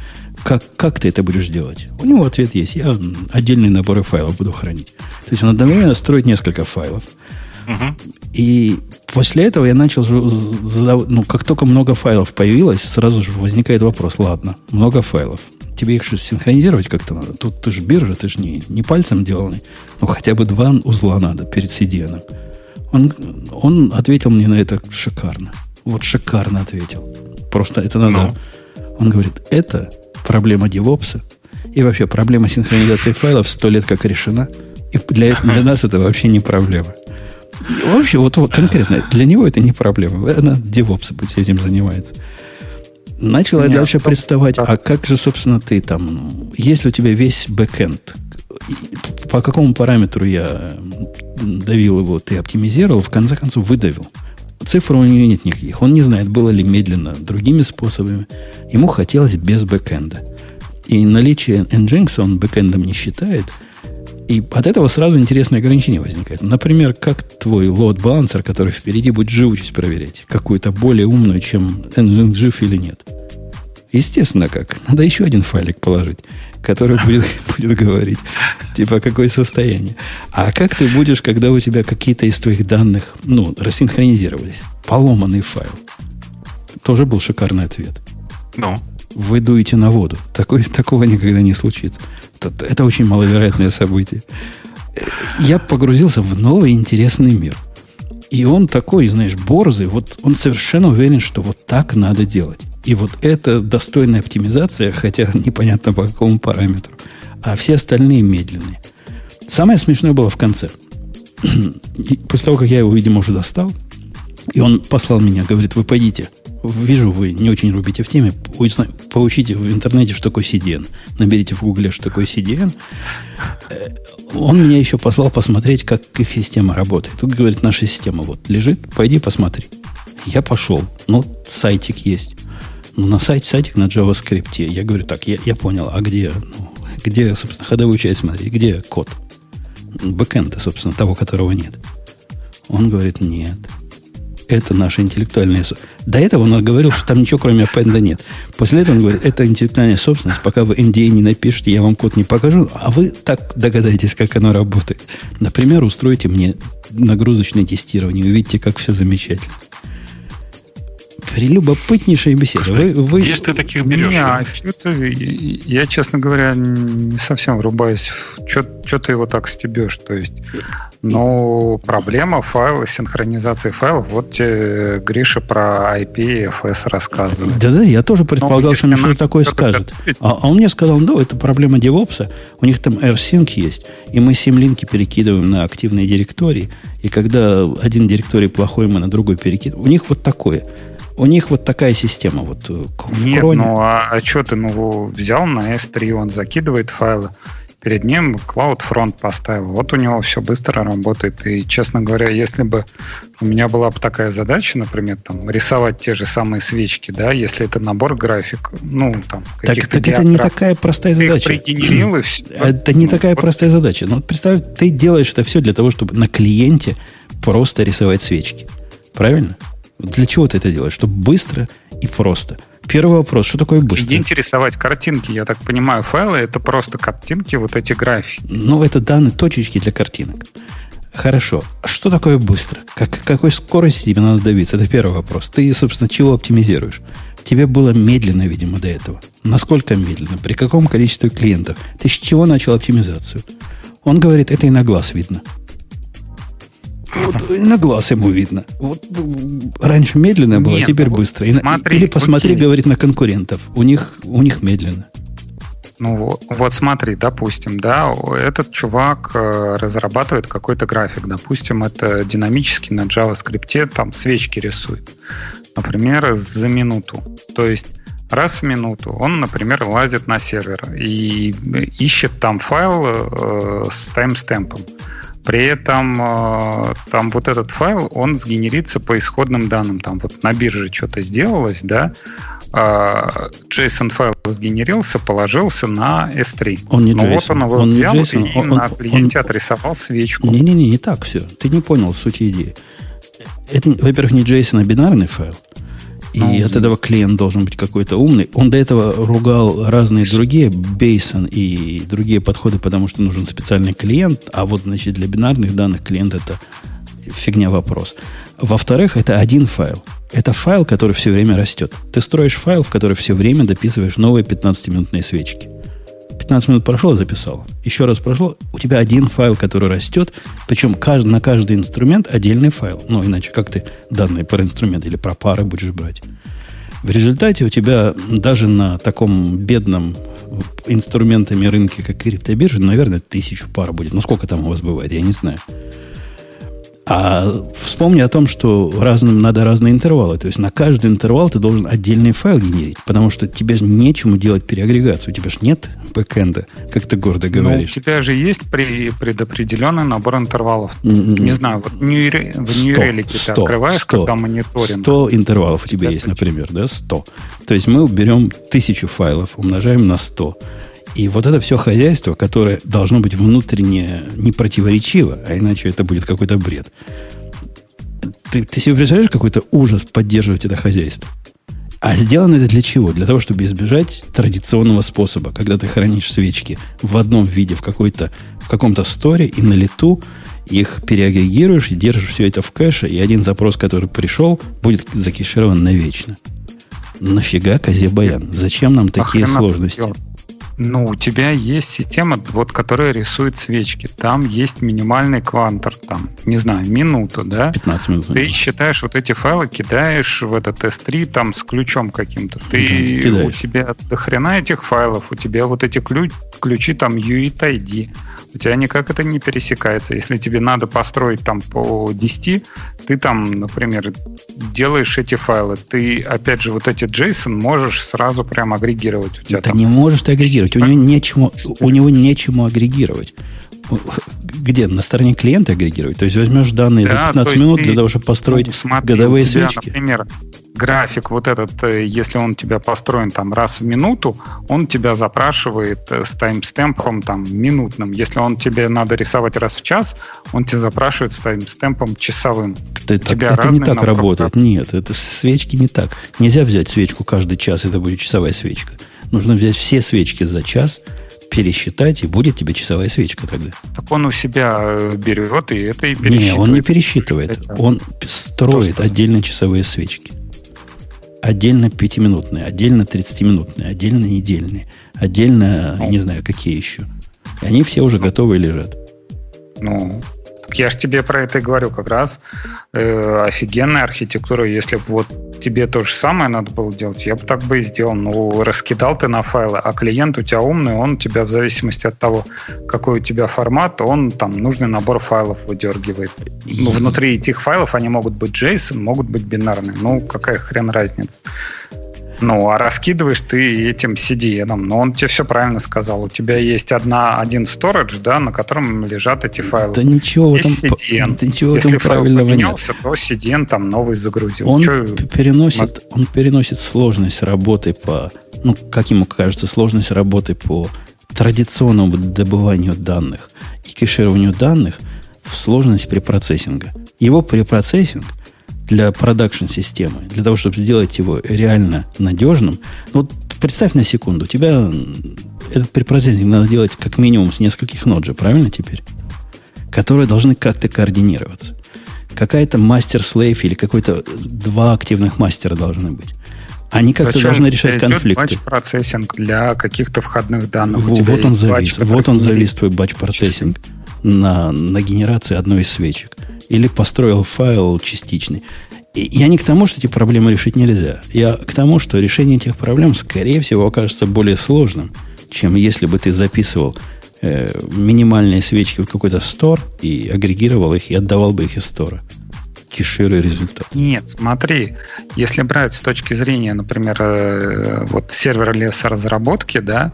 [SPEAKER 1] Как, как ты это будешь делать? У него ответ есть. Я отдельные наборы файлов буду хранить. То есть он одновременно строит несколько файлов. И после этого я начал задавать, ну, как только много файлов появилось, сразу же возникает вопрос, ладно, много файлов. Тебе их же синхронизировать как-то надо. Тут ты же биржа, ты же не, не пальцем деланный. Ну, хотя бы два узла надо перед CDN. Он, он ответил мне на это шикарно. Вот шикарно ответил. Просто это надо... Ну. Он говорит, это проблема девопса и вообще проблема синхронизации файлов сто лет как решена. И для, для нас это вообще не проблема. Вообще, вот, вот конкретно, для него это не проблема. Она DevOps этим занимается. Начал я дальше приставать, а как же, собственно, ты там, если у тебя весь бэкэнд, по какому параметру я давил его, ты оптимизировал, в конце концов выдавил. Цифр у него нет никаких. Он не знает, было ли медленно другими способами. Ему хотелось без бэкэнда. И наличие Nginx он бэкэндом не считает – и от этого сразу интересное ограничение возникает. Например, как твой load балансер, который впереди будет живучесть проверять, какую-то более умную, чем engine жив или нет. Естественно, как. Надо еще один файлик положить, который будет, *laughs* будет говорить, типа, какое состояние. А как ты будешь, когда у тебя какие-то из твоих данных, ну, рассинхронизировались? Поломанный файл. Тоже был шикарный ответ.
[SPEAKER 3] Ну?
[SPEAKER 1] Вы дуете на воду. Такой, *laughs* такого никогда не случится. Это, очень маловероятное событие. Я погрузился в новый интересный мир. И он такой, знаешь, борзый, вот он совершенно уверен, что вот так надо делать. И вот это достойная оптимизация, хотя непонятно по какому параметру. А все остальные медленные. Самое смешное было в конце. После того, как я его, видимо, уже достал, и он послал меня, говорит, вы пойдите. Вижу, вы не очень рубите в теме. Поучите в интернете, что такое CDN. Наберите в гугле, что такое CDN. Э, он меня еще послал посмотреть, как их система работает. Тут, говорит, наша система вот лежит, пойди посмотри. Я пошел. Ну, сайтик есть. Ну, на сайте сайтик на JavaScript. Я говорю, так, я, я понял, а где, ну, где, собственно, ходовую часть смотреть? Где код? Бэкэнда, собственно, того, которого нет. Он говорит, нет. Это наша интеллектуальная собственность. До этого он говорил, что там ничего кроме append нет. После этого он говорит, это интеллектуальная собственность. Пока вы NDA не напишете, я вам код не покажу. А вы так догадаетесь, как оно работает. Например, устройте мне нагрузочное тестирование. Увидите, как все замечательно. Прелюбопытнейшая беседа. Вы,
[SPEAKER 3] вы... Где ты таких берешь? Не,
[SPEAKER 2] а что-то, я, честно говоря, не совсем врубаюсь. Что ты его так стебешь? То есть, ну, проблема файла, синхронизации файлов. Вот тебе Гриша про IP и FS рассказывает.
[SPEAKER 1] Да-да, я тоже предполагал, что он что-то такое скажет. А, а он мне сказал, да, это проблема DevOps. У них там AirSync есть, и мы симлинки перекидываем на активные директории. И когда один директорий плохой, мы на другой перекидываем. У них вот такое у них вот такая система. Вот э,
[SPEAKER 2] в Нет, кроне. ну а, а что ты ну, взял на S3, он закидывает файлы, перед ним CloudFront поставил. Вот у него все быстро работает. И, честно говоря, если бы у меня была бы такая задача, например, там, рисовать те же самые свечки, да, если это набор график, ну, там,
[SPEAKER 1] каких-то Так, так это не такая простая задача.
[SPEAKER 2] Ты их и все. *clears throat*
[SPEAKER 1] Это не ну, такая вот. простая задача. Ну, вот представь, ты делаешь это все для того, чтобы на клиенте просто рисовать свечки. Правильно? Для чего ты это делаешь? Чтобы быстро и просто. Первый вопрос, что такое быстро?
[SPEAKER 2] Где интересовать картинки, я так понимаю, файлы это просто картинки, вот эти графики.
[SPEAKER 1] Ну, это данные точечки для картинок. Хорошо. Что такое быстро? Как, какой скорости тебе надо добиться? Это первый вопрос. Ты, собственно, чего оптимизируешь? Тебе было медленно, видимо, до этого. Насколько медленно? При каком количестве клиентов? Ты с чего начал оптимизацию? Он говорит, это и на глаз видно. Вот и на глаз ему видно. Вот раньше медленно было, Нет, теперь ну, быстро. Смотри, Или посмотри, окей. говорит, на конкурентов. У них, у них медленно.
[SPEAKER 2] Ну вот, вот смотри, допустим, да, этот чувак э, разрабатывает какой-то график, допустим, это динамически на JavaScript, там свечки рисует, например, за минуту. То есть раз в минуту он, например, лазит на сервер и ищет там файл э, с таймстемпом. При этом э, там вот этот файл, он сгенерится по исходным данным. Там вот на бирже что-то сделалось, да, JSON файл сгенерился, положился на S3.
[SPEAKER 1] Он не
[SPEAKER 2] Но
[SPEAKER 1] JSON.
[SPEAKER 2] вот он его
[SPEAKER 1] он
[SPEAKER 2] взял
[SPEAKER 1] JSON.
[SPEAKER 2] и
[SPEAKER 1] он,
[SPEAKER 2] на клиенте
[SPEAKER 1] он,
[SPEAKER 2] отрисовал свечку.
[SPEAKER 1] Не-не-не, не так все. Ты не понял суть идеи. Это, во-первых, не JSON, а бинарный файл. И
[SPEAKER 2] Ну,
[SPEAKER 1] от этого клиент должен быть какой-то умный. Он до этого ругал разные другие Бейсон и другие подходы, потому что нужен специальный клиент. А вот, значит, для бинарных данных клиент это фигня вопрос. Во-вторых, это один файл. Это файл, который все время растет. Ты строишь файл, в который все время дописываешь новые 15-минутные свечки. 15 минут прошло, записал. Еще раз прошло, у тебя один файл, который растет, причем каждый, на каждый инструмент отдельный файл. Ну, иначе как ты данные про инструмент или про пары будешь брать? В результате у тебя даже на таком бедном инструментами рынке, как криптобиржа, наверное, тысячу пар будет. Ну, сколько там у вас бывает, я не знаю. А вспомни о том, что разным, надо разные интервалы. То есть на каждый интервал ты должен отдельный файл генерить, потому что тебе же нечему делать переагрегацию. У тебя же нет бэкэнда, как ты гордо
[SPEAKER 2] Ну, у
[SPEAKER 1] говоришь.
[SPEAKER 2] тебя же есть при, предопределенный набор интервалов.
[SPEAKER 1] М-м.
[SPEAKER 2] Не знаю, вот в Нью-Релике ты открываешь,
[SPEAKER 1] сто.
[SPEAKER 2] когда мониторинг.
[SPEAKER 1] 100 интервалов у тебя есть, например, да, 100. То есть мы берем тысячу файлов, умножаем на 100. И вот это все хозяйство, которое должно быть внутренне не противоречиво, а иначе это будет какой-то бред. Ты, ты себе представляешь какой-то ужас поддерживать это хозяйство? А сделано это для чего? Для того, чтобы избежать традиционного способа, когда ты хранишь свечки в одном виде, в, какой-то, в каком-то сторе, и на лету их переагрегируешь и держишь все это в кэше, и один запрос, который пришел, будет закеширован навечно. Нафига козе баян? Зачем нам такие
[SPEAKER 2] Охрена
[SPEAKER 1] сложности?
[SPEAKER 2] делать. Ну, у тебя есть система, вот, которая рисует свечки. Там есть минимальный квантор, там, не знаю, минуту, да?
[SPEAKER 1] 15 минут.
[SPEAKER 2] Ты считаешь вот эти файлы, кидаешь в этот S3 там с ключом каким-то. Ты
[SPEAKER 1] кидаешь.
[SPEAKER 2] у тебя до хрена этих файлов, у тебя вот эти ключ, ключи там UIT ID. У тебя никак это не пересекается. Если тебе надо построить там по 10, ты там, например, делаешь эти файлы. Ты, опять же, вот эти JSON можешь сразу прям агрегировать. У тебя
[SPEAKER 1] Ты
[SPEAKER 2] там
[SPEAKER 1] не можешь ты агрегировать. У него нечему, у него нечему агрегировать. Где? На стороне клиента агрегировать? То есть возьмешь данные
[SPEAKER 2] Да,
[SPEAKER 1] за 15
[SPEAKER 2] то есть
[SPEAKER 1] минут
[SPEAKER 2] ты,
[SPEAKER 1] для того, чтобы построить
[SPEAKER 2] Ну, смотри,
[SPEAKER 1] годовые
[SPEAKER 2] тебя,
[SPEAKER 1] свечки?
[SPEAKER 2] Например, график вот этот, э, если он у тебя построен там раз в минуту, он тебя запрашивает э, с таймстемпом там минутным. Если он тебе надо рисовать раз в час, он тебя запрашивает с таймстемпом часовым.
[SPEAKER 1] Это,
[SPEAKER 2] у
[SPEAKER 1] так- это не так работает. Нет, это свечки не так. Нельзя взять свечку каждый час, это будет часовая свечка. Нужно взять все свечки за час, пересчитать, и будет тебе часовая свечка тогда.
[SPEAKER 2] Так он у себя э, берет и это и
[SPEAKER 1] Не,
[SPEAKER 2] пересчитывает.
[SPEAKER 1] он не пересчитывает.
[SPEAKER 2] Это-
[SPEAKER 1] Он строит
[SPEAKER 2] Что?
[SPEAKER 1] отдельно часовые свечки. Отдельно пятиминутные, отдельно 30-минутные, отдельно недельные, отдельно,
[SPEAKER 2] Ну.
[SPEAKER 1] не знаю, какие еще. И они все уже готовы лежат.
[SPEAKER 2] Ну, так я же тебе про это и говорю. Как раз э, офигенная архитектура. Если бы вот тебе то же самое надо было делать, я бы так бы и сделал. Ну, раскидал ты на файлы, а клиент у тебя умный, он у тебя в зависимости от того, какой у тебя формат, он там нужный набор файлов выдергивает. Ну, внутри этих файлов они могут быть JSON, могут быть бинарные. Ну, какая хрен разница. Ну, а раскидываешь ты этим CDN. Но он тебе все правильно сказал. У тебя есть одна, один storage, да, на котором лежат эти файлы.
[SPEAKER 1] Да ничего в этом,
[SPEAKER 2] Есть CDN.
[SPEAKER 1] да ничего в
[SPEAKER 2] Если
[SPEAKER 1] этом
[SPEAKER 2] файл
[SPEAKER 1] правильного нет.
[SPEAKER 2] поменялся, то CDN там новый загрузил.
[SPEAKER 1] Он п- переносит, он переносит сложность работы по, ну, как ему кажется, сложность работы по традиционному добыванию данных и кэшированию данных в сложность препроцессинга. Его препроцессинг для продакшн-системы, для того, чтобы сделать его реально надежным, ну, вот представь на секунду, у тебя этот препроцессинг надо делать как минимум с нескольких нод же, правильно теперь? Которые должны как-то координироваться какая-то мастер-слейв или какой-то два активных мастера должны быть. Они как-то
[SPEAKER 2] Зачем
[SPEAKER 1] должны решать конфликты.
[SPEAKER 2] batch processing для каких-то входных данных. У
[SPEAKER 1] Во-
[SPEAKER 2] тебя
[SPEAKER 1] вот он завис.
[SPEAKER 2] batch,
[SPEAKER 1] Вот он завис твой batch processing на, на генерации одной из свечек. Или построил файл частичный. И я не к тому, что эти проблемы решить нельзя. Я к тому, что решение этих проблем, скорее всего, окажется более сложным, чем если бы ты записывал э, минимальные свечки в какой-то store и агрегировал их и отдавал бы их из стора. Кешируй результат.
[SPEAKER 2] Нет, смотри, если брать с точки зрения, например, э, вот сервера леса разработки, да,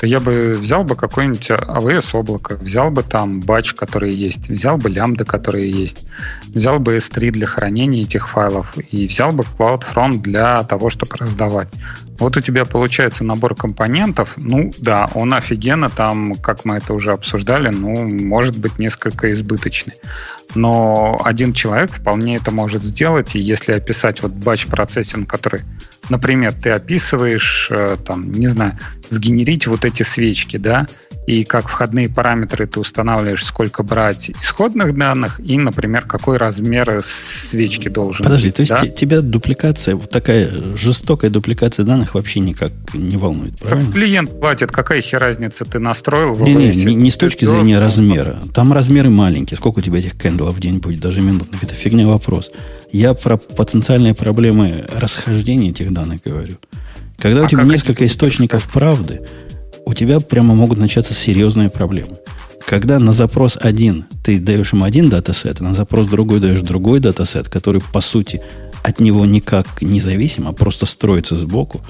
[SPEAKER 2] то я бы взял бы какое-нибудь AWS облако, взял бы там батч, который есть, взял бы лямбда, которые есть, взял бы S3 для хранения этих файлов и взял бы CloudFront для того, чтобы раздавать. Вот у тебя получается набор компонентов. Ну, да, он офигенно там, как мы это уже обсуждали, ну, может быть несколько избыточный. Но один человек вполне это может сделать, и если описать вот батч-процессинг, который, например, ты описываешь, э, там, не знаю, сгенерить вот эти свечки, да, и как входные параметры ты устанавливаешь, сколько брать исходных данных и, например, какой размер свечки должен
[SPEAKER 1] Подожди,
[SPEAKER 2] быть.
[SPEAKER 1] Подожди, то
[SPEAKER 2] есть
[SPEAKER 1] да? тебя дупликация, вот такая жестокая дупликация данных вообще никак не волнует, правильно?
[SPEAKER 2] Как клиент платит, какая хер разница, ты настроил?
[SPEAKER 1] Не, не, не, не с точки зрения размера. Там размеры маленькие. Сколько у тебя этих кэндлов в день будет, даже минутных? Это фигня вопрос. Я про потенциальные проблемы расхождения этих данных говорю. Когда а у тебя несколько источников правды, у тебя прямо могут начаться серьезные проблемы. Когда на запрос один ты даешь ему один датасет, а на запрос другой даешь другой датасет, который, по сути, от него никак не зависим, а просто строится сбоку,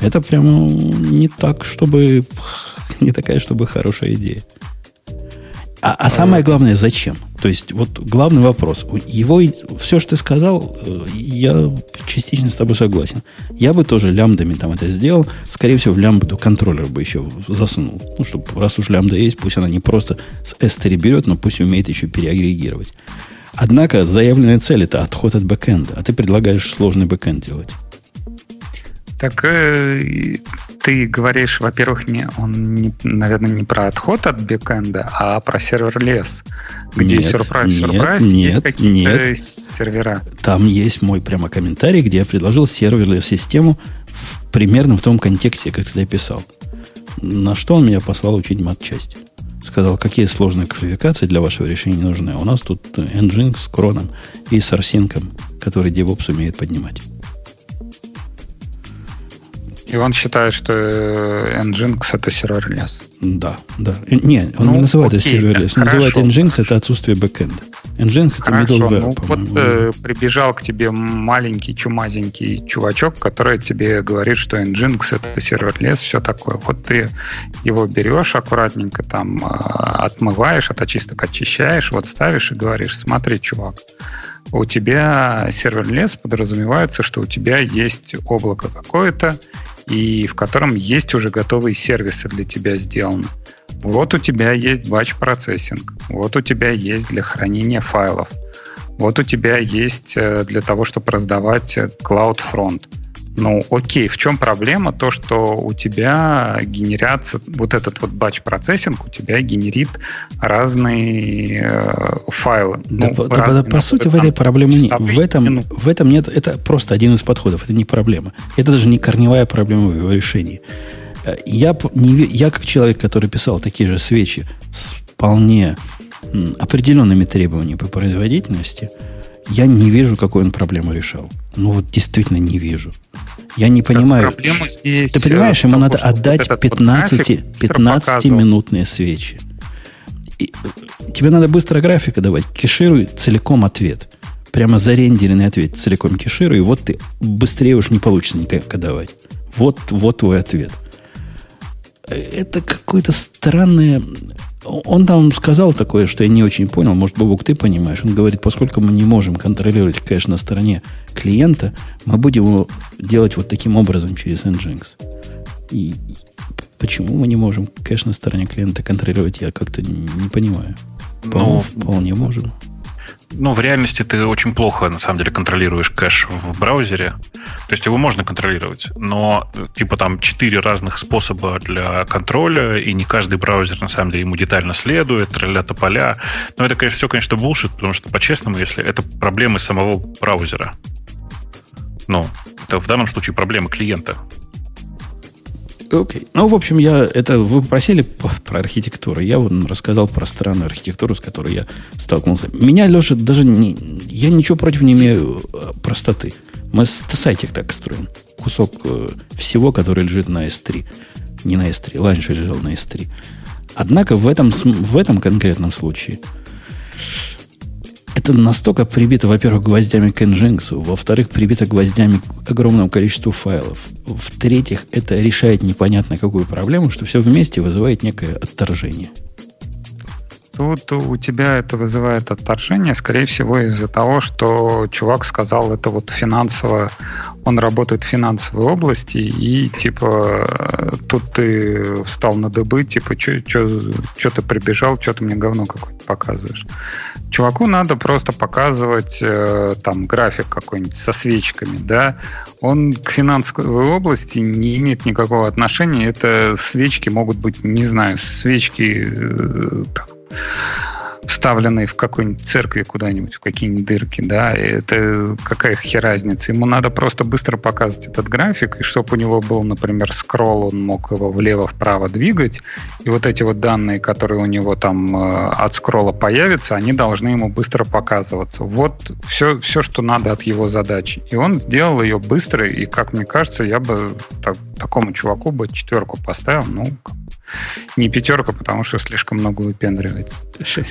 [SPEAKER 1] это прямо не так, чтобы... *laughs* Не такая, чтобы хорошая идея. А, а самое главное, зачем? То есть, вот главный вопрос. Его, все, что ты сказал, э, я частично с тобой согласен. Я бы тоже лямбдами там это сделал. Скорее всего, в лямбду контроллер бы еще засунул. Ну, чтобы раз уж лямбда есть, пусть она не просто с S3 берет, но пусть умеет еще переагрегировать. Однако заявленная цель это отход от бэкэнда, а ты предлагаешь сложный бэкэнд делать.
[SPEAKER 2] Так э, ты говоришь, во-первых, не, он, не, наверное, не про отход от бэкэнда, а про сервер лес, где
[SPEAKER 1] нет,
[SPEAKER 2] сюрприз,
[SPEAKER 1] нет,
[SPEAKER 2] сюрприз,
[SPEAKER 1] нет,
[SPEAKER 2] есть какие-то
[SPEAKER 1] нет.
[SPEAKER 2] сервера.
[SPEAKER 1] Там есть мой прямо комментарий, где я предложил серверлess систему в, примерно в том контексте, как ты описал. На что он меня послал учить матчасть. Сказал, какие сложные квалификации для вашего решения нужны. У нас тут Nginx с кроном и с rsync ом, который DevOps умеет поднимать.
[SPEAKER 2] И он считает, что э, Nginx это serverless.
[SPEAKER 1] Да, да. Не, он ну, не называет окей, это serverless. Он называет Nginx хорошо. это отсутствие бэкэнда. Nginx это
[SPEAKER 2] хорошо,
[SPEAKER 1] middleware,
[SPEAKER 2] ну, вот э, прибежал к тебе маленький чумазенький чувачок, который тебе говорит, что Nginx это serverless, все такое. Вот ты его берешь аккуратненько, там э, отмываешь, от очисток очищаешь, вот ставишь и говоришь, смотри, чувак, у тебя serverless подразумевается, что у тебя есть облако какое-то, и в котором есть уже готовые сервисы для тебя сделаны. Вот у тебя есть batch processing, вот у тебя есть для хранения файлов, вот у тебя есть э, для того, чтобы раздавать э, CloudFront. Ну, окей, в чем проблема? То, что у тебя генерятся, вот этот вот batch processing у тебя генерит разные э, файлы.
[SPEAKER 1] Да, ну, да, разные, да, по сути, в этой проблеме нет. В этом, в этом нет, это просто один из подходов, это не проблема. Это даже не корневая проблема в его решении. Э, я, не, я как человек, который писал такие же свечи с вполне определенными требованиями по производительности, я не вижу, какую он проблему решал. Ну вот действительно не вижу. Я не понимаю.
[SPEAKER 2] Проблема здесь
[SPEAKER 1] ты понимаешь, ему надо отдать вот 15, 15 минутные свечи. И, тебе надо быстро графика давать. Кешируй целиком ответ. Прямо зарендеренный ответ целиком кешируй, и вот ты быстрее уж не получится никак давать. Вот, вот твой ответ. Это какое-то странное он там сказал такое, что я не очень понял. Может, Бобук, ты понимаешь. Он говорит, поскольку мы не можем контролировать кэш на стороне клиента, мы будем его делать вот таким образом через Nginx. И почему мы не можем кэш на стороне клиента контролировать, я как-то не, понимаю.
[SPEAKER 3] Ну,
[SPEAKER 1] вполне можем
[SPEAKER 3] ну, в реальности ты очень плохо, на самом деле, контролируешь кэш в браузере. То есть его можно контролировать, но типа там четыре разных способа для контроля, и не каждый браузер, на самом деле, ему детально следует, тролля поля. Но это, конечно, все, конечно, булшит, потому что, по-честному, если это проблемы самого браузера. Ну, это в данном случае проблемы клиента.
[SPEAKER 1] Окей. Okay. Ну, в общем, я это вы просили про архитектуру. Я вот рассказал про странную архитектуру, с которой я столкнулся. Меня, Леша, даже не... Я ничего против не имею э, простоты. Мы сайтик так строим. Кусок э, всего, который лежит на S3. Не на S3. Раньше лежал на S3. Однако в этом, в этом конкретном случае это настолько прибито, во-первых, гвоздями к Nginx, во-вторых, прибито гвоздями к огромному количеству файлов, в-третьих, это решает непонятно какую проблему, что все вместе вызывает некое отторжение.
[SPEAKER 2] Тут у тебя это вызывает отторжение, скорее всего, из-за того, что чувак сказал это вот финансово, он работает в финансовой области, и типа тут ты встал на дыбы, типа, что ты прибежал, что ты мне говно какое-то показываешь. Чуваку надо просто показывать э, там график какой-нибудь со свечками, да. Он к финансовой области не имеет никакого отношения. Это свечки могут быть, не знаю, свечки э, там, вставленные в какой-нибудь церкви куда-нибудь, в какие-нибудь дырки, да, это какая хер разница. Ему надо просто быстро показывать этот график, и чтобы у него был, например, скролл, он мог его влево-вправо двигать, и вот эти вот данные, которые у него там э, от скролла появятся, они должны ему быстро показываться. Вот все, все, что надо от его задачи. И он сделал ее быстро, и, как мне кажется, я бы так, такому чуваку бы четверку поставил, ну, не пятерка, потому что слишком много выпендривается.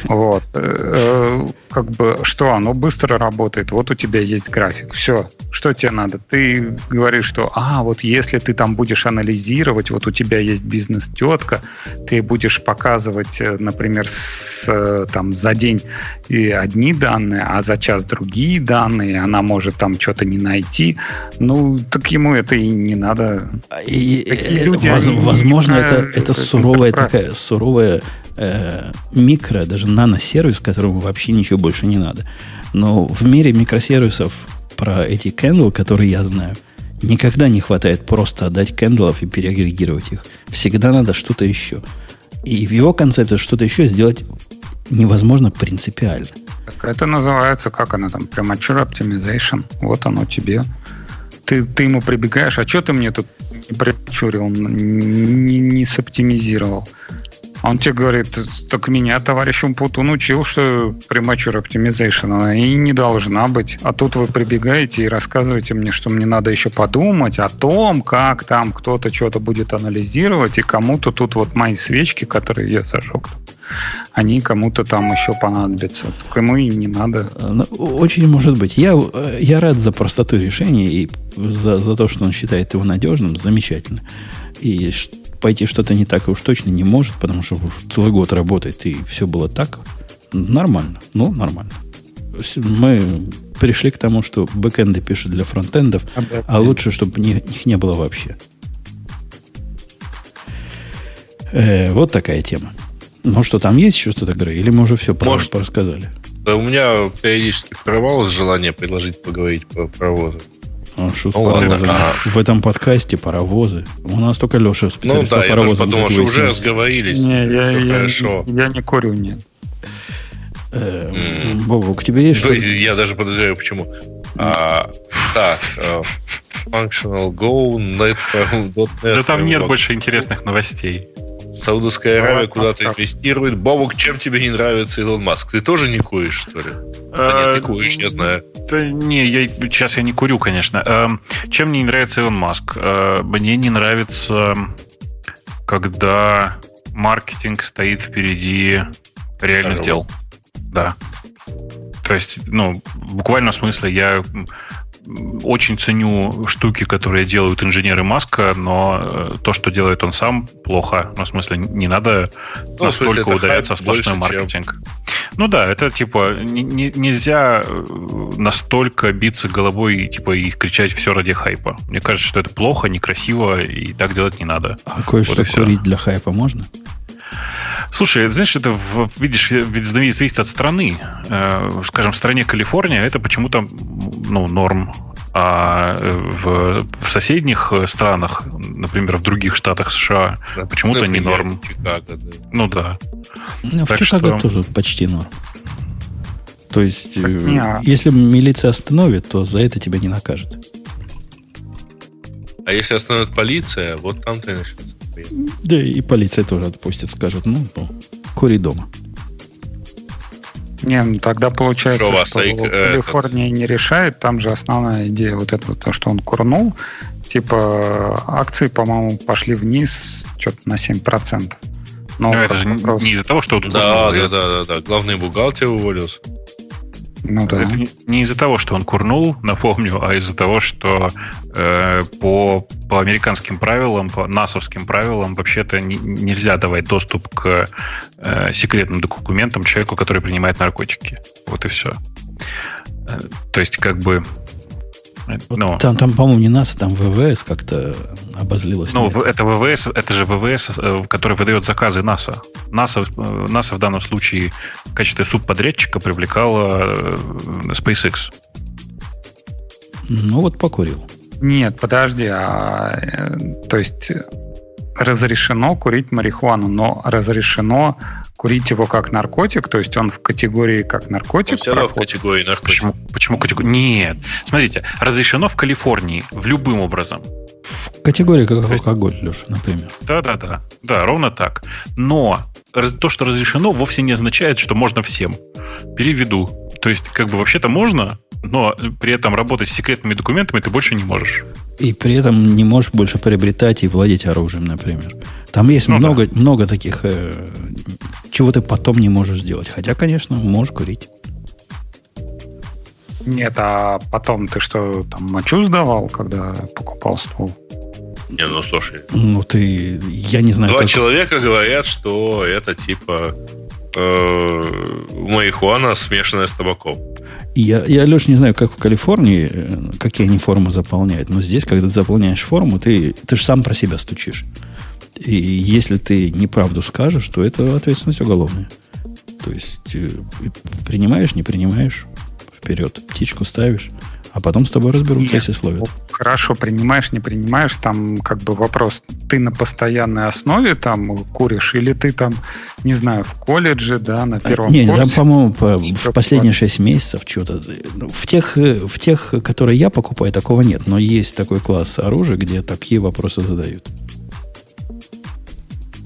[SPEAKER 2] Вот. Э, как бы, что оно быстро работает. Вот у тебя есть график. Все. Что тебе надо? Ты говоришь, что, а, вот если ты там будешь анализировать, вот у тебя есть бизнес-тетка, ты будешь показывать, э, например, с, э, там, за день и одни данные, а за час другие данные, она может там что-то не найти. Ну, так ему это и не надо.
[SPEAKER 1] И, Такие люди, воз, возможно, это, это суровая такая, суровая э, микро, даже наносервис, которому вообще ничего больше не надо. Но в мире микросервисов про эти Candle, которые я знаю, никогда не хватает просто отдать кендлов и переагрегировать их. Всегда надо что-то еще. И в его концепте что-то еще сделать невозможно принципиально.
[SPEAKER 2] Так это называется, как она там, premature optimization. Вот оно тебе. Ты, ты ему прибегаешь, а что ты мне тут не причурил, не, не соптимизировал? Он тебе говорит, так меня товарищ Умпутун учил, что premature optimization она и не должна быть. А тут вы прибегаете и рассказываете мне, что мне надо еще подумать о том, как там кто-то что-то будет анализировать, и кому-то тут вот мои свечки, которые я зажег, они кому-то там еще понадобятся. Так ему и не надо.
[SPEAKER 1] Ну, очень может быть. Я, я рад за простоту решения и за, за то, что он считает его надежным. Замечательно. И пойти что-то не так уж точно не может, потому что уж целый год работает, и все было так. Нормально. Ну, нормально. Мы пришли к тому, что бэкэнды пишут для фронтендов, а, а лучше, чтобы их не было вообще. Э, вот такая тема. Ну что, там есть еще что-то, Грей? Или мы уже все про, Может, порассказали?
[SPEAKER 4] Да у меня периодически прорвалось желание предложить поговорить про.
[SPEAKER 1] А ну, паровозами? Ладно. В этом подкасте паровозы. У нас только Леша специалист
[SPEAKER 4] ну, да, по паровозам. Я подумал, что уже разговорились.
[SPEAKER 2] Не, я, я, хорошо. Я, я не курю, нет.
[SPEAKER 1] Э, Бобу, к тебе есть что?
[SPEAKER 4] Я даже подозреваю, почему. А, так, э, Functional Go,
[SPEAKER 3] Net, Да там нет больше интересных новостей.
[SPEAKER 4] Саудовская Аравия куда-то инвестирует. Бобок, чем тебе не нравится Илон Маск? Ты тоже не куришь, что ли? Да нет, ты куришь, я знаю.
[SPEAKER 3] Да не, я, сейчас я не курю, конечно. Эм, чем мне не нравится Илон Маск? Э, мне не нравится, когда маркетинг стоит впереди реальных дел. Да. То есть, ну, в смысле, я очень ценю штуки, которые делают инженеры Маска, но э, то, что делает он сам, плохо. Ну, в смысле, не надо ну, настолько смысле, ударяться в сплошной маркетинг. Чем... Ну да, это типа не, не, нельзя э, настолько биться головой типа, и кричать все ради хайпа. Мне кажется, что это плохо, некрасиво, и так делать не надо.
[SPEAKER 1] А кое-что вот курить для хайпа можно?
[SPEAKER 3] Слушай, знаешь, это, видишь, ведь зависит от страны. Э, скажем, в стране Калифорния это почему-то ну, норм. А в, в соседних странах, например, в других штатах США, да, почему-то не норм. Чикаго, да. Ну да.
[SPEAKER 1] Ну, в Чикаго что... тоже почти норм. То есть, так, э, если милиция остановит, то за это тебя не накажет.
[SPEAKER 4] А если остановит полиция, вот там-то и начнется.
[SPEAKER 1] Да и полиция тоже отпустит, скажет, ну, ну кури дома.
[SPEAKER 2] Не, ну тогда получается, что, что лайк, Калифорния этот... не решает, там же основная идея вот этого, то, что он курнул, типа акции, по-моему, пошли вниз что-то на 7%.
[SPEAKER 3] Но, Но это же вопрос... не из-за того, что он
[SPEAKER 4] да, да, да, да, да. Главный бухгалтер уволился.
[SPEAKER 3] Ну да. Это не, не из-за того, что он курнул, *laughs* напомню, а из-за того, что э, по, по американским правилам, по насовским правилам, вообще-то не, нельзя давать доступ к э, секретным документам человеку, который принимает наркотики. Вот и все. Э, то есть, как бы
[SPEAKER 1] вот ну, там, там, по-моему, не НАСА, там ВВС как-то обозлилось.
[SPEAKER 3] Ну, это. это ВВС, это же ВВС, э, который выдает заказы НАСА. НАСА, э, НАСА в данном случае в качестве субподрядчика привлекала э, SpaceX.
[SPEAKER 1] Ну вот покурил.
[SPEAKER 2] Нет, подожди, а, то есть разрешено курить марихуану, но разрешено курить его как наркотик, то есть он в категории как наркотик. Он
[SPEAKER 3] все равно в категории наркотик. Почему, почему категория? Нет. Смотрите, разрешено в Калифорнии в любым образом.
[SPEAKER 1] В категории как есть, алкоголь, Леша, например.
[SPEAKER 3] Да, да, да. Да, ровно так. Но то, что разрешено, вовсе не означает, что можно всем. Переведу. То есть, как бы вообще-то можно, но при этом работать с секретными документами ты больше не можешь.
[SPEAKER 1] И при этом не можешь больше приобретать и владеть оружием, например. Там есть ну, много, да. много таких, э, чего ты потом не можешь сделать. Хотя, конечно, можешь курить.
[SPEAKER 2] Нет, а потом ты что, там мочу сдавал, когда покупал ствол?
[SPEAKER 4] Не, ну слушай.
[SPEAKER 1] Ну ты, я не знаю.
[SPEAKER 4] Два как... человека говорят, что это типа марихуана, смешанная с табаком.
[SPEAKER 1] Я, я, Леш, не знаю, как в Калифорнии, э, какие они формы заполняют, но здесь, когда ты заполняешь форму, ты, ты же сам про себя стучишь. И если ты неправду скажешь, то это ответственность уголовная. То есть э, принимаешь, не принимаешь, вперед, птичку ставишь. А потом с тобой разберутся, Нет. если словят.
[SPEAKER 2] Хорошо, принимаешь, не принимаешь, там как бы вопрос, ты на постоянной основе там куришь, или ты там, не знаю, в колледже, да, на первом а,
[SPEAKER 1] Нет, курсе? там, по-моему, по, в последние шесть месяцев что-то. В тех, в тех, которые я покупаю, такого нет, но есть такой класс оружия, где такие вопросы задают.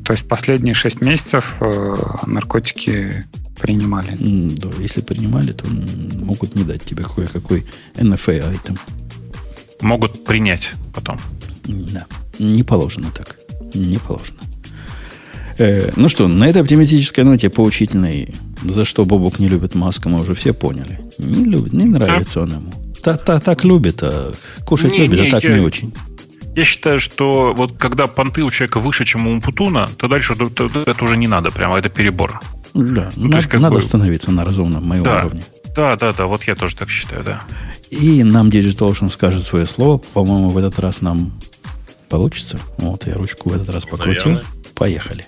[SPEAKER 2] То есть последние шесть месяцев э, наркотики принимали.
[SPEAKER 1] Да, если принимали, то могут не дать тебе кое-какой NFA айтем.
[SPEAKER 3] Могут принять потом.
[SPEAKER 1] Да, не положено так. Не положено. Э, ну что, на этой оптимистической ноте поучительной, за что Бобок не любит Маска, мы уже все поняли. Не любит, не нравится он ему. Так, так, так любит, а кушать не, любит, а не, а так я, не очень.
[SPEAKER 3] Я считаю, что вот когда понты у человека выше, чем у Путуна, то дальше то, то, это уже не надо, прямо это перебор.
[SPEAKER 1] Да, ну, надо, есть, надо бы... остановиться на разумном моем
[SPEAKER 3] да,
[SPEAKER 1] уровне.
[SPEAKER 3] Да, да, да, вот я тоже так считаю, да.
[SPEAKER 1] И нам Digital Ocean скажет свое слово. По-моему, в этот раз нам получится. Вот, я ручку в этот раз покрутил. Наверное. Поехали.